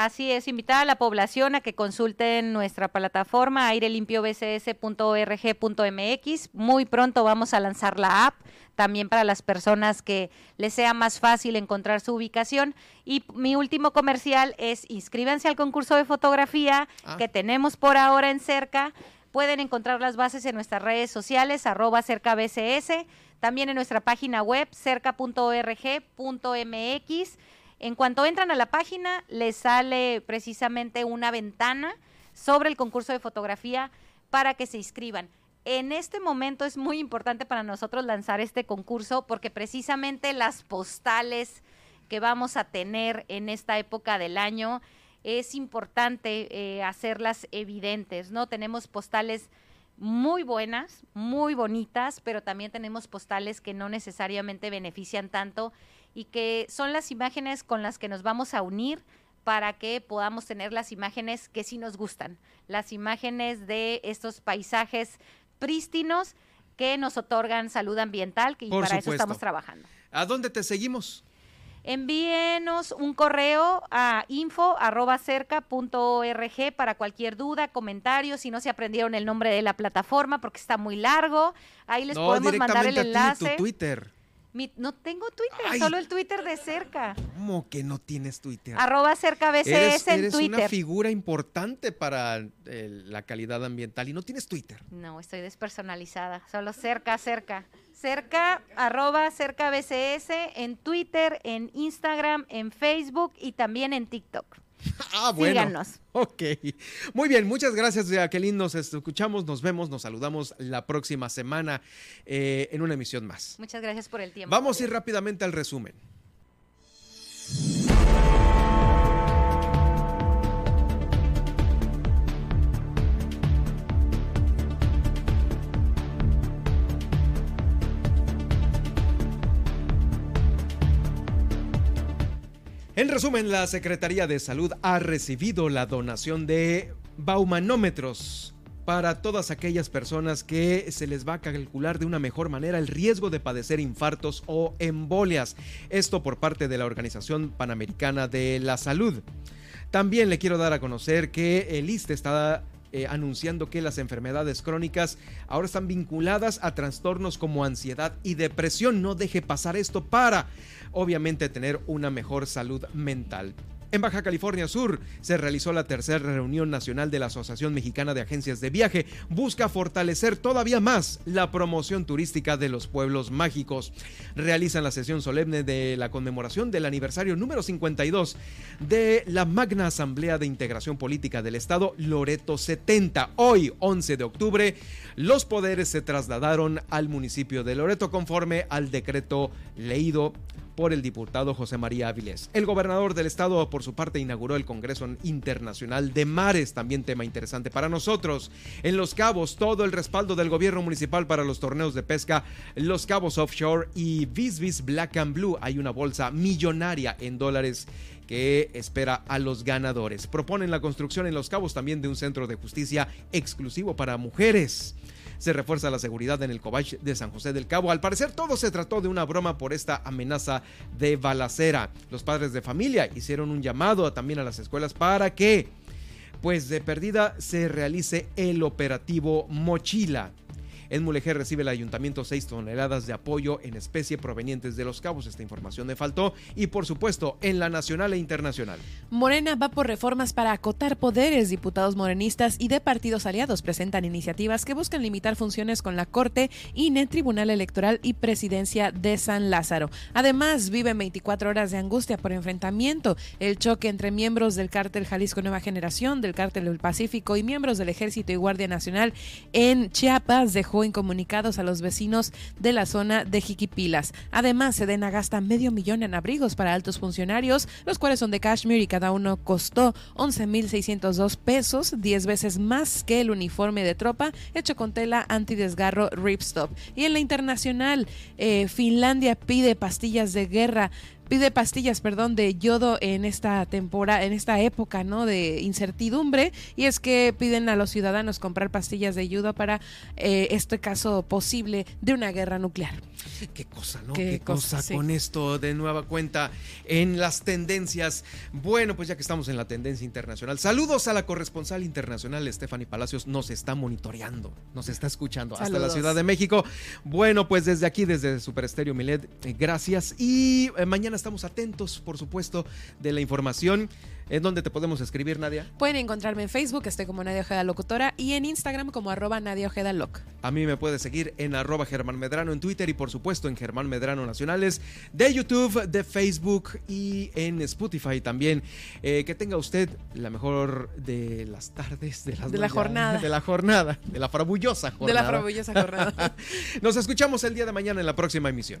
Así es, invitar a la población a que consulten nuestra plataforma airelimpio.bcs.org.mx. Muy pronto vamos a lanzar la app también para las personas que les sea más fácil encontrar su ubicación. Y mi último comercial es inscríbanse al concurso de fotografía Ah. que tenemos por ahora en cerca. Pueden encontrar las bases en nuestras redes sociales, arroba cerca BCS, también en nuestra página web, cerca.org.mx. En cuanto entran a la página, les sale precisamente una ventana sobre el concurso de fotografía para que se inscriban. En este momento es muy importante para nosotros lanzar este concurso porque precisamente las postales que vamos a tener en esta época del año es importante eh, hacerlas evidentes, ¿no? Tenemos postales muy buenas, muy bonitas, pero también tenemos postales que no necesariamente benefician tanto y que son las imágenes con las que nos vamos a unir para que podamos tener las imágenes que sí nos gustan, las imágenes de estos paisajes prístinos que nos otorgan salud ambiental, que Por para eso estamos trabajando. ¿A dónde te seguimos? Envíenos un correo a info.cerca.org para cualquier duda, comentario, si no se aprendieron el nombre de la plataforma porque está muy largo, ahí les no, podemos mandar el directamente a ti, enlace. tu Twitter. Mi- no tengo Twitter, Ay. solo el Twitter de cerca. ¿Cómo que no tienes Twitter? Arroba cerca BCS eres, en eres Twitter. una figura importante para eh, la calidad ambiental y no tienes Twitter. No, estoy despersonalizada, solo cerca, cerca. Cerca, arroba cerca BCS en Twitter, en Instagram, en Facebook y también en TikTok. Ah, bueno. Síganos. Ok. Muy bien, muchas gracias, Jacqueline. Nos escuchamos, nos vemos, nos saludamos la próxima semana eh, en una emisión más. Muchas gracias por el tiempo. Vamos a ir rápidamente al resumen. En resumen, la Secretaría de Salud ha recibido la donación de baumanómetros para todas aquellas personas que se les va a calcular de una mejor manera el riesgo de padecer infartos o embolias. Esto por parte de la Organización Panamericana de la Salud. También le quiero dar a conocer que el ISTE está eh, anunciando que las enfermedades crónicas ahora están vinculadas a trastornos como ansiedad y depresión. No deje pasar esto para, obviamente, tener una mejor salud mental. En Baja California Sur se realizó la tercera reunión nacional de la Asociación Mexicana de Agencias de Viaje. Busca fortalecer todavía más la promoción turística de los pueblos mágicos. Realizan la sesión solemne de la conmemoración del aniversario número 52 de la Magna Asamblea de Integración Política del Estado Loreto 70. Hoy, 11 de octubre, los poderes se trasladaron al municipio de Loreto conforme al decreto leído por el diputado José María Áviles. El gobernador del estado, por su parte, inauguró el Congreso Internacional de Mares, también tema interesante para nosotros. En Los Cabos, todo el respaldo del gobierno municipal para los torneos de pesca, Los Cabos Offshore y Visvis Black and Blue. Hay una bolsa millonaria en dólares que espera a los ganadores. Proponen la construcción en Los Cabos también de un centro de justicia exclusivo para mujeres se refuerza la seguridad en el Cobach de San José del Cabo. Al parecer todo se trató de una broma por esta amenaza de balacera. Los padres de familia hicieron un llamado también a las escuelas para que, pues de perdida, se realice el operativo Mochila. En Mulegé recibe el ayuntamiento 6 toneladas de apoyo en especie provenientes de los cabos. Esta información me faltó. Y por supuesto, en la nacional e internacional. Morena va por reformas para acotar poderes. Diputados morenistas y de partidos aliados presentan iniciativas que buscan limitar funciones con la Corte, INE, Tribunal Electoral y Presidencia de San Lázaro. Además, viven 24 horas de angustia por enfrentamiento. El choque entre miembros del cártel Jalisco Nueva Generación, del cártel del Pacífico y miembros del Ejército y Guardia Nacional en Chiapas dejó incomunicados a los vecinos de la zona de Jiquipilas. Además, Sedena gasta medio millón en abrigos para altos funcionarios, los cuales son de Kashmir y cada uno costó 11.602 pesos, 10 veces más que el uniforme de tropa hecho con tela antidesgarro Ripstop. Y en la internacional, eh, Finlandia pide pastillas de guerra pide pastillas, perdón, de yodo en esta temporada, en esta época, ¿no? De incertidumbre y es que piden a los ciudadanos comprar pastillas de yodo para eh, este caso posible de una guerra nuclear. Qué cosa, ¿no? Qué, cosa, con esto de nueva cuenta en las tendencias. Bueno, pues ya que estamos en la tendencia internacional, saludos a la corresponsal internacional Stephanie Palacios, nos está monitoreando, nos está escuchando hasta la Ciudad de México. Bueno, pues desde aquí, desde Super Estéreo Milet, eh, gracias y eh, mañana estamos atentos, por supuesto, de la información. ¿En dónde te podemos escribir, Nadia? Pueden encontrarme en Facebook, estoy como Nadia Ojeda Locutora, y en Instagram como arroba Nadia Ojeda Loc. A mí me puedes seguir en arroba Germán Medrano en Twitter y por supuesto en Germán Medrano Nacionales de YouTube, de Facebook y en Spotify también. Eh, que tenga usted la mejor de las tardes, de, las de la jornada. De la jornada, de la farabullosa jornada. De la farabullosa jornada. Nos escuchamos el día de mañana en la próxima emisión.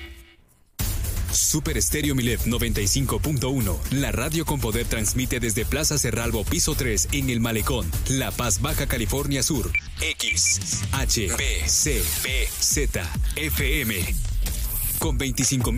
Super Estéreo Milet 95.1. La radio con poder transmite desde Plaza Cerralbo, piso 3, en El Malecón, La Paz, Baja California Sur. X, H, B, C, P, Z, FM. Con 25